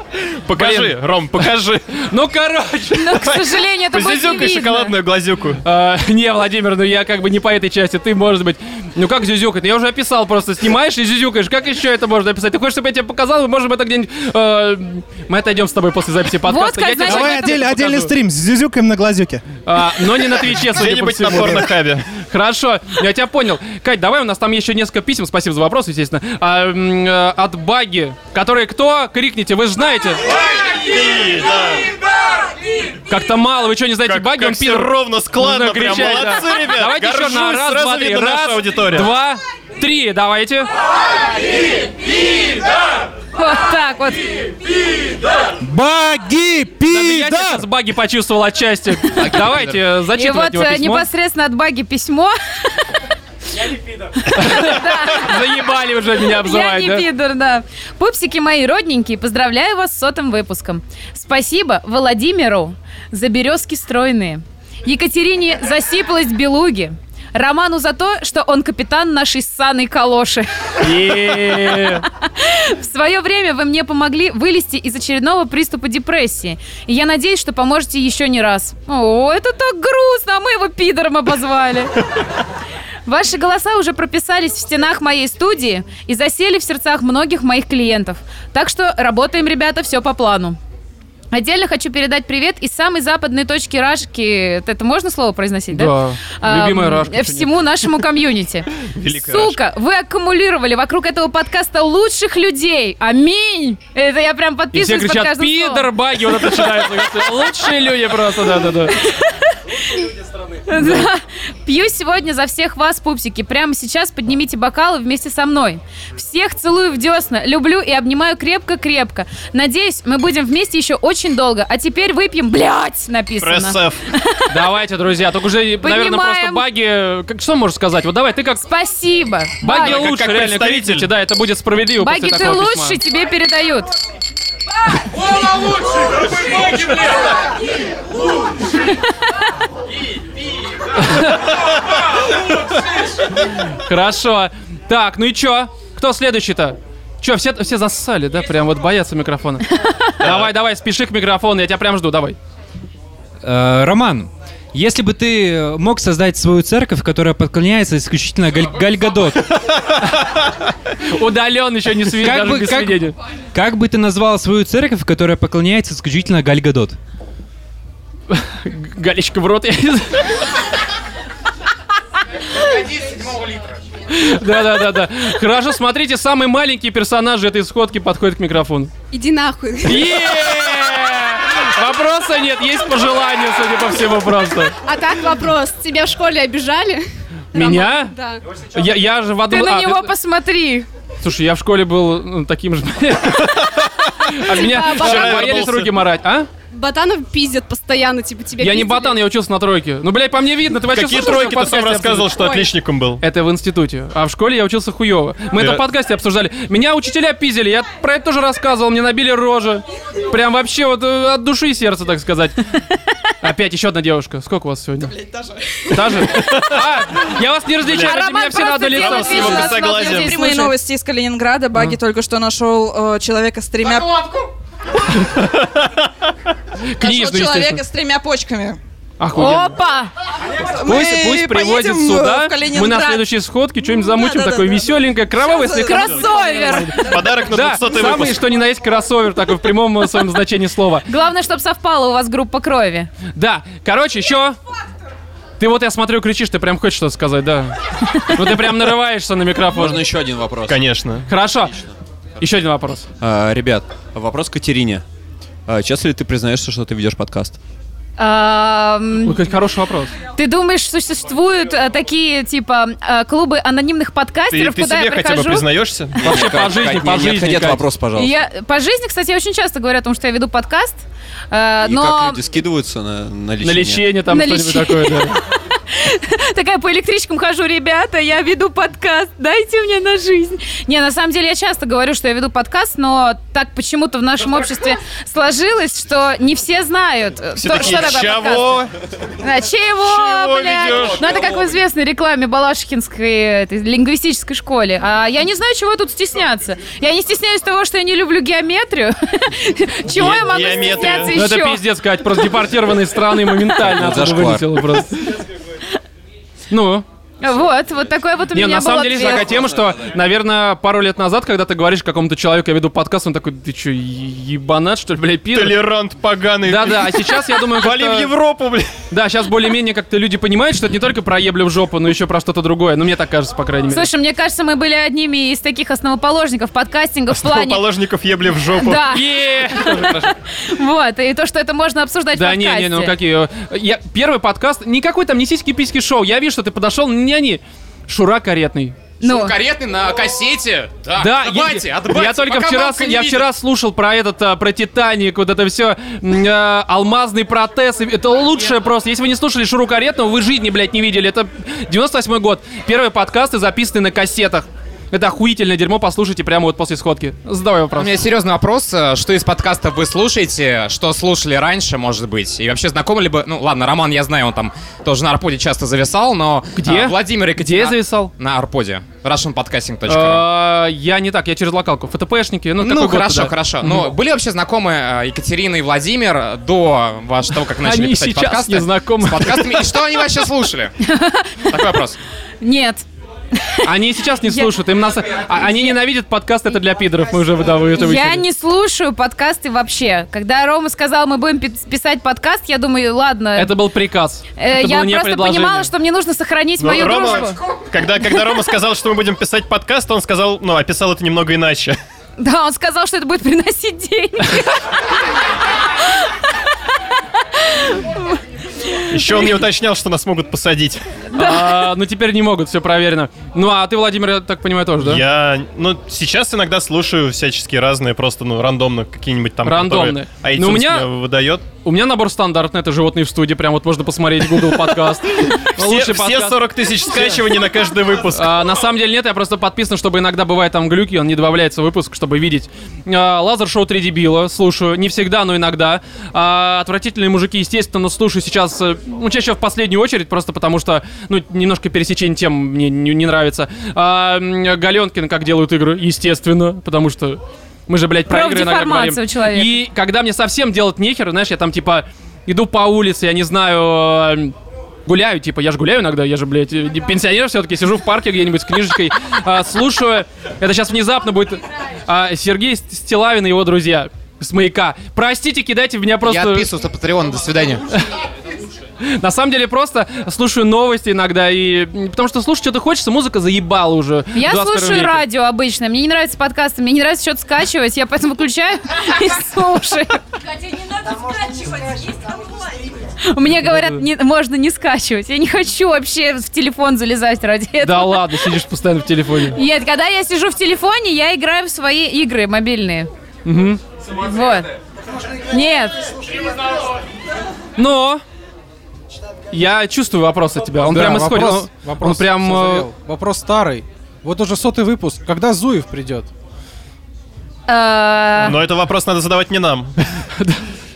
Покажи. Ром, покажи. Ну, короче. Но, к сожалению, это будет не шоколадную глазюку. А, не, Владимир, ну я как бы не по этой части, ты, может быть. Ну как зюзюкать? Я уже описал, просто снимаешь и зюзюкаешь. Как еще это можно описать? Ты хочешь, чтобы я тебе показал? Мы можем это где-нибудь... э, мы отойдем с тобой после записи подкаста. Давай отдельный стрим с зюзюкаем на глазюке. А, но не на Твиче, судя по Где-нибудь на всему. порнохабе. Хорошо, я тебя понял. Кать, давай, у нас там еще несколько писем, спасибо за вопрос, естественно. Э, от Баги, которые кто? Крикните, вы же знаете. Как-то мало, вы что, не знаете Как, Баги? как Он все ровно, складно, Нужно прям. кричать, да. Молодцы, ребят. Давайте еще на раз, сразу два, три. Раз, аудитория. два, три, давайте. Вот так вот. Баги, Даже я сейчас баги почувствовал отчасти. Давайте, И зачитывать вот э, письмо. непосредственно от Баги письмо. Заебали уже меня Я обзывать, не да? пидор, да. Пупсики мои родненькие, поздравляю вас с сотым выпуском. Спасибо Владимиру за березки стройные. Екатерине за сиплость белуги. Роману за то, что он капитан нашей ссаной калоши. В свое время вы мне помогли вылезти из очередного приступа депрессии. И я надеюсь, что поможете еще не раз. О, это так грустно, а мы его пидором обозвали. Ваши голоса уже прописались в стенах моей студии и засели в сердцах многих моих клиентов. Так что работаем, ребята, все по плану. Отдельно хочу передать привет из самой западной точки Рашки. Это можно слово произносить, да? Да, Ам, любимая Рашка. Всему нашему комьюнити. Сука, вы аккумулировали вокруг этого подкаста лучших людей. Аминь! Это я прям подписываюсь под каждым словом. пидор, баги, вот это начинается. Лучшие люди просто, да-да-да. Да. Пью сегодня за всех вас, пупсики. Прямо сейчас поднимите бокалы вместе со мной. Всех целую в десна, люблю и обнимаю крепко-крепко. Надеюсь, мы будем вместе еще очень долго. А теперь выпьем, блядь, написано. Пресс-эф. Давайте, друзья, только уже, наверное, просто баги... Как, что можешь сказать? Вот давай, ты как... Спасибо. Баги Баг- лучше, как реально, представитель. да, это будет справедливо Баги, после ты такого лучше, письма. тебе передают. Хорошо. Так, ну и чё? Кто следующий-то? Чё, все, все зассали, да? Прям вот боятся микрофона. Давай, давай, спеши к микрофону, я тебя прям жду, давай. Э, Роман, если бы ты мог создать свою церковь, которая подклоняется исключительно Галь- Гальгадот, Удален еще не свидетель, как бы, как, как бы ты назвал свою церковь, которая поклоняется исключительно Гальгадот? Галечка в рот, я не знаю. Да, да, да, да. Хорошо, смотрите, самый маленький персонаж этой сходки подходит к микрофону. Иди нахуй. Вопроса нет, есть пожелания, судя по всему, просто. А так вопрос. Тебя в школе обижали? Меня? Да. Я, я же в Ты одном... на а, него ты- посмотри. Слушай, я в школе был ну, таким же... А меня боялись руки марать, а? Ботанов пиздят постоянно, типа, тебя Я не пиздили. ботан, я учился на тройке. Ну, блядь, по мне видно, ты вообще Какие тройки? Ты сам рассказывал, что отличником был. Это в институте. А в школе я учился хуёво. Мы это в подкасте обсуждали. Меня учителя пиздили, я про это тоже рассказывал, мне набили рожи. Прям вообще вот э, от души и сердца, так сказать. Опять еще одна девушка. Сколько у вас сегодня? та же. Та же? А, я вас не различаю, А меня все на одно просто лицо. здесь Прямые новости из Калининграда. Баги только что нашел э, человека с тремя... Книжный, Нашел человека с тремя почками. Охуенно. Опа! Мы Пусть, пусть э, сюда. Мы на следующей сходке что-нибудь замутим Да-да-да. такое веселенькое, кровавое слегка. Кроссовер! Подарок на Да, 200 самый выпуск. что ни на есть кроссовер, такой в прямом своем значении слова. Главное, чтобы совпала у вас группа крови. Да, короче, еще... Ты вот, я смотрю, кричишь, ты прям хочешь что-то сказать, да? Ну ты прям нарываешься на микрофон. Можно еще один вопрос. Конечно. Хорошо. Еще один вопрос. А, ребят, вопрос Катерине. А, часто ли ты признаешься, что ты ведешь подкаст? Ну, какой хороший вопрос. Ты думаешь, существуют э, такие, типа, э, клубы анонимных Ты, подкастеров, ты куда себе я хотя бы прихожу? признаешься? Вообще по Кать, жизни, Кать, по не- жизни. отходи от Кать. вопроса, пожалуйста. Я, по жизни, кстати, я очень часто говорю о том, что я веду подкаст, э, И но как люди скидываются на, на На лечение? лечение там На что-нибудь лечение. такое, да. такая по электричкам хожу, ребята, я веду подкаст, дайте мне на жизнь. Не, на самом деле я часто говорю, что я веду подкаст, но так почему-то в нашем обществе сложилось, что не все знают, э, Все то- такие, что чего? Да, чего, Чего блядь? Ну, это как в известной рекламе Балашихинской этой, лингвистической школе. А я не знаю, чего тут стесняться. Я не стесняюсь того, что я не люблю геометрию. Чего я могу Геометрию. стесняться Ну это еще? пиздец, Кать, просто депортированные страны моментально вылетело просто. Ну, Вот, вот такой вот у не, меня на был самом деле есть ответ. такая тема, что, наверное, пару лет назад, когда ты говоришь какому-то человеку, я веду подкаст, он такой, ты что, ебанат, что ли, блядь, пидор? Толерант поганый. Да-да, а сейчас, я думаю, Вали в Европу, блядь. Да, сейчас более-менее как-то люди понимают, что это не только про еблю в жопу, но еще про что-то другое. Ну, мне так кажется, по крайней мере. Слушай, мне кажется, мы были одними из таких основоположников подкастинга в плане... Основоположников ебли в жопу. Да, вот, и то, что это можно обсуждать в Да не, подкасте. не, ну какие. Я, первый подкаст, никакой там не сиськи-письки шоу. Я вижу, что ты подошел, не они. Шура каретный. Ну, Каретный на кассете. Да, Да, от я, бати, от я только вчера, я видит. вчера слушал про этот, а, про Титаник, вот это все, алмазный протез, это лучшее просто. Если вы не слушали Шуру Каретного, вы жизни, блядь, не видели. Это 98 год. Первые подкасты записаны на кассетах. Это охуительное дерьмо, послушайте прямо вот после сходки. Задавай У вопрос. меня серьезный вопрос. э, Что из подкастов вы слушаете? Что слушали раньше, может быть? И вообще знакомы ли бы... Ну, ладно, Роман, я знаю, он там тоже на Арподе часто зависал, но... Где? а, Владимир и Где я зависал? На Арподе. russianpodcasting.ru А, Я не так, я через локалку. ФТПшники, ну, Ну, хорошо, туда? хорошо. Но были вообще знакомы э, Екатерина и Владимир до того, как начали Они писать сейчас подкасты? не знакомы. С подкастами. И что они вообще слушали? Такой вопрос. нет. Они сейчас не слушают, им нас... а, Они ненавидят подкаст, это для пидоров, мы уже выдавали. это Я не слушаю подкасты вообще. Когда Рома сказал, мы будем пи- писать подкаст, я думаю, ладно. Это был приказ. Э, Это я просто понимала, что мне нужно сохранить мою Рома, дружбу. когда, когда Рома сказал, что мы будем писать подкаст, он сказал, ну, описал это немного иначе. Да, он сказал, что это будет приносить деньги. Еще он не уточнял, что нас могут посадить. А, ну теперь не могут, все проверено. Ну а ты, Владимир, я так понимаю, тоже, да? Я, ну, сейчас иногда слушаю всяческие разные, просто, ну, рандомно какие-нибудь там, Рандомные. iTunes Ну, у меня- выдает. У меня набор стандартный, это животные в студии, прям вот можно посмотреть Google подкаст. Все, все подкаст. 40 тысяч скачиваний на каждый выпуск. А, на самом деле нет, я просто подписан, чтобы иногда бывает там глюки, он не добавляется в выпуск, чтобы видеть. А, Лазер шоу 3 дебила, слушаю, не всегда, но иногда. А, отвратительные мужики, естественно, слушаю сейчас, ну, чаще в последнюю очередь, просто потому что, ну, немножко пересечение тем мне не, не нравится. А, Галенкин, как делают игры, естественно, потому что мы же, блядь, про игры иногда говорим. у человека. И когда мне совсем делать нехер, знаешь, я там, типа, иду по улице, я не знаю, гуляю, типа, я же гуляю иногда, я же, блядь, пенсионер все-таки, сижу в парке где-нибудь с книжечкой, а, слушаю, это сейчас внезапно будет а, Сергей Стилавин и его друзья с маяка. Простите, кидайте в меня просто... Я отписываюсь на Patreon, до свидания. На самом деле просто слушаю новости иногда, и потому что слушать что-то хочется, музыка заебала уже. Я 21 слушаю веке. радио обычно. Мне не нравятся подкасты, мне не нравится что-то скачивать. Я поэтому выключаю и слушаю. Мне говорят, не- можно не скачивать. Я не хочу вообще в телефон залезать ради этого. Да ладно, сидишь постоянно в телефоне. Нет, когда я сижу в телефоне, я играю в свои игры мобильные. Мгм. Вот. Нет. Но я чувствую вопрос от тебя. Он Да, прям исходит. Вопрос, Он, вопрос он прям. э. Вопрос старый. Вот уже сотый выпуск. Когда Зуев придет? Э, Но это вопрос надо задавать не нам.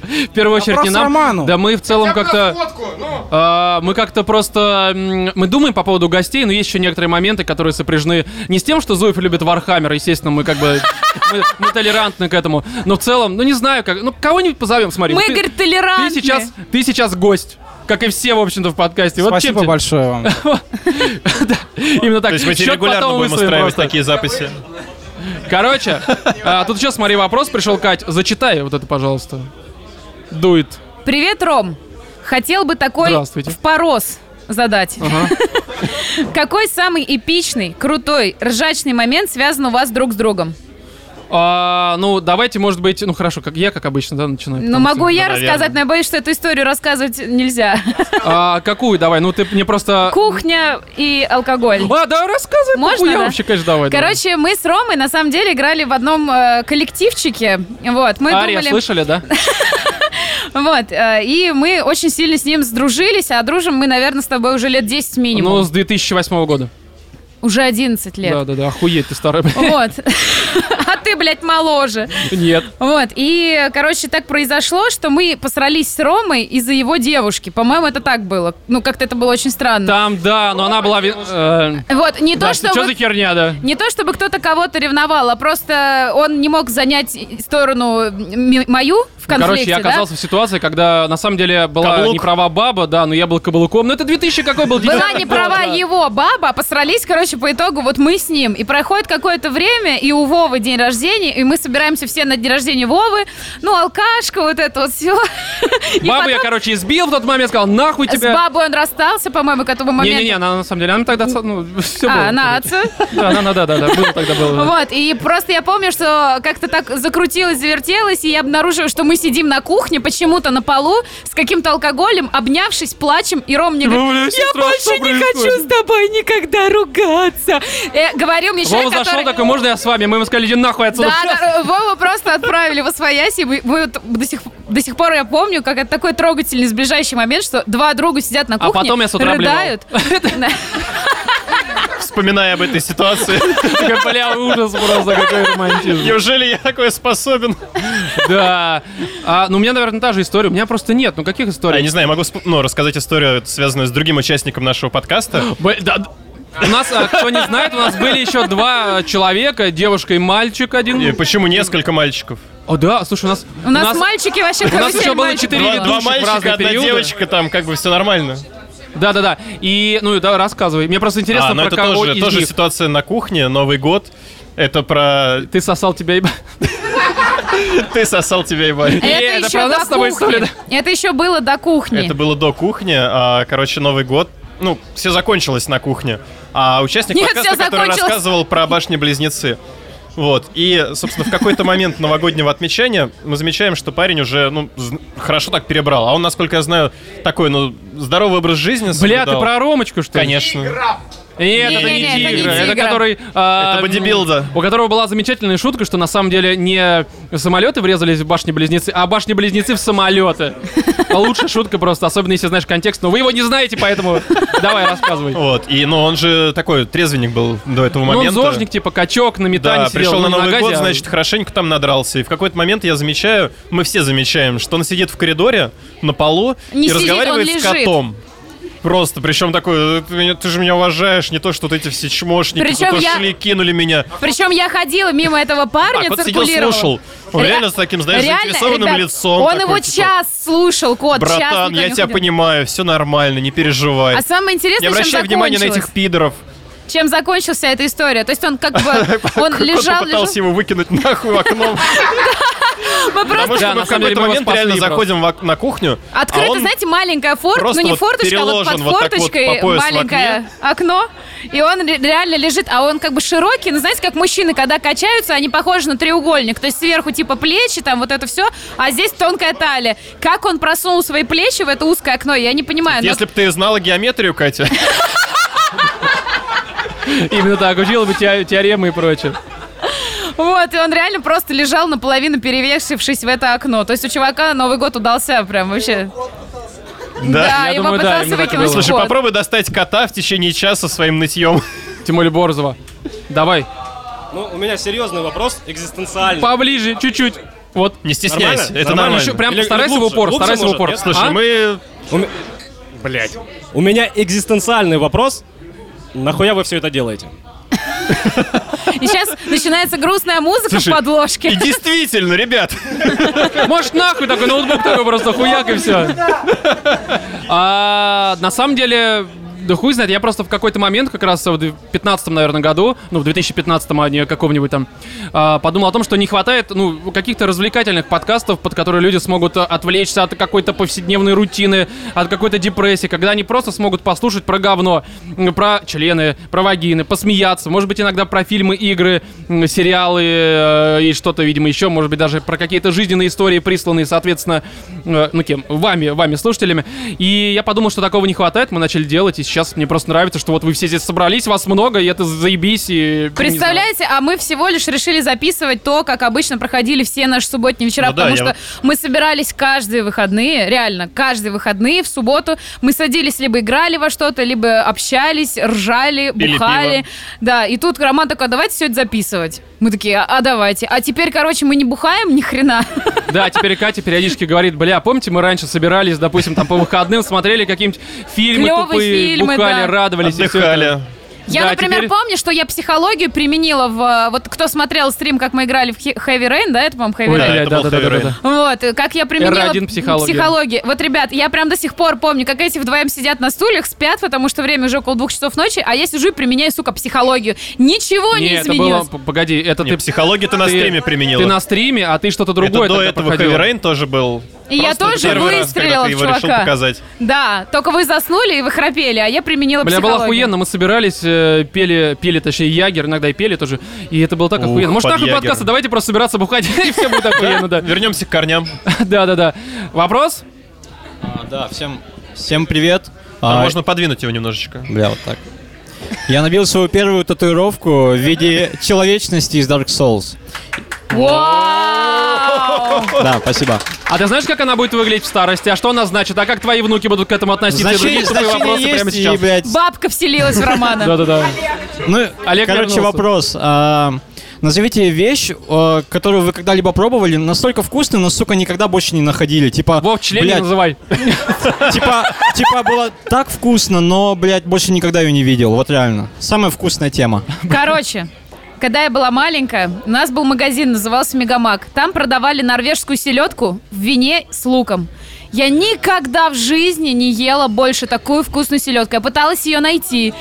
В первую очередь не нам. Роману. Да мы в целом как-то... ну. а, мы как-то просто... Мы думаем по поводу гостей, но есть еще некоторые моменты, которые сопряжены не с тем, что Зуев любит Warhammer, естественно, мы как бы... Мы, мы толерантны к этому. Но в целом, ну не знаю, как... Ну кого-нибудь позовем, смотри. Мы, вот ты- говорит, толерантны. Ты сейчас, ты сейчас гость. Как и все, в общем-то, в подкасте. Вот Спасибо тебе- большое вам. Именно так. То есть мы тебе регулярно будем устраивать такие записи. Короче, а, тут еще, смотри, вопрос пришел, Кать. Зачитай вот это, пожалуйста. Дует. Привет, Ром. Хотел бы такой Здравствуйте. впорос задать. Какой самый эпичный, крутой, ржачный момент связан у вас друг с другом? А, ну, давайте, может быть, ну хорошо, как я, как обычно, да, начинаю. Ну, могу я да, рассказать, наверное. но я боюсь, что эту историю рассказывать нельзя. А, какую? Давай, ну ты мне просто... Кухня и алкоголь. А, да, рассказывай. Можно, да? вообще, конечно, давай. давай. Короче, мы с Ромой на самом деле играли в одном э, коллективчике. Вот, мы Ария, думали... слышали, да? Вот, э, и мы очень сильно с ним сдружились, а дружим мы, наверное, с тобой уже лет 10 минимум. Ну, с 2008 года. Уже 11 лет. Да, да, да, охуеть ты старая. блядь. Вот. А ты, блядь, моложе. Нет. Вот, и, короче, так произошло, что мы посрались с Ромой из-за его девушки. По-моему, это так было. Ну, как-то это было очень странно. Там, да, но она была... э, Вот, не да, то, что чтобы... за херня, да? Не то, чтобы кто-то кого-то ревновал, а просто он не мог занять сторону мою в конфликте, Короче, я да? оказался в ситуации, когда на самом деле была Каблук. не права баба, да, но я был каблуком. Ну это 2000 какой был? Была 10 не права его баба, а посрались, короче, по итогу вот мы с ним. И проходит какое-то время, и у Вовы день рождения, и мы собираемся все на день рождения Вовы. Ну, алкашка, вот это вот все. Бабу я, короче, избил в тот момент, сказал, нахуй С тебя. бабой он расстался, по-моему, к этому моменту. Не-не-не, она на самом деле, она тогда, ну, все А, было. она отца? Да, да, да, да, да, было тогда было. Вот, и просто я помню, что как-то так закрутилось, завертелось, и я обнаружила, что мы сидим на кухне, почему-то на полу, с каким-то алкоголем, обнявшись, плачем, и Ром мне Бля, говорит, я больше не происходит?» хочу с тобой никогда ругаться. Я говорю мне человек, зашел который... такой, можно я с вами? Мы ему сказали, иди нахуй отсюда. Да, да, Вову просто отправили в освоясь, и мы, мы вот до, сих, до сих пор я помню, как это такой трогательный, сближающий момент, что два друга сидят на А кухне, потом я с утра рыдают. Да. Вспоминая об этой ситуации. Бля, ужас просто, какой романтизм. Неужели я такой способен? Да. А, ну, у меня, наверное, та же история. У меня просто нет. Ну, каких Я историй? не знаю, могу всп- ну, рассказать историю, связанную с другим участником нашего подкаста. Б- да, У нас, а, кто не знает, у нас были еще два человека, девушка и мальчик один. И почему несколько мальчиков? О, да, слушай, у нас... У нас мальчики вообще у нас еще было четыре. Два, два ведущих в мальчика, одна периоды. девочка, там как бы все нормально. Да, да, да. И, ну, да, рассказывай. Мне просто интересно, а, ну про это кого тоже, из тоже них. ситуация на кухне, Новый год. Это про Ты сосал тебя и... ты сосал тебя ебать. Это, это еще про нас до с тобой кухни. история, Это еще было до кухни. Это было до кухни, а, короче, Новый год. Ну, все закончилось на кухне. А участник Нет, подкаста, который рассказывал про башни-близнецы. Вот. И, собственно, в какой-то момент новогоднего отмечания мы замечаем, что парень уже, ну, хорошо так перебрал. А он, насколько я знаю, такой, ну, здоровый образ жизни Бля, ты соблюдал. про Ромочку, что ли? Конечно. Нет, это не Не-не-не, это не тигр. Это тигра. который... а, Это бодибилда. У которого была замечательная шутка, что на самом деле не самолеты врезались в башни-близнецы, а башни-близнецы в самолеты. Лучшая шутка просто, особенно если знаешь контекст, но вы его не знаете, поэтому давай рассказывай. Вот. И, ну, он же такой трезвенник был до этого Ну, он момента. зожник, типа качок, на метане Да, сидел, пришел на ну, Новый год, значит, хорошенько там надрался. И в какой-то момент я замечаю, мы все замечаем, что он сидит в коридоре на полу Не и сидит, разговаривает он с котом. Просто, причем такой, ты, меня- ты же меня уважаешь, не то, что вот эти все чмошники, Причем кто я- шли, кинули меня. Причем я ходила мимо этого парня, Так, циркулировала. слушал. Он Ре- реально с таким, знаешь, реально, заинтересованным ребят, лицом. Он такой, его типа, час слушал, кот, час Братан, никуда я не тебя ходил. понимаю, все нормально, не переживай. А самое не интересное, чем обращай внимания на этих пидоров. Чем закончилась эта история? То есть он как бы, он лежал, попытался лежал. его выкинуть нахуй в окно. Мы просто Да, мы на в самом деле какой-то момент реально заходим на кухню. а Открыто, знаете, маленькая форточка, ну не форточка, а вот под форточкой маленькое окно, и он ре- реально лежит, а он как бы широкий, ну знаете, как мужчины, когда качаются, они похожи на треугольник, то есть сверху типа плечи, там вот это все, а здесь тонкая талия. Как он просунул свои плечи в это узкое окно, я не понимаю. Если бы ты знала геометрию, Катя, Именно так, учила бы те- теоремы и прочее. Вот, и он реально просто лежал наполовину перевесившись в это окно. То есть у чувака Новый год удался прям вообще. Да, я и думаю, да, выкинуть. Слушай, кот. попробуй достать кота в течение часа своим нытьем. Тем более Борзова. Давай. Ну, у меня серьезный вопрос, экзистенциальный. Поближе, чуть-чуть. Вот. Не стесняйся, Нормально? это Нормально? нормально. Еще прям Или- старайся или в упор, глубже? старайся в Глубже упор. может, Слушай, А? мы... Блять. У меня экзистенциальный вопрос. Нахуя вы все это делаете? И сейчас начинается грустная музыка Слушай, в подложке. И действительно, ребят. Может, нахуй такой ноутбук такой просто хуяк и все. А, на самом деле, да хуй знает, я просто в какой-то момент, как раз в 2015, наверное, году, ну, в 2015, а не каком-нибудь там, а, подумал о том, что не хватает, ну, каких-то развлекательных подкастов, под которые люди смогут а, отвлечься от какой-то повседневной рутины, от какой-то депрессии, когда они просто смогут послушать про говно, про члены, про вагины, посмеяться, может быть, иногда про фильмы, игры, сериалы э, и что-то, видимо, еще, может быть, даже про какие-то жизненные истории, присланные, соответственно, э, ну, кем? Вами, вами, слушателями. И я подумал, что такого не хватает, мы начали делать, и сейчас мне просто нравится, что вот вы все здесь собрались, вас много, и это заебись, и... Представляете, а мы всего лишь решили записывать то, как обычно проходили все наши субботние вечера, Ну да, потому я что вот- мы собирались каждые выходные, реально, каждые выходные в субботу мы садились, либо играли во что-то, либо общались, ржали, Пили бухали. пиво. Да, и тут Роман такой, а давайте все это записывать. Мы такие, а, а давайте. А теперь, короче, мы не бухаем ни хрена. Да, теперь Катя периодически говорит, бля, помните, мы раньше собирались, допустим, там по выходным, смотрели какие-нибудь фильмы Клёвые тупые, фильмы, бухали, да. радовались. Отдыхали. Я, Да, например, теперь- помню, что я психологию применила в... э, Вот кто смотрел стрим, как мы играли в Heavy Rain, да, это, по-моему, Heavy Rain? блядь, это был да, да, да, да, да. Вот, как я применила R1 психология. психологию. Вот, ребят, я прям до сих пор помню, как эти вдвоем сидят на стульях, спят, потому что время уже около двух часов ночи, а я сижу и применяю, сука, психологию. Ничего не, Не, это было, изменилось. п- погоди, это Не, ты... психологию ты на стриме применила. Ты на стриме, а ты что-то другое Это до этого проходила. Heavy Rain тоже был. И я тоже первый раз, когда выстрелила ты в его решил чувака. показать. Да, только вы заснули и вы храпели, а я применила Бля, было психологию. охуенно, мы собирались, э, пели, пели, точнее, Ягер, иногда и пели тоже, и это было так Ух, охуенно. Может, под нахуй Ягер. давайте просто собираться бухать, и все будет охуенно, да. Вернемся к корням. Да-да-да. Вопрос? А, да, всем, всем привет. А А, можно подвинуть его немножечко. Бля, вот так. Я набил свою первую татуировку в виде человечности из Dark Souls. Вау! Да, спасибо. А ты знаешь, как она будет выглядеть в старости? А что она значит? А как твои внуки будут к этому относиться? И Значение, другие значение вопросы есть, прямо и, сейчас. блядь, Бабка вселилась в Романа. Да-да-да. Ну, Олег короче, вернулся. вопрос. А, назовите вещь, э, которую вы когда-либо пробовали, настолько вкусную, но, сука, никогда больше не находили. Типа, Вов, член не блядь, называй. типа, типа было так вкусно, но, блядь, больше никогда ее не видел. Вот реально. Самая вкусная тема. Короче, когда я была маленькая, у нас был магазин, назывался Мегамаг. Там продавали норвежскую селедку в вине с луком. Я никогда в жизни не ела больше такую вкусную селедку. Я пыталась ее найти.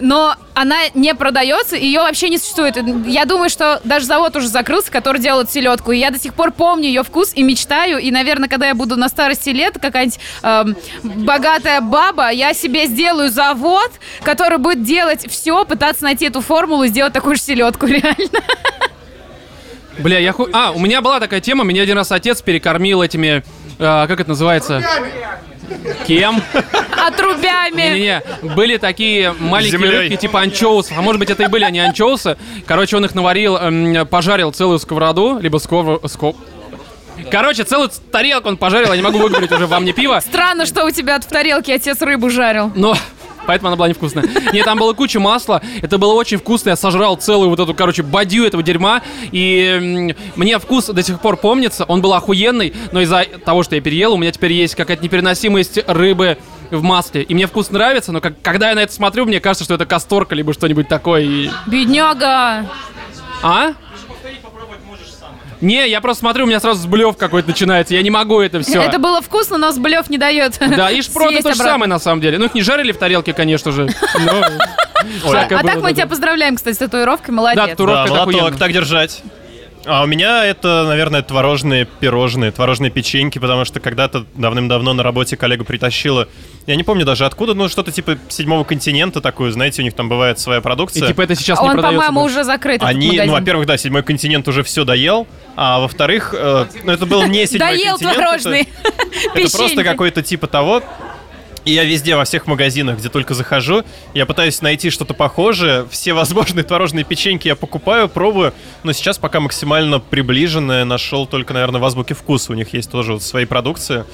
Но она не продается, ее вообще не существует. Я думаю, что даже завод уже закрылся, который делает селедку. И я до сих пор помню ее вкус и мечтаю. И, наверное, когда я буду на старости лет, какая-нибудь эм, богатая баба, я себе сделаю завод, который будет делать все, пытаться найти эту формулу и сделать такую же селедку, реально. Бля, я ху... А, у меня была такая тема, меня один раз отец перекормил этими... э, как это называется? Кем? Отрубями. Не-не-не, были такие маленькие Землей. рыбки типа анчоусов, а может быть это и были они анчоусы. Короче, он их наварил, эм, пожарил целую сковороду, либо сковороду... Короче, целую тарелку он пожарил, я не могу выговорить уже вам не пиво. Странно, что у тебя в тарелке отец рыбу жарил. Но поэтому она была невкусная. Нет, там было куча масла, это было очень вкусно, я сожрал целую вот эту, короче, бадью этого дерьма, и мне вкус до сих пор помнится, он был охуенный, но из-за того, что я переел, у меня теперь есть какая-то непереносимость рыбы в масле, и мне вкус нравится, но как, когда я на это смотрю, мне кажется, что это касторка, либо что-нибудь такое, и... Бедняга. А? Не, я просто смотрю, у меня сразу сблев какой-то начинается, я не могу это все. Это было вкусно, но сблев не дает. Да, и шпроты то же самое на самом деле. Ну, их не жарили в тарелке, конечно же. всякое А так мы тебя поздравляем, кстати, с татуировкой, молодец. Да, татуировка так держать. А у меня это, наверное, творожные пирожные, творожные печеньки, потому что когда-то давным-давно на работе коллега притащила, я не помню даже откуда, ну что-то типа седьмого континента такую, знаете, у них там бывает своя продукция. И типа это сейчас не Он, продается по-моему, больше. уже закрыт. Они, ну, во-первых, да, седьмой континент уже все доел, а во-вторых, э, ну, это был не седьмой Доел континент. творожный Это, это просто какой-то типа того. И я везде, во всех магазинах, где только захожу, я пытаюсь найти что-то похожее. Все возможные творожные печеньки я покупаю, пробую. Но сейчас пока максимально приближенное нашел только, наверное, в Азбуке вкуса. У них есть тоже вот свои продукции.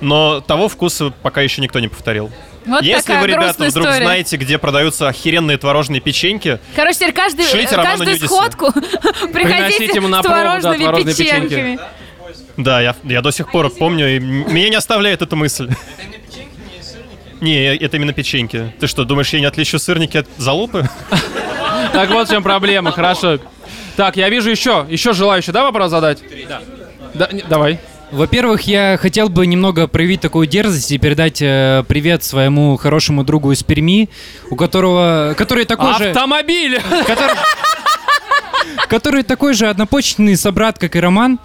Но того вкуса пока еще никто не повторил. Вот Если такая вы, ребята, вдруг история. знаете, где продаются охеренные творожные печеньки, Короче, теперь каждый, каждую Ньюдису. сходку приходите ему с на пробу, да, творожными печеньками. да, я, я до сих пор помню, и меня не оставляет эта мысль. Не, это именно печеньки. Ты что, думаешь, я не отличу сырники от залупы? Так вот в чем проблема, хорошо. Так, я вижу еще, еще желающий, да, вопрос задать? Да. не- давай. Во-первых, я хотел бы немного проявить такую дерзость и передать э, привет своему хорошему другу из Перми, у которого, который такой же, Автомобиль! который, который такой же однопочечный собрат, как и Роман.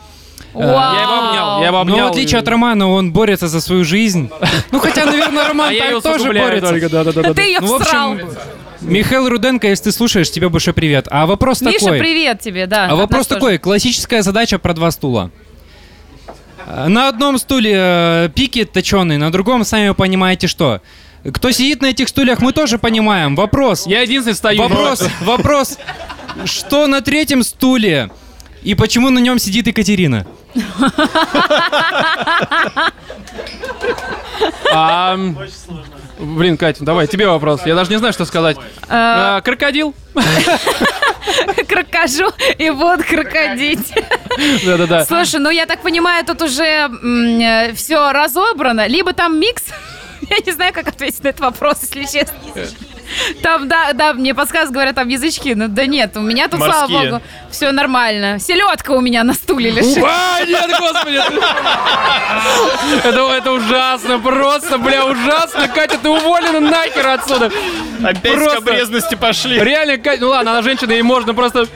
Я его обнял, я его обнял. Но в отличие от Романа, он борется за свою жизнь. Ну, хотя, наверное, Роман А я так тоже борется. только, да-да-да-да. А ты ее Ну, в всрал. общем, Михаил Руденко, если ты слушаешь, тебе большой привет. А вопрос Миша, такой. привет тебе, да. А вопрос тоже. такой, классическая задача про два стула. На одном стуле э, пики точеные, на другом, сами понимаете, что. Кто сидит на этих стульях, мы тоже понимаем. Вопрос. Я единственный стою. Вопрос, вопрос. Что на третьем стуле? И почему на нем сидит Екатерина? Блин, Катя, давай, тебе вопрос. Я даже не знаю, что сказать. А, А, Крокодил? Крокожу и буду крокодить. Да-да-да. Слушай, ну я так понимаю, тут уже все разобрано. Либо там микс. Я не знаю, как ответить на этот вопрос, если честно. Там, да, да, мне подсказывают, говорят, там язычки. Ну да нет, у меня тут, слава Морские. богу, все нормально. Селедка у меня на стуле лежит. А, нет, господи! Это, это ужасно, просто, бля, ужасно. Катя, ты уволена нахер отсюда. Опять скобрезности пошли. Реально, Катя, ну ладно, она женщина, ей можно просто...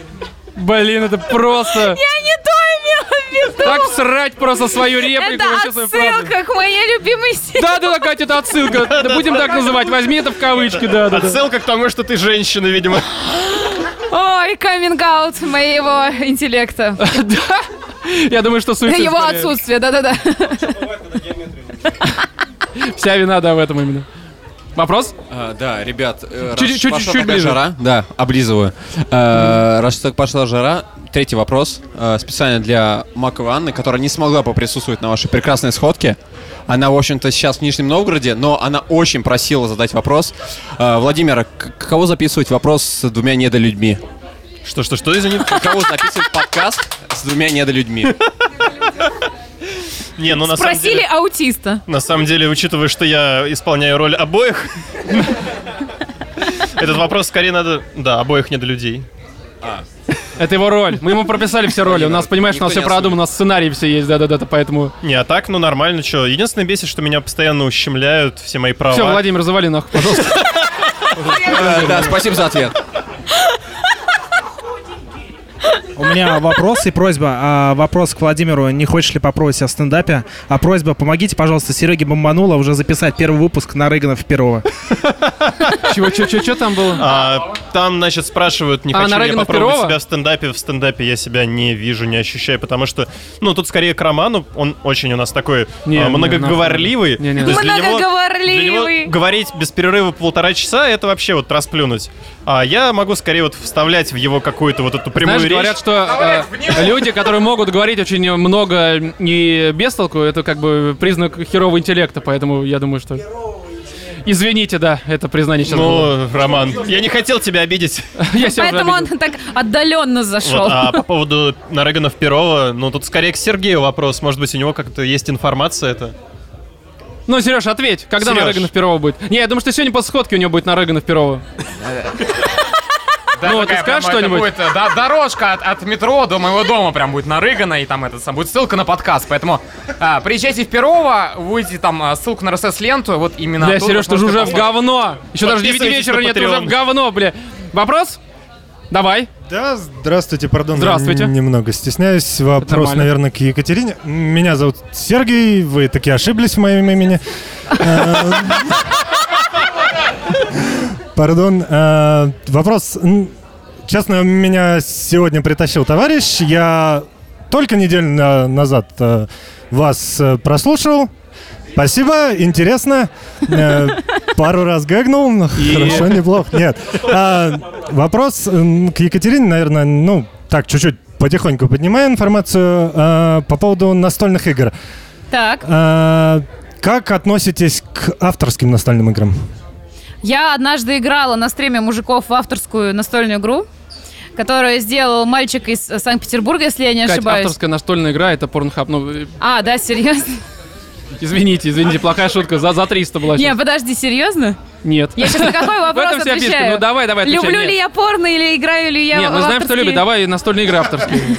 Блин, это просто... Я не то имела в виду. Так всрать просто свою реплику. Это отсылка к моей любимой серии. Да, да, да, Катя, это отсылка. Да Будем так называть. Возьми это в кавычки, да, да. да. Отсылка к тому, что ты женщина, видимо. Ой, каминг-аут моего интеллекта. Я думаю, что суицид Его отсутствие, да-да-да. Вся вина, да, в этом именно. Вопрос? А, да, ребят, э, раз Чуть- чуть- пошла чуть такая ближе. жара, да, облизываю. Э, раз так пошла жара, третий вопрос, э, специально для Маковой Анны, которая не смогла поприсутствовать на вашей прекрасной сходке. Она, в общем-то, сейчас в Нижнем Новгороде, но она очень просила задать вопрос. Э, Владимир, к- кого записывать вопрос с двумя недолюдьми? Что, что, что, извини? Кого записывать подкаст с двумя недолюдьми? Не, ну на самом Спросили деле... аутиста. На самом деле, учитывая, что я исполняю роль обоих, этот вопрос скорее надо... Да, обоих не до людей. Это его роль. Мы ему прописали все роли. У нас, понимаешь, у нас все продумано, у нас сценарий все есть, да-да-да, поэтому... Не, а так, ну нормально, что. Единственное бесит, что меня постоянно ущемляют все мои права. Все, Владимир, завали нахуй, пожалуйста. Да, спасибо за ответ. У меня вопрос и просьба. А, вопрос к Владимиру. Не хочешь ли попробовать себя в стендапе? А просьба, помогите, пожалуйста, Сереге Бомбанула уже записать первый выпуск на Рыганов первого. Чего, чего, чего, чего там было? А, там, значит, спрашивают, не А, хочу ли я попробовать Перова? себя в стендапе. В стендапе я себя не вижу, не ощущаю, потому что, ну, тут скорее к Роману, он очень у нас такой Не, а, не, многоговорливый. нахуй. Не, не, То есть для него- Многоговорливый. для него говорить без перерыва полтора часа, это вообще вот расплюнуть. А я могу скорее вот вставлять в его какую-то вот эту прямую Знаешь, речь. говорят, что э, люди, которые могут говорить очень много не без толку, это как бы признак херового интеллекта, поэтому я думаю, что... Извините, да, это признание сейчас было. Ну, Роман, я не хотел тебя обидеть. Я Поэтому он так отдаленно зашел. Вот, а по поводу Нареганов Перова, ну тут скорее к Сергею вопрос. Может быть, у него как-то есть информация это? Ну, Сереж, ответь, когда Серёж. на Рыганов Перова будет? Не, я думаю, что сегодня после сходки у него будет на Рыганов Перова. Да, Ну, такая ты скажешь что-нибудь? будет, э, да, дорожка от, от метро до моего дома прям будет нарыгана, и там это сам будет ссылка на подкаст. Поэтому а, приезжайте в Перово, увидите там а, ссылку на RSS-ленту, вот именно Бля, Сереж, ты же уже в говно. Еще даже 9 Подписывайтесь вечера нет, ты уже в говно, бля. Вопрос? Давай. Да, здравствуйте, пардон. Здравствуйте. Немного стесняюсь. Вопрос, наверное, к Екатерине. Меня зовут Сергей, вы таки ошиблись в моем имени. Пардон. э, Вопрос. Честно, меня сегодня притащил товарищ. Я только неделю на- назад э, вас э, прослушал. Спасибо, интересно. Э, Пару раз гэгнул, но хорошо, неплохо. Нет. А, Вопрос к Екатерине, наверное, ну, так, чуть-чуть потихоньку поднимаю информацию а, по поводу настольных игр. Так. А, Как относитесь к авторским настольным играм? Я однажды играла на стриме мужиков в авторскую настольную игру, которую сделал мальчик из Санкт-Петербурга, если я не Кать, ошибаюсь. авторская настольная игра, это порнхаб. Ну, э, А, да, серьезно? извините, извините, плохая шутка. За, за 300 была Не, сейчас. подожди, серьезно? Нет. Я сейчас на какой В вопрос этом вся фишка. отвечаю? Ну давай, давай, отвечай. Люблю Нет. ли я порно или играю ли я Нет, в мы знаем, кто авторские? любит. Давай настольные игры авторские.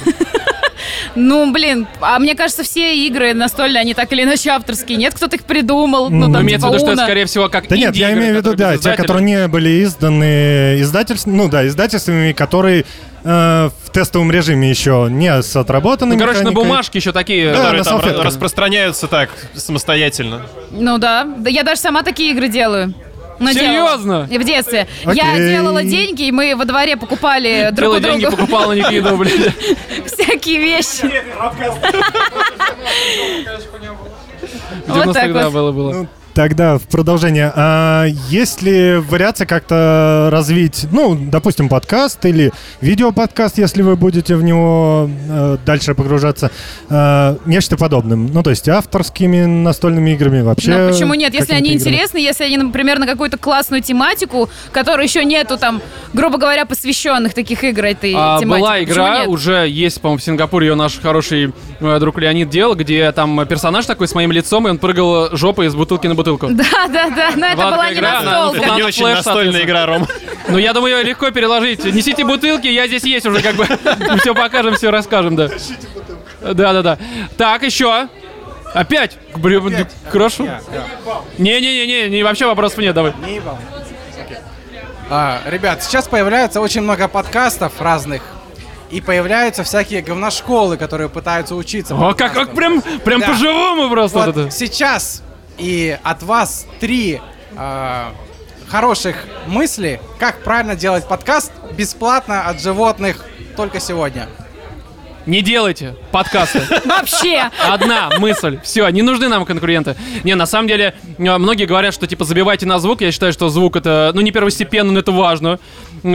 Ну, блин, а мне кажется, все игры настольные, они так или иначе авторские. Нет, кто-то их придумал. Ну, там, имеется в виду, что это, скорее всего, как Да нет, я имею в виду, да, те, которые не были изданы издательством, ну да, издательствами, которые э, в тестовом режиме еще не с отработанной Ну, короче, на бумажке еще такие... Да, которые там салфетках. распространяются так, самостоятельно. Ну да. Да я даже сама такие игры делаю. Ну, Серьезно? делала. В детстве. Я Окей. делала деньги, и мы во дворе покупали друг у друга деньги, покупала, не кидал, блин. всякие вещи. В Вот 90-х, так вот. было, было. Тогда в продолжение. А есть ли вариация как-то развить, ну, допустим, подкаст или видеоподкаст, если вы будете в него э, дальше погружаться, э, нечто подобным? Ну, то есть авторскими настольными играми вообще. Ну, почему нет? Если они играми? интересны, если они, например, на какую-то классную тематику, которой еще нету там, грубо говоря, посвященных таких игр этой А, тематике. была игра, нет? уже есть, по-моему, в Сингапуре ее наш хороший э, друг Леонид делал, где там персонаж такой с моим лицом, и он прыгал жопой из бутылки на бутылку. Да, да, да, но это Была не настолка. она Не очень настольная игра, Ром. Ну, я думаю, ее легко переложить. Несите бутылки, я здесь есть уже, как бы. Все покажем, все расскажем, да. Да, да, да. Так, еще. Опять? Блин, хорошо. Не-не-не, не, вообще вопросов нет, давай. А, ребят, сейчас появляется очень много подкастов разных. И появляются всякие говношколы, которые пытаются учиться. О, как, как прям, прям Да. по-живому просто. Вот вот это. сейчас и от вас три а, хороших мысли, как правильно делать подкаст бесплатно от животных только сегодня. Не делайте подкасты. Вообще. Одна мысль. Все, не нужны нам конкуренты. Не, на самом деле, э, многие говорят, что типа забивайте на звук. Я считаю, что звук это, ну, не первостепенно, но это важно.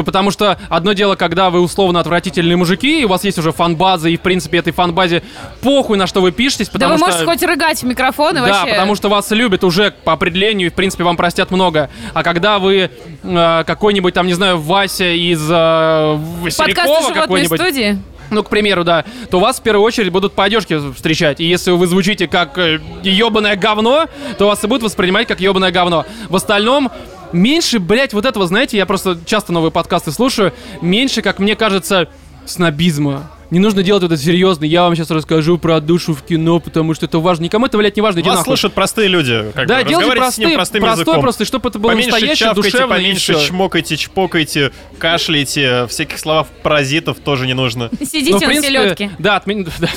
Потому что одно дело, когда вы условно отвратительные мужики, и у вас есть уже фан-база, и в принципе этой фан-базе похуй на что вы пишетесь, Да потому вы что... можете хоть рыгать в микрофон и Да, вообще... потому что вас любят уже по определению, и в принципе вам простят много. А когда вы э, какой-нибудь там, не знаю, Вася из э, Василькова какой-нибудь... студии. Ну, к примеру, да, то вас в первую очередь будут по одежке встречать. И если вы звучите как э, ебаное говно, то вас и будут воспринимать как ебаное говно. В остальном, меньше, блядь, вот этого, знаете, я просто часто новые подкасты слушаю, меньше, как мне кажется, снобизма. Не нужно делать это серьезно. Я вам сейчас расскажу про душу в кино, потому что это важно. Никому это, блядь, не важно. Вас слушают простые люди. Как Да, бы, делайте разговаривайте с ним простые- простым простой языком. просто, чтобы это было поменьше настоящее, чавкайте, душевно, и поменьше чмокайте, чпокайте, кашляйте. Всяких слов паразитов тоже не нужно. Сидите Ну, в на принципе, селедке. Да, от меня... да.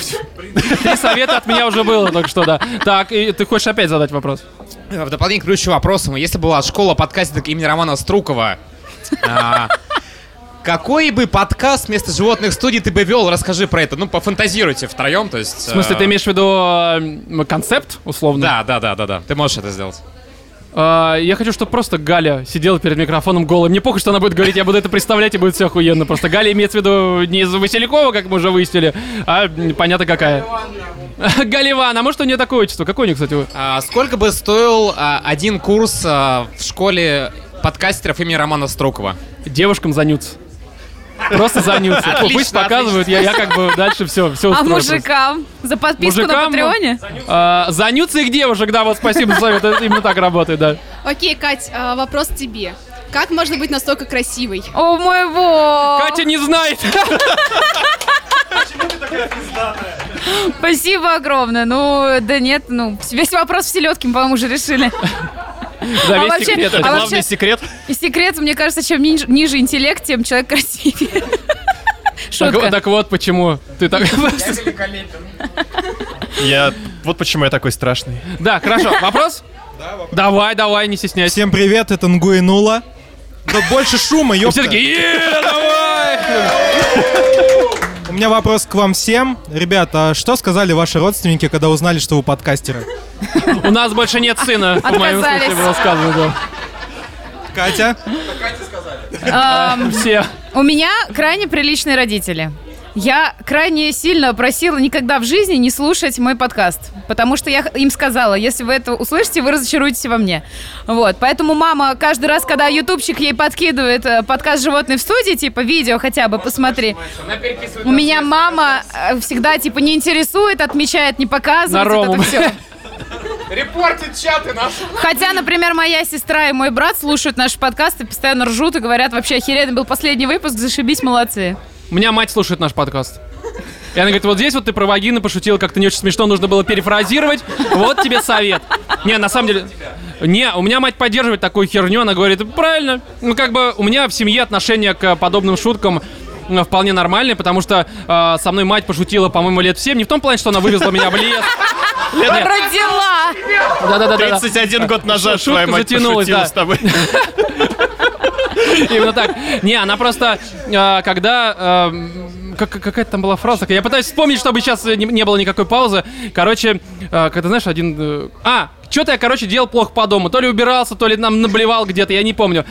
Три совета от меня уже было только что, да. Так, и ты хочешь опять задать вопрос? В дополнение к предыдущему вопросу, если была школа подкастинга имени Романа Струкова, а, какой бы подкаст вместо животных студий ты бы вел? Расскажи про это. Ну, пофантазируйте втроем, то есть... В смысле, ты имеешь в виду э, концепт, условно? Да, да, да, да, да. Ты можешь это сделать. А, я хочу, чтобы просто Галя сидела перед микрофоном голой. Мне похуй, что она будет говорить, я буду это представлять, и будет все охуенно. Просто Галя имеется в виду не из Василькова, как мы уже выяснили, а понятно какая. Галиван, а может у нее такое отчество? Какое у нее, кстати? А, сколько бы стоил а, один курс а, в школе подкастеров имени Романа Струкова? Девушкам занються. Просто занються. Отлично, Пусть показывают, я, я как бы дальше все, все А мужикам? За подписку на Мужикам, Патреоне? А, занються их девушек, да, вот спасибо за совет, это именно так работает, да. Окей, Кать, а, вопрос тебе. Как можно быть настолько красивой? О мой бог! Катя не знает! Спасибо огромное. Ну, да нет, ну, весь вопрос в селедке мы, по-моему, уже решили. Да, А весь вообще- секрет. а Это вообще- главный секрет. И секрет, мне кажется, чем ниже, интеллект, тем человек красивее. Так, Шутка. так вот почему ты так... Я... Вот почему я такой страшный. Да, хорошо. Вопрос? Давай, давай, не стесняйся. Всем привет, это Да больше шума, ёпта. Все такие, «Е, давай! У меня вопрос к вам всем. Ребята, а что сказали ваши родственники, когда узнали, что вы подкастеры? У нас больше нет сына, в моем случае Отказались. было сказано, да. Катя? Ам, Все. У меня крайне приличные родители. Я крайне сильно просила никогда в жизни не слушать мой подкаст, потому что я им сказала, если вы это услышите, вы разочаруетесь во мне. Вот, поэтому мама каждый раз, когда ютубчик ей подкидывает э, подкаст «Животные в студии», типа видео хотя бы, посмотри. У меня мама э, всегда типа не интересует, отмечает, не показывает. На это все. Репортит чаты наши. Хотя, например, моя сестра и мой брат слушают наши подкасты, постоянно ржут и говорят, вообще охеренный был последний выпуск, зашибись, молодцы. У меня мать слушает наш подкаст. И она говорит, вот здесь вот ты про вагины пошутил, как-то не очень смешно, нужно было перефразировать. Вот тебе совет. Не, на самом деле... Не, у меня мать поддерживает такую херню, она говорит, правильно. Ну, как бы у меня в семье отношение к подобным шуткам э, вполне нормальные, потому что э, со мной мать пошутила, по-моему, лет в 7. Не в том плане, что она вывезла меня в лес. Лет- нет. Родила! Да-да-да. 31 год назад Шутка твоя мать затянулась, пошутила да. с тобой. Именно так. Не, она просто, э, когда... э, как- какая-то там была фраза. Я пытаюсь вспомнить, чтобы сейчас не, не было никакой паузы. Короче, э, когда, знаешь, один... а, что-то я, короче, делал плохо по дому. То ли убирался, то ли нам наблевал где-то, я не помню.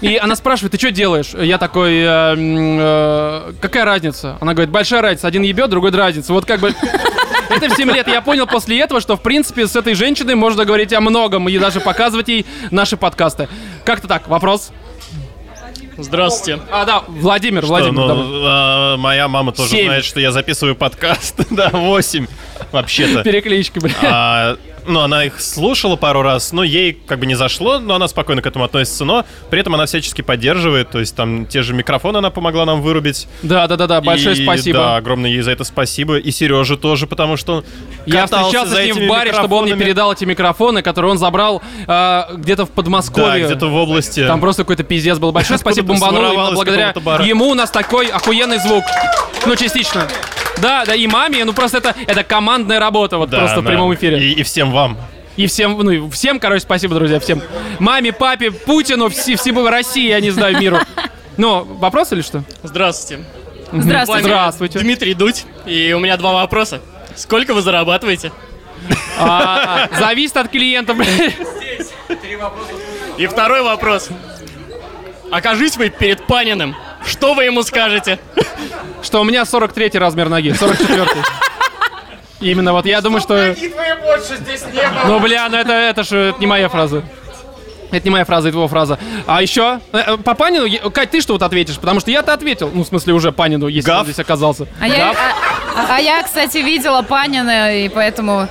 И она спрашивает, ты что делаешь? Я такой, э, э, какая разница? Она говорит, большая разница. Один ебет, другой дразнится. Вот как бы... Это в 7 лет. Я понял после этого, что, в принципе, с этой женщиной можно говорить о многом и даже показывать ей наши подкасты. Как-то так, вопрос? Здравствуйте. А, да, Владимир, Что, Владимир. ну, давай. а, моя мама тоже Семь. знает, что я записываю подкаст. да, 8 вообще-то. Переклички, бля. А, ну, она их слушала пару раз, но ей как бы не зашло, но она спокойно к этому относится, но при этом она всячески поддерживает, то есть там те же микрофоны она помогла нам вырубить. Да, да, да, да, большое И, спасибо. Да, огромное ей за это спасибо. И Сереже тоже, потому что он Я встречался с ним в баре, чтобы он мне передал эти микрофоны, которые он забрал а, где-то в Подмосковье. Да, где-то в области. Там просто какой-то пиздец был. Большое спасибо из благодаря ему у нас такой охуенный звук. Ну, частично. Да, да, и маме, ну просто это, это командная работа, вот Да, просто в да. прямом эфире. И, и всем вам. И всем, ну, и всем, короче, спасибо, друзья, всем. Маме, папе, Путину, все, всему России, я не знаю, миру. Ну, вопрос или что? Здравствуйте. Здравствуйте. Здравствуйте. Дмитрий Дудь. И у меня два вопроса. Сколько вы зарабатываете? А, зависит от клиента, блядь. И второй вопрос. Окажись вы перед Паниным. Что вы ему скажете? Что у меня 43 размер ноги, 44 Именно вот я думаю, что... Ну, бля, ну это, это же это не моя фраза. Это не моя фраза, это его фраза. А еще, э, э, по Панину, Кать, ты что вот ответишь? Потому что я-то ответил. Ну, в смысле, уже Панину, если он здесь оказался. А я, а- а я, кстати, видела Панина, и поэтому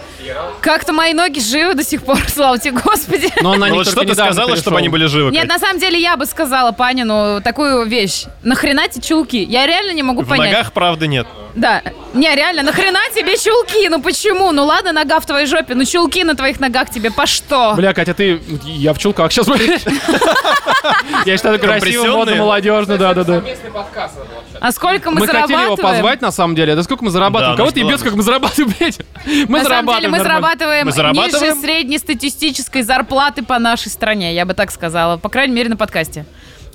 как-то мои ноги живы до сих пор, слава тебе, Господи. Но она Ну вот что ты сказала, чтобы они были живы? Нет, на самом деле я бы сказала Панину такую вещь. Нахрена тебе чулки? Я реально не могу В понять. ногах, правда, нет. Да. Не, реально, нахрена тебе чулки? Ну почему? Ну ладно, нога в твоей жопе, ну чулки на твоих ногах тебе по что? Бля, Катя, ты... Я в чулках сейчас. Я считаю, красиво, модно, молодежно, да-да-да. А сколько мы, Мы хотели зарабатываем? его позвать, на самом деле. Да сколько мы зарабатываем? Да, Кого ты ебешь, как мы зарабатываем, блядь? Мы на зарабатываем. Мы нормально. зарабатываем, Мы зарабатываем? ниже среднестатистической зарплаты по нашей стране, я бы так сказала. По крайней мере, на подкасте.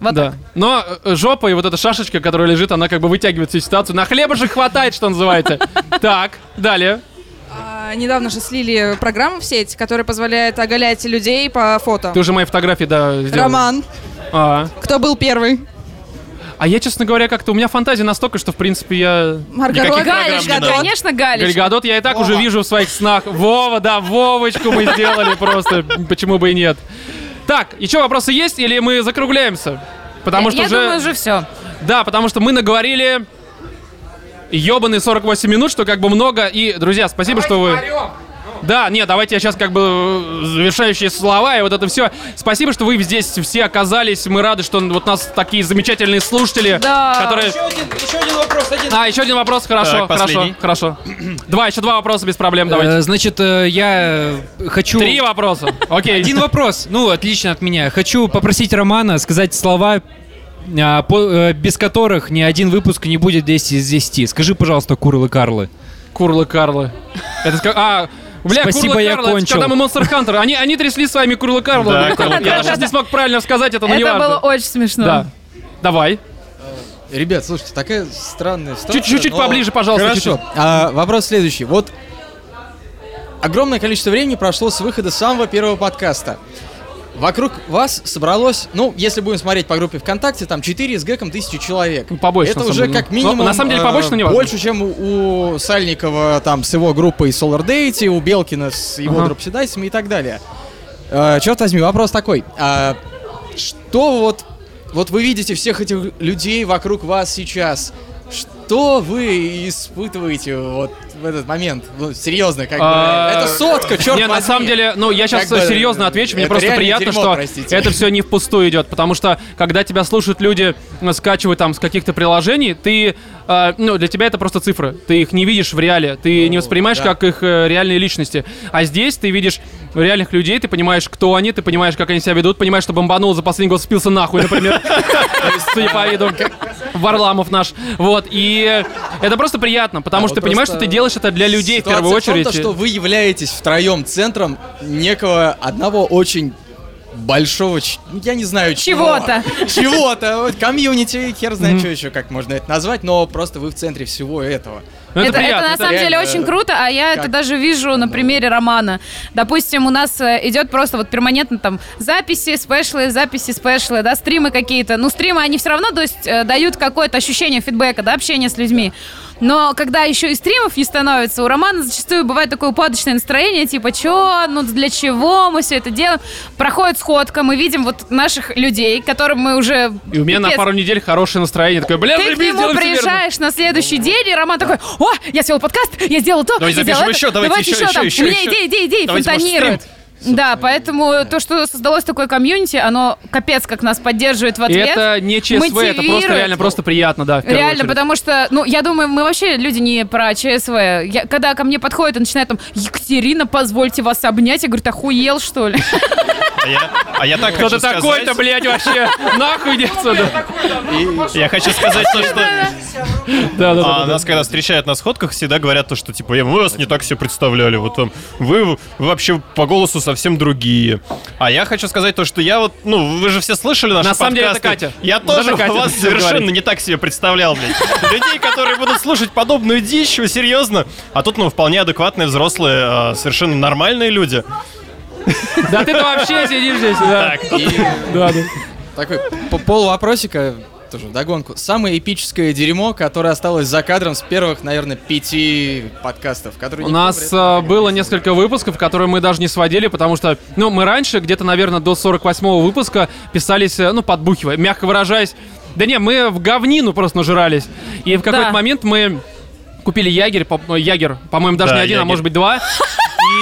Вот да. так. Но э, жопа и вот эта шашечка, которая лежит, она как бы вытягивает всю ситуацию. На хлебушек хватает, что называется. Так, далее. А, недавно же слили программу в сеть, которая позволяет оголять людей по фото. Ты уже мои фотографии, да, сделал. Роман, А. кто был первый? А я, честно говоря, как-то у меня фантазия настолько, что, в принципе, я... Маргарет Галечка, конечно, Галечка. Гальгадот я и так уже вижу в своих снах. Вова, да, Вовочку мы сделали просто. Почему бы и нет. Так, еще вопросы есть или мы закругляемся? Потому я что я уже... думаю, уже все. Да, потому что мы наговорили ебаные 48 минут, что как бы много. И, друзья, спасибо, что вы... Да, нет, давайте я сейчас как бы э, завершающие слова и вот это все. Спасибо, что вы здесь все оказались. Мы рады, что вот нас такие замечательные слушатели, Да. которые... Еще один, еще один вопрос, один. А, еще один вопрос, хорошо, Так, хорошо, хорошо. Два, еще два вопроса без проблем, давайте. Э, Значит, э, я хочу... Три вопроса. Окей. Один вопрос. Ну, отлично от меня. Хочу попросить Романа сказать слова, а, по- э, без которых ни один выпуск не будет 10 из 10. Скажи, пожалуйста, Курлы Карлы. Курлы Карлы. Это А, бля, Спасибо, Курлы я Карлы, это кончил. когда мы Monster Hunter. Они, они трясли своими Курлы Карлы. Да, Я даже сейчас не смог правильно сказать это, но не Это было очень смешно. Да. Давай. Ребят, слушайте, такая странная ситуация. Чуть-чуть но- поближе, пожалуйста, Хорошо. А, вопрос следующий. Вот огромное количество времени прошло с выхода самого первого подкаста. Вокруг вас собралось, ну, если будем смотреть по группе ВКонтакте, там 4 с гэком тысячи человек. побольше, Это уже как Ну, минимум на самом деле побольше, но не важно. больше, чем у, у Сальникова там с его группой Solar Date, у Белкина с его Ага. дропседайсами и так далее. Э, черт возьми, вопрос такой. А, что вот, вот вы видите всех этих людей вокруг вас сейчас? Что вы испытываете вот в этот момент? Ну, серьезно, как бы. А, Это сотка, черт Не, на самом деле, ну, я сейчас серьезно отвечу, мне просто приятно, что это все не впустую идет, потому что, когда тебя слушают люди, э, скачивают там с каких-то приложений, ты, э, ну, для тебя это просто цифры, ты их не видишь в реале, ты не воспринимаешь как их э, реальные личности, а здесь ты видишь реальных людей, ты понимаешь, кто они, ты понимаешь, как они себя ведут, понимаешь, что бомбанул за последний год спился нахуй, например, судя по виду, Варламов наш, вот, и это просто приятно, потому А что вот ты понимаешь, что ты делаешь это для людей в первую очередь. том, то, что вы являетесь втроем центром некого одного очень большого, ч- я не знаю чего. Чего-то. Чего-то. Комьюнити, хер знает, Мгм. что еще, как можно это назвать, но просто вы в центре всего этого. Это, это на самом деле реально, очень круто, а я это как- даже вижу на примере Романа. Допустим, у нас э, идет просто вот перманентно там записи, спешлы, записи, спешлы, да, стримы какие-то. Ну, стримы, они все равно, то есть, э, дают какое-то ощущение фидбэка, да, общения с людьми. Но когда еще и стримов не становится, у романа зачастую бывает такое упадочное настроение, типа, чё, ну для чего мы все это делаем? Проходит сходка, мы видим вот наших людей, которым мы уже... И у меня на пару недель хорошее настроение. Такое, бля, ты к нему всё верно». приезжаешь на следующий день, и Роман такой, о, я сделал подкаст, я сделал то, Давайте я сделал запишем это, еще, давайте еще, там, еще, у меня еще. идеи, идеи, идеи, Да, поэтому то, что создалось такое комьюнити, оно капец как нас поддерживает в И ответ. это не ЧСВ, это просто реально просто приятно, да. Реально, очередь. потому что, ну, я думаю, мы вообще люди не про ЧСВ. Я, когда ко мне подходят и начинают там, Екатерина, позвольте вас обнять, я говорю, ты охуел, что ли? А я, а я так Кто хочу ты такой-то, блядь, вообще? Нахуй иди отсюда. Я хочу сказать то, что Да, да, а, нас когда встречают на сходках, всегда говорят то, что типа, «Э, мы вас не так все представляли, вот там, вы, вы вообще по голосу совсем другие. А я хочу сказать то, что я вот, ну, вы же все слышали наши На самом деле это подкасты. Катя. Я Вот тоже Катя вас совершенно говорить. не так себе представлял, блядь. Людей, которые будут слушать подобную дичь, вы серьезно? А тут, ну, вполне адекватные, взрослые, а, совершенно нормальные люди. Да ты-то вообще сидишь здесь, да. Да, да. Такой по- полувопросика, тоже догонку. Самое эпическое дерьмо, которое осталось за кадром с первых, наверное, пяти подкастов, которые У нас э, было несколько выпусков, которые мы даже не сводили, потому что, ну, мы раньше, где-то, наверное, до 48-го выпуска писались, э, ну, подбухивая, мягко выражаясь. Да не, мы в говнину просто нажирались. И в какой-то Да. момент мы купили ягерь, по- ягер, по-моему, даже Да, не один, а ягерь. может быть два.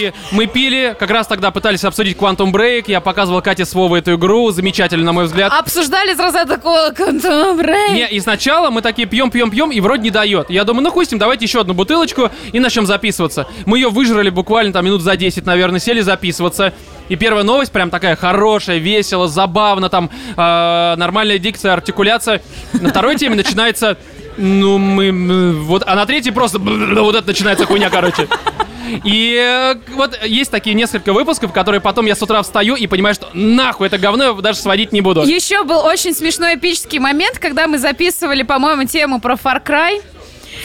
И мы пили, как раз тогда пытались обсудить Quantum Break, я показывал Кате с Вовой эту игру, замечательно, на мой взгляд. Обсуждали сразу такого контембрей. Не, и сначала мы такие пьем, пьем, пьем, и вроде не дает. Я думаю, ну хуй с ним, давайте еще одну бутылочку и начнем записываться. Мы ее выжрали буквально там минут за 10, наверное, сели записываться. И первая новость прям такая хорошая, весело, забавно, там э, нормальная дикция, артикуляция. На второй теме начинается, ну мы, вот, а на третьей просто вот это начинается хуйня, короче. И э, вот есть такие несколько выпусков, которые потом я с утра встаю и понимаю, что нахуй это говно я даже сводить не буду. Еще был очень смешной эпический момент, когда мы записывали, по-моему, тему про Far Cry.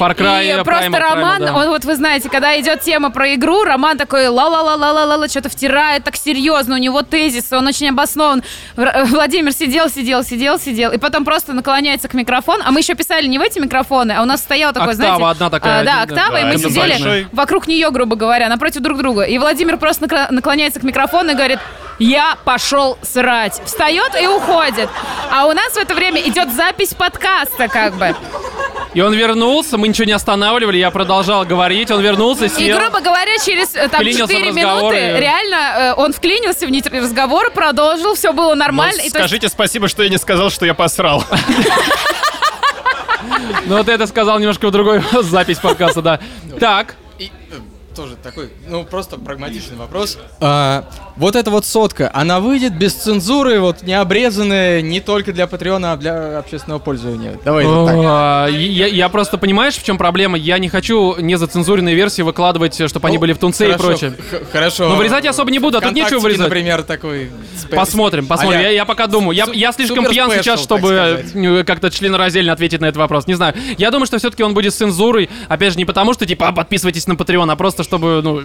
Far Cry, и э, просто Primal, Роман, Primal, да. он вот вы знаете, когда идет тема про игру, Роман такой ла-ла-ла-ла-ла-ла, что-то втирает так серьезно, у него тезис, он очень обоснован. Р- Владимир сидел, сидел, сидел, сидел, и потом просто наклоняется к микрофону, а мы еще писали не в эти микрофоны, а у нас стояла такой, Октава знаете... одна такая, а, да, октава, да. и мы сидели большой. вокруг нее, грубо говоря, напротив друг друга. И Владимир просто наклоняется к микрофону и говорит, я пошел срать. Встает и уходит. А у нас в это время идет запись подкаста, как бы. И он вернулся, мы ничего не останавливали, я продолжал говорить, он вернулся, И, сел. грубо говоря, через э, там Вклинился в 4 разговор минуты и- реально э, он вклинился в нить разговор, продолжил, все было нормально. Ну, И то есть- скажите спасибо, что я не сказал, что я посрал. Ну вот это сказал немножко в другой запись подкаста, да. Так. Тоже такой, ну, просто прагматичный вопрос. А, вот эта вот сотка, она выйдет без цензуры, вот не обрезанная не только для Патреона, а для общественного пользования. Давай вот так. А, Я, я просто понимаешь, в чем проблема? Я не хочу незацензуренные версии выкладывать, чтобы они Ну, были в тунце и хорошо, прочее. х- хорошо. Но вырезать я особо не буду, а тут нечего вырезать. например, такой... Посмотрим, посмотрим. а-ля Я, я пока думаю. Я, я слишком пьян спешл, сейчас, чтобы сказать. э, как-то членораздельно ответить на этот вопрос. Не знаю. Я думаю, что все-таки он будет с цензурой. Опять же, не потому, что типа «А, подписывайтесь на Patreon, а просто чтобы, ну.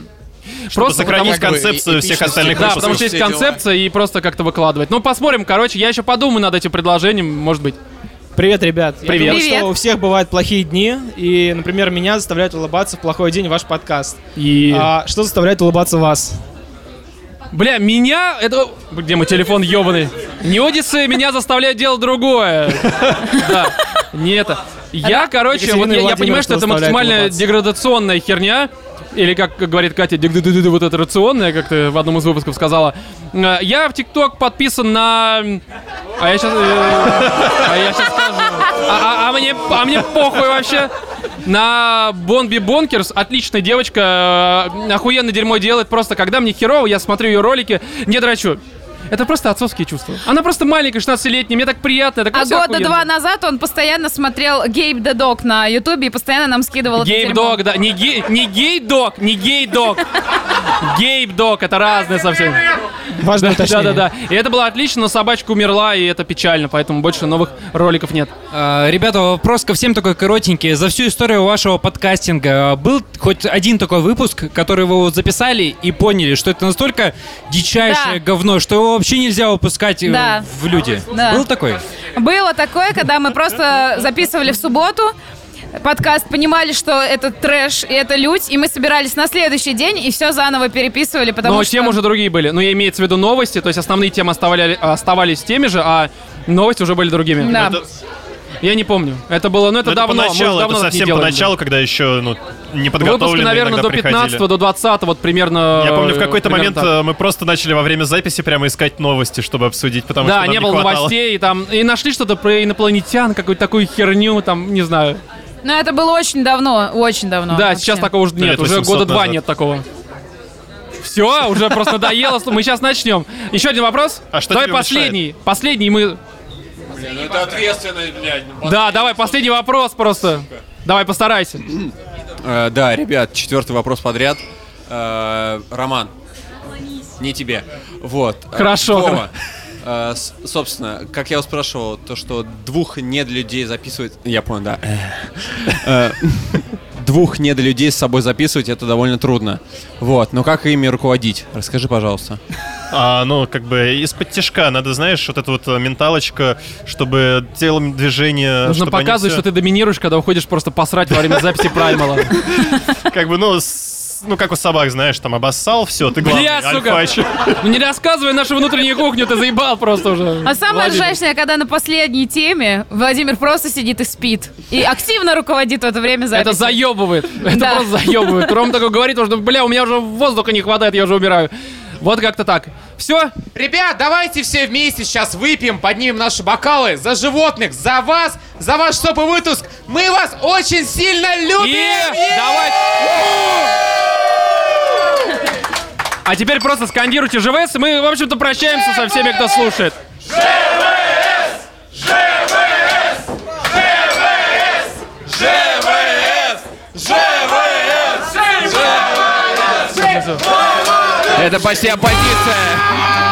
просто сохранить потому- концепцию всех остальных Да, потому что есть дела. концепция и просто как-то выкладывать. Ну, посмотрим. Короче, я еще подумаю над этим предложением, может быть. Привет, ребят. Я Привет. думаю, Привет. что у всех бывают плохие дни, и, например, меня заставляет улыбаться в плохой день ваш подкаст. И... А что заставляет улыбаться вас? Бля, меня... Это... Где мой телефон ебаный? Не Одиссы меня заставляют делать другое. Да, не это. Я, короче, вот я, я понимаю, что это максимально деградационная херня. Или, как говорит Катя, вот это рационная, как ты в одном из выпусков сказала. Э, Я в ТикТок подписан на... А я сейчас... А я сейчас скажу. А, а- а мне, а мне похуй вообще. На Бонби Бонкерс отличная девочка, э, охуенно дерьмо делает. Просто когда мне херово, я смотрю ее ролики, не драчу. Это просто отцовские чувства. Она просто маленькая, 16-летняя, мне так приятно. Так А года охуенно. два назад он постоянно смотрел Гейб the Dog на Ютубе и постоянно нам скидывал Гейб. Дог, да. Не гей, не гей дог, не гей дог. Гейб дог, это разное совсем. Важное да, уточнение. да, да. И это было отлично, но собачка умерла, и это печально, поэтому больше новых роликов нет. А, Ребята, вопрос ко всем такой коротенький. За всю историю вашего подкастинга а, был хоть один такой выпуск, который вы вот записали и поняли, что это настолько дичайшее говно, что его вообще нельзя выпускать э, Да. в люди? Да. Был такой? Было такое, когда мы просто записывали в субботу подкаст, понимали, что это трэш и это лють, и мы собирались на следующий день и все заново переписывали, потому но что... темы уже другие были. Но я имеется в виду новости, то есть основные темы оставали, оставались теми же, а новости уже были другими. Да. Это- Я не помню. Это было, ну это Ну, давно. мы уже поначалу, давно это не совсем поначалу, когда еще ну, не Выпуски, подготовленные наверное, иногда до приходили. 15 до 20 вот примерно. Я помню, в какой-то момент так. э, мы просто начали во время записи прямо искать новости, чтобы обсудить, потому что да, не было хватало. новостей, и там и нашли что-то про инопланетян, какую-то такую херню, там, не знаю. Но это было очень давно, очень давно. да, вообще. сейчас такого уже нет, уже 800 года два назад. нет такого. Все, уже просто надоело. Мы сейчас начнем. Еще один вопрос. А что Давай тебе последний. Последний мы. Блин, ну это ответственность, блядь. Да, давай, последний вопрос просто. Давай, постарайся. Э, да, ребят, четвертый вопрос подряд. Э, Роман, не тебе. Вот. Э, Хорошо. Вова, э, собственно, как я вас спрашивал, то, что двух недолюдей записывать... Я понял, да. Двух недолюдей с собой записывать, это довольно трудно. Вот, но как ими руководить? Расскажи, пожалуйста. А, ну, как бы из-под тяжка. Надо, знаешь, вот эта вот э, менталочка, чтобы телом движение... Нужно показывать, всё- что ты доминируешь, когда уходишь просто посрать во время записи праймала. Как бы, ну, с- ну, как у собак, знаешь, там обоссал, все, ты главный, Бля, сука! альфач. Ну не рассказывай нашу внутреннюю кухню, ты заебал просто уже. А самое Владимир. ржачное, когда на последней теме Владимир просто сидит и спит. И активно руководит в это время записи. Это заебывает. Это Да. просто заебывает. Ром такой говорит, что, бля, у меня уже воздуха не хватает, я уже умираю. Вот как-то так. Все? Ребят, давайте все вместе сейчас выпьем, поднимем наши бокалы за животных, за вас, за ваш топовый выпуск. Мы вас очень сильно любим! Е! Давай! А теперь просто скандируйте ЖВС, и мы, в общем-то, прощаемся со всеми, кто слушает. Это почти оппозиция.